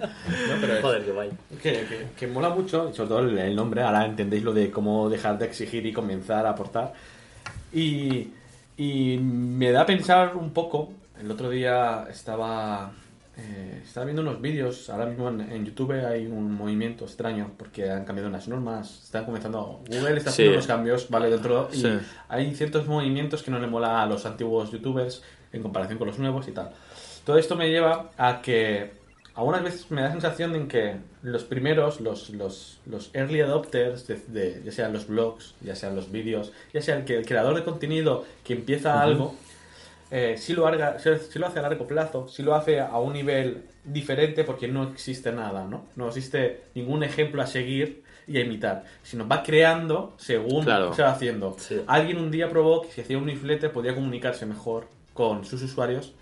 No, pero es- Joder, qué guay. Que, que- que mola mucho, sobre todo el, el nombre, ahora entendéis lo de cómo dejar de exigir y comenzar a aportar. Y, y me da a pensar un poco, el otro día estaba, eh, estaba viendo unos vídeos, ahora mismo en, en YouTube hay un movimiento extraño porque han cambiado unas normas, están comenzando, Google está haciendo Sí. unos cambios, ¿vale? Dentro, y Sí. hay ciertos movimientos que no le mola a los antiguos youtubers en comparación con los nuevos y tal. Todo esto me lleva a que algunas veces me da la sensación en que los primeros, los, los, los early adopters, de, de- ya sean los blogs, ya sean los vídeos, ya sea el, que, el creador de contenido que empieza algo, eh, sí, lo sí, sí lo hace a largo plazo, sí lo hace a un nivel diferente porque no existe nada, ¿no? No existe ningún ejemplo a seguir y a imitar, sino va creando según Claro. se va haciendo. Sí. Alguien un día probó que si hacía un newsletter podía comunicarse mejor con sus usuarios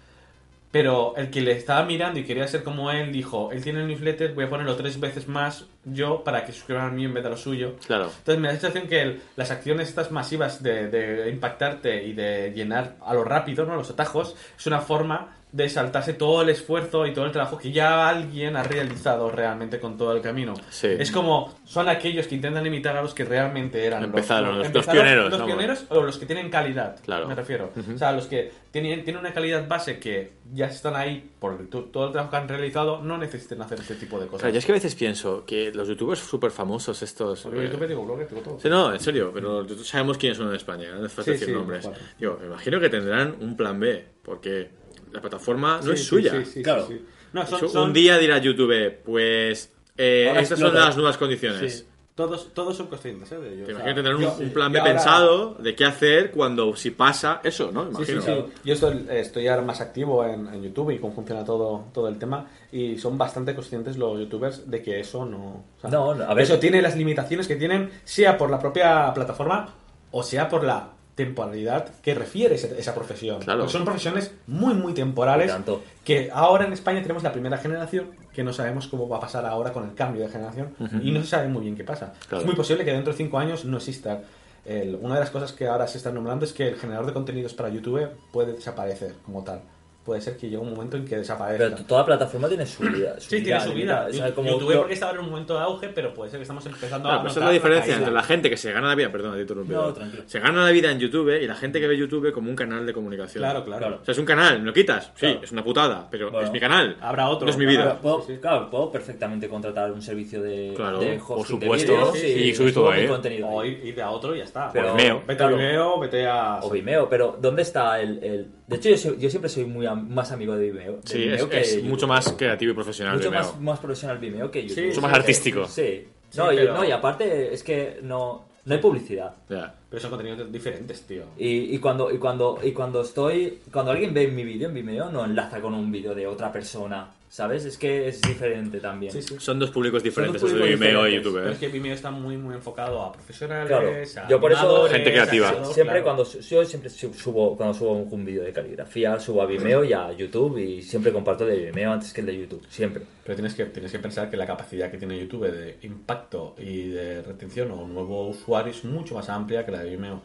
pero el que le estaba mirando y quería ser como él dijo, él tiene el newsletter, voy a ponerlo tres veces más yo para que suscriban a mí en vez de lo suyo. Claro. Entonces me da la sensación que el- las acciones estas masivas de, de impactarte y de llenar a lo rápido, ¿no? Los atajos, es una forma de saltarse todo el esfuerzo y todo el trabajo que ya alguien ha realizado realmente con todo el camino. Sí. Es como, son aquellos que intentan imitar a los que realmente eran Empezaron, los- los empezaron pioneros, Los vamos. pioneros o los que tienen calidad, Claro. me refiero. O sea, los que tienen, tienen una calidad base que ya están ahí por todo el trabajo que han realizado, no necesitan hacer este tipo de cosas. Claro, yo es que a veces pienso que los youtubers súper famosos estos... Porque eh, yo te digo blogger, digo todo. Sí, no, en serio, pero sabemos quiénes son en España, no hace falta Sí, decir nombres. los cuatro. Digo, me imagino que tendrán un plan B, porque la plataforma no Sí, es suya. sí, sí, Claro. sí, sí. No, son- Un día dirá YouTube, pues eh, estas son las nuevas condiciones. Sí. Todos, todos son conscientes, ¿eh? De ello. Sea, imagino que tendrán un, yo- un plan B ahora- pensado de qué hacer cuando si pasa eso, ¿no? Sí, sí, Imagino. sí. Yo estoy, estoy ahora más activo en, en YouTube y cómo funciona todo, todo el tema. Y son bastante conscientes los youtubers de que eso no. o sea, No, no, a ver. Eso tiene las limitaciones que tienen, sea por la propia plataforma o sea por la temporalidad que refiere esa profesión. Claro. Porque son profesiones muy, muy temporales. Tanto. Que ahora en España tenemos la primera generación que no sabemos cómo va a pasar ahora con el cambio de generación y no se sabe muy bien qué pasa. Claro. Es muy posible que dentro de cinco años no exista. El- una de las cosas que ahora se están nombrando es que el generador de contenidos para YouTube puede desaparecer como tal. Puede ser que llegue un momento en que desaparezca. Pero toda plataforma tiene su vida. su Sí, tiene su vida. O sea, como YouTube lo- porque está ahora en un momento de auge, pero puede ser que estamos empezando Claro, a pero esa es la diferencia entre la gente que se gana la vida, perdona, te he interrumpido. No. Se gana la vida en YouTube y la gente que ve YouTube como un canal de comunicación. Claro, claro. Claro. O sea, es un canal, ¿me lo quitas? Sí, Claro. es una putada, pero Bueno. es mi canal. Habrá otro. No es mi vida. Claro, puedo, Sí, sí. claro, puedo perfectamente contratar un servicio de, Claro, de por de supuesto, sí, y y subir todo ahí. contenido O ir, ir a otro y ya está. Pero- Vimeo. Vete a Vimeo, vete a... O Vimeo, pero ¿dónde está el...? De hecho, yo, soy- yo siempre soy muy am- más amigo de Vimeo. de Sí, Vimeo es, que es YouTube. mucho más creativo y profesional. Mucho Vimeo. más, más profesional Vimeo que YouTube. Mucho más artístico. Sí. Sí, No, y, pero- no, y aparte es que no, no hay publicidad. Pero son contenidos diferentes, tío. Y, y cuando y cuando y cuando estoy cuando alguien ve mi vídeo en Vimeo no enlaza con un vídeo de otra persona sabes es que es diferente también Sí, sí. Son dos públicos diferentes, dos el de públicos Vimeo y YouTube. Pero ¿eh? es que Vimeo está muy, muy enfocado a profesionales, Claro. a Yo por eso- animadores, Gente creativa. siempre claro. cuando su- yo siempre su- subo cuando subo un vídeo de caligrafía subo a Vimeo y a YouTube y siempre comparto el de Vimeo antes que el de YouTube siempre Pero tienes que, tienes que pensar que la capacidad que tiene YouTube de impacto y de retención o nuevo usuario es mucho más amplia que la de Vimeo.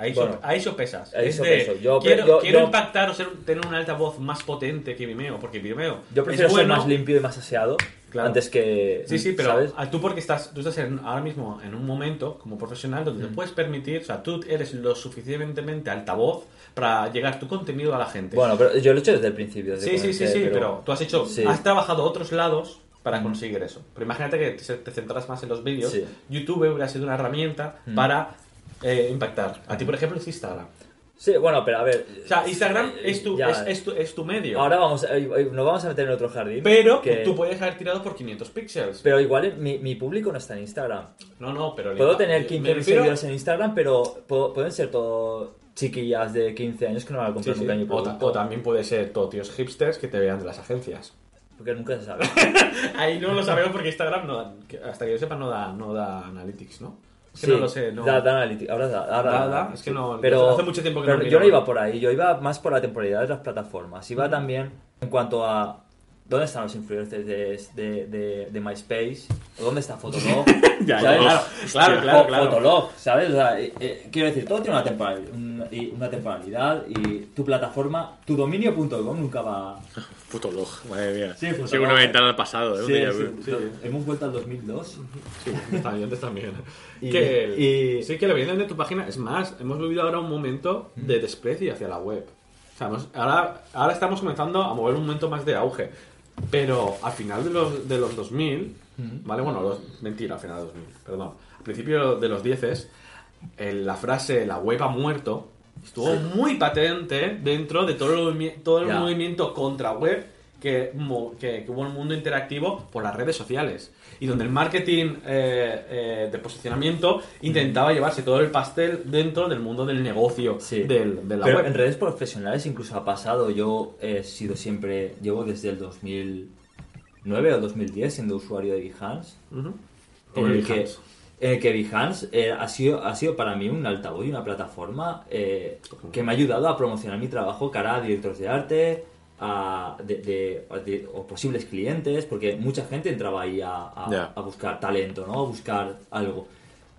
Ahí, Bueno, so- ahí sopesas. ahí Es sopeso. de, Yo- quiero yo- quiero yo- impactar o ser, tener un altavoz más potente que Vimeo, porque Vimeo yo prefiero es ser bueno, más limpio y más aseado Claro. antes que Sí, sí, pero tú porque estás, tú estás en- ahora mismo en un momento como profesional donde te puedes permitir, o sea, tú eres lo suficientemente altavoz para llegar tu contenido a la gente. bueno pero yo lo he hecho desde el principio desde sí, sí, sí, sí, pero, tú has hecho, Sí. has trabajado otros lados para conseguir eso. Pero imagínate que te, centras más en los vídeos. Sí. YouTube hubiera sido una herramienta para eh, impactar. A ti, por ejemplo, es Instagram. Sí, bueno, pero a ver. O sea, Instagram es tu, Ya. es, es tu, es tu medio. Ahora vamos, eh, eh, nos vamos a meter en otro jardín. pero que- tú puedes haber tirado por 500 píxeles. Pero igual eh, mi, mi público no está en Instagram. No, no, pero... Puedo tener me 15 refiero- seguidores en Instagram, pero puedo- pueden ser todo chiquillas de 15 años que no van a Sí, comprar sí. nunca mi O, ta- producto. o también puede ser todo tíos hipsters que te vean de las agencias. Porque nunca se sabe. Ahí no lo sabemos porque Instagram, no da- hasta que yo sepa, no da, no da analytics, ¿no? Que Sí, no lo sé, no. Da, da analytics. Ahora da. Ahora Da, da, da, es que no- Pero, hace mucho tiempo que pero no yo no iba por ahí. Yo iba más por la temporalidad de las plataformas. Iba también en cuanto a. ¿Dónde están los influencers de, de, de, de MySpace? ¿O dónde está Fotolog? Ya, ¿Sabes? claro, claro, claro, Fo- claro. Fotolog, ¿sabes? O sea, eh, eh, quiero decir, todo tiene una, temporal- un- y una temporalidad y tu plataforma, tu dominio.com nunca va... Puto log, madre mía. Sí, puto una log. ventana al pasado, ¿eh? Sí, sí, sí. Hemos vuelto al 2002. Sí, también, antes también. Y- que y- Sí, que la vienen de tu página. Es más, hemos vivido ahora un momento de desprecio hacia la web. O sea, hemos- ahora, ahora estamos comenzando a mover un momento más de auge. Pero al final de los, de los 2000, ¿vale? Bueno, los- mentira, al final de los 2000, perdón. Al principio de los 10 la frase la web ha muerto estuvo muy patente dentro de todo el, todo el movimiento contra web que, que, que hubo en el mundo interactivo por las redes sociales. Y donde el marketing eh, eh, de posicionamiento intentaba llevarse todo el pastel dentro del mundo del negocio Sí. del, de la Pero web. en redes profesionales incluso ha pasado. Yo he sido siempre, llevo desde el 2009 o 2010 siendo usuario de Behance. En el, que, Behance. En el que Behance eh, ha, sido, ha sido para mí un altavoz y una plataforma eh, que me ha ayudado a promocionar mi trabajo cara a directores de arte a, de, de- de- o posibles clientes, porque mucha gente entraba ahí a, a- Ya. a buscar talento, ¿no? a buscar algo.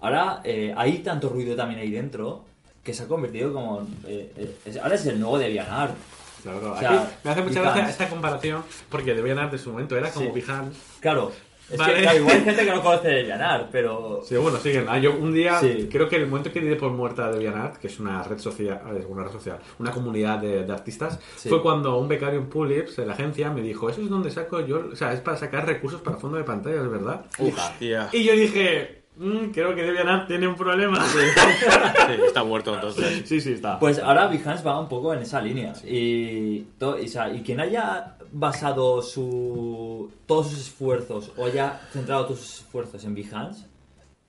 Ahora eh, hay tanto ruido también ahí dentro que se ha convertido como... eh, eh, es- ahora es el nuevo DeviantArt. Claro, claro. o sea, Aquí me hace mucha gracia esta comparación porque de su momento era como Sí. Behance. Claro, es Vale. que claro, igual hay gente que no conoce DeviantArt, pero... Sí, bueno, siguen. Ah, yo un día, Sí. creo que el momento que di de por muerta de DeviantArt, que es una red social, es una red social, una comunidad de, de artistas, Sí. fue cuando un becario en Pulips, en la agencia, me dijo, eso es donde saco yo, o sea, es para sacar recursos para fondo de pantalla, ¿es verdad? Hostia. Y yo dije, "Mm, creo que DeviantArt tiene un problema. Sí, está muerto entonces. sí, sí, está. Pues ahora Behance va un poco en esa línea. Y, to- y, o sea, y quien haya basado su, todos sus esfuerzos o haya centrado todos sus esfuerzos en Behance,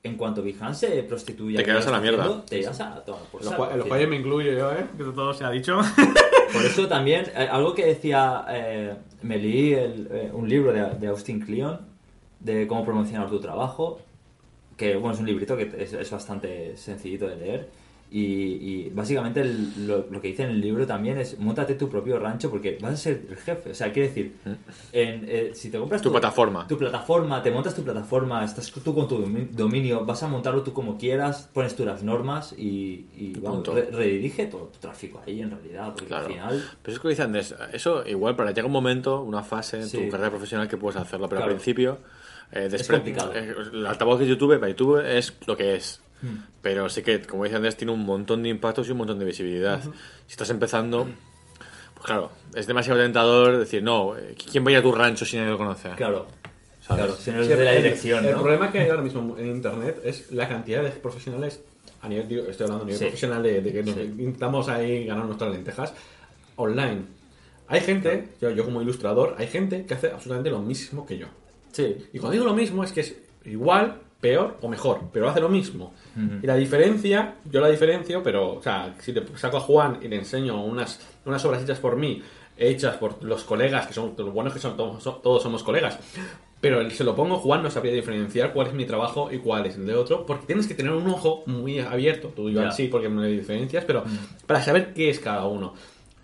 en cuanto Behance se prostituya... Te quedas a la mierda. haciendo, Te irás a tomar por Los cuales me incluyo yo, ¿eh? Que todo se ha dicho. Por eso también, eh, algo que decía, eh, me leí el- eh, un libro de, de Austin Kleon de cómo promocionar tu trabajo, que bueno, es un librito que es, es bastante sencillito de leer. Y, y básicamente el- lo, lo que dice en el libro también es montate tu propio rancho porque vas a ser el jefe. O sea, quiere decir, en, eh, si te compras Tu plataforma. tu plataforma, te montas tu plataforma, estás tú con tu domi- dominio, vas a montarlo tú como quieras, pones tú las normas y, y, vamos, re- redirige todo tu tráfico ahí en realidad, porque Claro. al final... Pero es que dice Andrés, eso igual para llega un momento, una fase en Sí. tu carrera profesional que puedes hacerlo, pero Claro. al principio eh, Es complicado. eh, el altavoz de YouTube, para YouTube es lo que es. Hmm. Pero sí que, como dice Andrés, tiene un montón de impactos y un montón de visibilidad. Si estás empezando, pues claro, es demasiado tentador decir, no, eh, ¿quién va a ir a tu rancho si nadie lo conoce? Claro, ¿Sabes? claro, si no es Sí, de la el- dirección, El ¿no? problema que hay ahora mismo en internet es la cantidad de profesionales, a nivel, digo, estoy hablando a nivel Sí. profesional, de, de que nos Sí. intentamos ahí ganar nuestras lentejas, online. Hay gente, yo, yo como ilustrador, hay gente que hace absolutamente lo mismo que yo. Sí, Y cuando digo lo mismo es que es igual, peor o mejor, pero hace lo mismo. Ujú. Y la diferencia, yo la diferencio, pero, o sea, si te saco a Juan y le enseño unas, unas obras hechas por mí, hechas por los colegas, que son, lo bueno es que son, todos, todos somos colegas, pero se lo pongo, Juan no sabría diferenciar cuál es mi trabajo y cuál es el de otro, porque tienes que tener un ojo muy abierto, tú y yo Ya. sí, porque me diferencias, pero para saber qué es cada uno.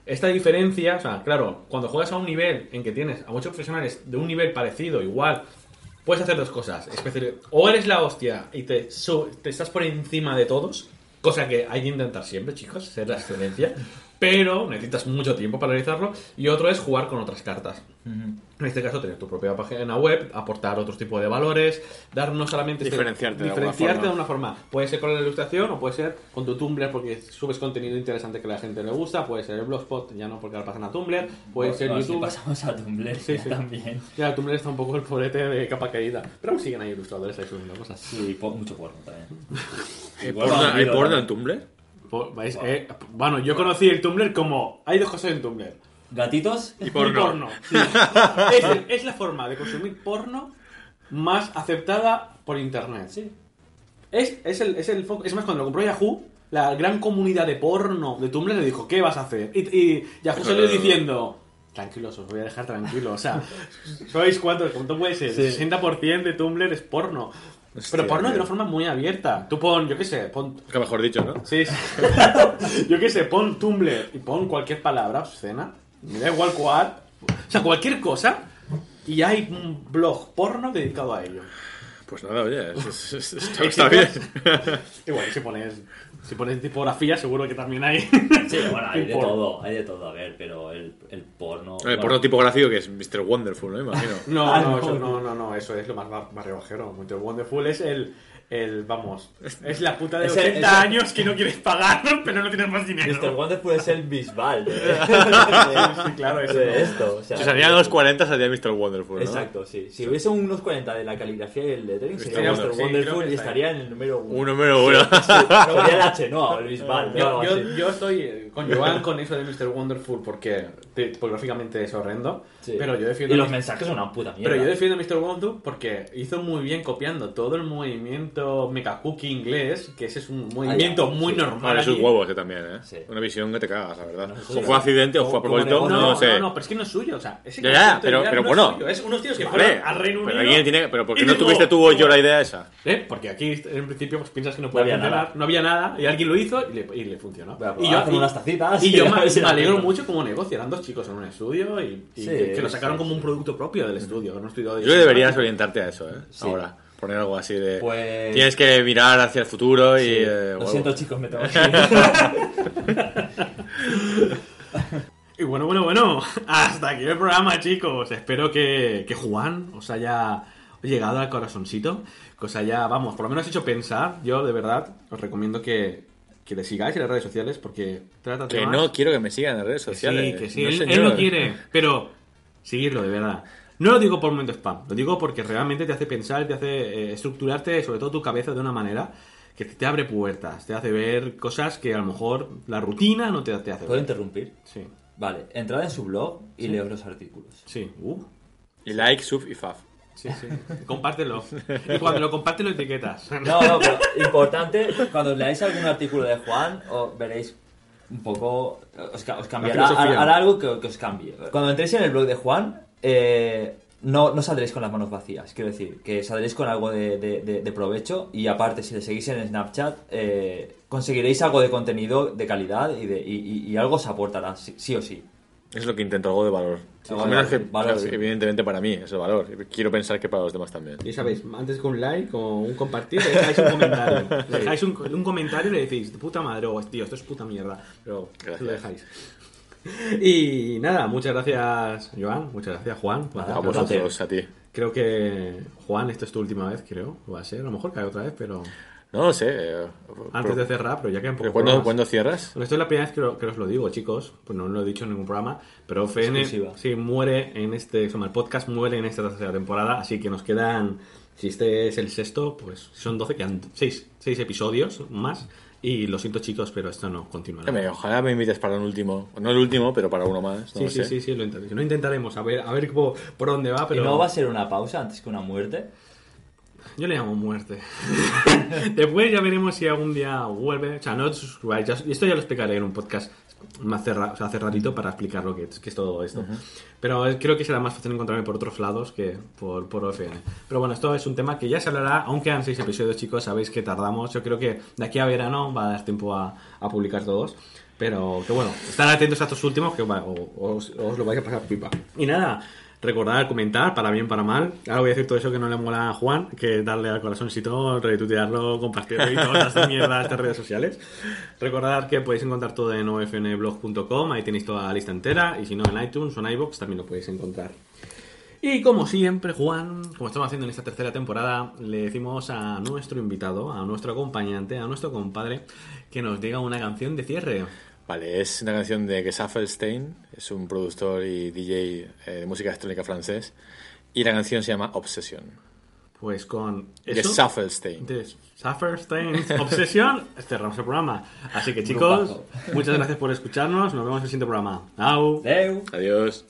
Esta diferencia, o sea, claro, cuando juegas a un nivel en que tienes a muchos profesionales de un nivel parecido, igual, puedes hacer dos cosas. O eres la hostia y te estás por encima de todos, cosa que hay que intentar siempre, chicos, ser la excelencia, pero necesitas mucho tiempo para realizarlo. Y otro es jugar con otras cartas. En este caso, tener tu propia página web, aportar otro tipo de valores, dar no solamente... este- Diferenciarte de alguna diferenciarte forma. de una forma. Puede ser con la ilustración o puede ser con tu Tumblr porque subes contenido interesante que a la gente le gusta, puede ser el Blogspot, ya no porque la página Tumblr, puede ser Bueno, si YouTube. pasamos a Tumblr Sí, ya sí. también. Ya, Tumblr está un poco el pobrete de capa caída. Pero aún siguen ahí ilustradores ahí subiendo cosas. Sí, po- mucho porno también. ¿Hay porno, lo ¿hay olvido porno también. en Tumblr? Eh, bueno, yo conocí el Tumblr como... Hay dos cosas en Tumblr. ¿Gatitos? Y porno. sí. es, la forma de consumir porno más aceptada por internet. Sí. Es, es, el, es el foco. Es más, cuando lo compró Yahoo, la gran comunidad de porno de Tumblr le dijo, ¿qué vas a hacer? Y, y Yahoo salió diciendo, tranquilos, os voy a dejar tranquilos. O sea, ¿sois cuántos? ¿Cuánto puede ser? Sí. 60% de Tumblr es porno. Hostia, Pero porno de una forma muy abierta. Tú pon, yo qué sé, pon... Que mejor dicho, ¿no? Sí, sí. yo qué sé, pon Tumblr y pon cualquier palabra obscena. Me da igual cuál. O sea, cualquier cosa. Y hay un blog porno dedicado a ello. Pues nada, oye, es- es- es- está, está bien. Y bueno, si pones, si pones tipografía, seguro que también hay. Sí, bueno, hay de Porno. todo, hay de todo, a ver, pero el, el porno... El bueno, porno tipográfico que es Mr. Wonderful, ¿no? Imagino. No, Ah, no, no. eso, no, no, no, eso es lo más bar- barrio bajero. Muy Wonderful es el, el, vamos, es la puta de Es el- 80 es el- años que no quieres pagar, pero no tienes más dinero. Mr. Wonderful es el Bisbal de, Sí, claro, eso. de esto. O sea, Si salían los 40 salía Mr. Wonderful, ¿no? Exacto, sí. Si hubiese unos 40 de la caligrafía y el lettering, sería Mr. sí, Wonderful y estaría en el número 1. Un número uno. Sería el H-No, o el Bisbal. Yo, yo, yo estoy eh, con Joan con eso de Mr. Wonderful porque tipográficamente es horrendo. Sí. Pero yo defiendo. Y los mensajes son una puta mierda. Pero yo defiendo a Mr. Wonderful porque hizo muy bien copiando todo el movimiento Mecha Cookie inglés, que ese es un movimiento Ah, ya, muy sí. normal. Vale, sus huevos eh, también, ¿eh? Sí. Una visión que te cagas, la verdad. o fue accidente o fue a propósito, negocio. no, no, sé. no, no, pero es que no es suyo. O sea, ese Ya, ya, concepto pero- ya pero no bueno. Es, suyo. es unos tíos que Vale, fueron al Reino Unido. pero alguien tiene pero ¿por qué no digo, tuviste tú yo "Toma". la idea esa? ¿Eh? Porque aquí en principio pues, piensas que no No funcionar. nada. No había nada y alguien lo hizo y le, y le funcionó. Y probar con y- unas tacitas Y yo me, alegro mucho como negocio. Eran dos chicos en un estudio y, que, lo sacaron como un producto propio del estudio. Yo deberías orientarte a eso, ¿eh? Ahora. Poner algo así de... Pues- Tienes que mirar hacia el futuro y... Sí. eh, Lo huevo. siento, chicos, me tengo que ir. Y bueno, bueno, bueno, hasta aquí el programa, chicos. Espero que, que Juan os haya llegado al corazoncito, que os haya, vamos, por lo menos hecho pensar. Yo, de verdad, os recomiendo que, que le sigáis en las redes sociales porque trata Que temas- no quiero que me sigan en las redes sociales. sí, que sí, No, él, él no quiere, pero seguirlo, de verdad. No lo digo por momento spam, lo digo porque realmente te hace pensar, te hace eh, estructurarte, sobre todo tu cabeza, de una manera que te abre puertas, te hace ver cosas que a lo mejor la rutina no te, te hace ¿Puedo ver. interrumpir? Sí, Vale, entrad en su blog y leo los artículos. sí, uh, Y like, sub y faf. sí, sí. Compártelo. Y cuando lo compartes lo etiquetas. No, no, pero importante, cuando leáis algún artículo de Juan, o veréis un poco, os, os cambiará, hará algo que, que os cambie. Cuando entréis en el blog de Juan, eh, no, no saldréis con las manos vacías, quiero decir, que saldréis con algo de, de- de- de provecho y aparte, si le seguís en Snapchat, eh, conseguiréis algo de contenido de calidad y, de, y, y- y algo os aportará, sí, sí o sí. Es lo que intento, algo de valor. Algo de menos que, valor, valor, claro, sí. evidentemente para mí es el valor. Quiero pensar que para los demás también. Y sabéis, antes que un like o un compartir, dejáis un comentario. Le dejáis un, un comentario y le decís, de puta madre, o tío, esto es puta mierda. Pero Gracias. lo dejáis. Y nada, muchas gracias, Joan. Muchas gracias, Juan. Nada, A vosotros, a ti. Creo que, Juan, esta es tu última vez, creo. Va a ser, a lo mejor cae otra vez, pero No lo sé. eh, antes pero- de cerrar, pero ya quedan pero pocos ¿cuándo, programas. ¿Cuándo cierras? Bueno, esto es la primera vez que, lo- que os lo digo, chicos. Pues no lo he dicho en ningún programa. Pero FN sí, muere en este. o sea, el podcast muere en esta tercera temporada. Así que nos quedan. Si este es el sexto, pues son 12, quedan 6, seis episodios más. Y lo siento, chicos, pero esto no continuará. Ojalá me invites para un último. No el último, pero para uno más. No Sí, lo sí, sé. sí, sí, lo intentaremos. Lo intentaremos. A ver, a ver por, por dónde va, pero. ¿Y no va a ser una pausa antes que una muerte? Yo le llamo muerte. Después ya veremos si algún día vuelve. O sea, no os suscribáis. Esto ya lo explicaré en un podcast más cerra, o sea, cerradito para explicar lo que es, que es todo esto. Pero es- creo que será más fácil encontrarme por otros lados que por, por OFN. Pero bueno, esto es un tema que ya se hablará, aunque quedan seis episodios, chicos. Sabéis que tardamos. Yo creo que de aquí a verano va a dar tiempo a, a publicar todos. Pero que bueno, estar atentos a estos últimos que os, os lo vais a pasar pipa. Y nada, recordar, comentar, para bien, para mal. Ahora voy a decir todo eso que no le mola a Juan, que darle al corazoncito, retuitearlo, compartirlo y todas estas mierdas, estas redes sociales. Recordad que podéis encontrar todo en ofnblog.com, ahí tenéis toda la lista entera, y si no en iTunes o en iVoox también lo podéis encontrar. Y como siempre, Juan, como estamos haciendo en esta tercera temporada, le decimos a nuestro invitado, a nuestro acompañante, a nuestro compadre, que nos diga una canción de cierre. Vale, es una canción de Gesaffelstein, es un productor y DJ eh, de música electrónica francés, y la canción se llama Obsession. Pues con de Sufferstein's Obsession, cerramos el programa. Así que chicos, Grupazo. muchas gracias por escucharnos. Nos vemos en el siguiente programa. Au. Adiós.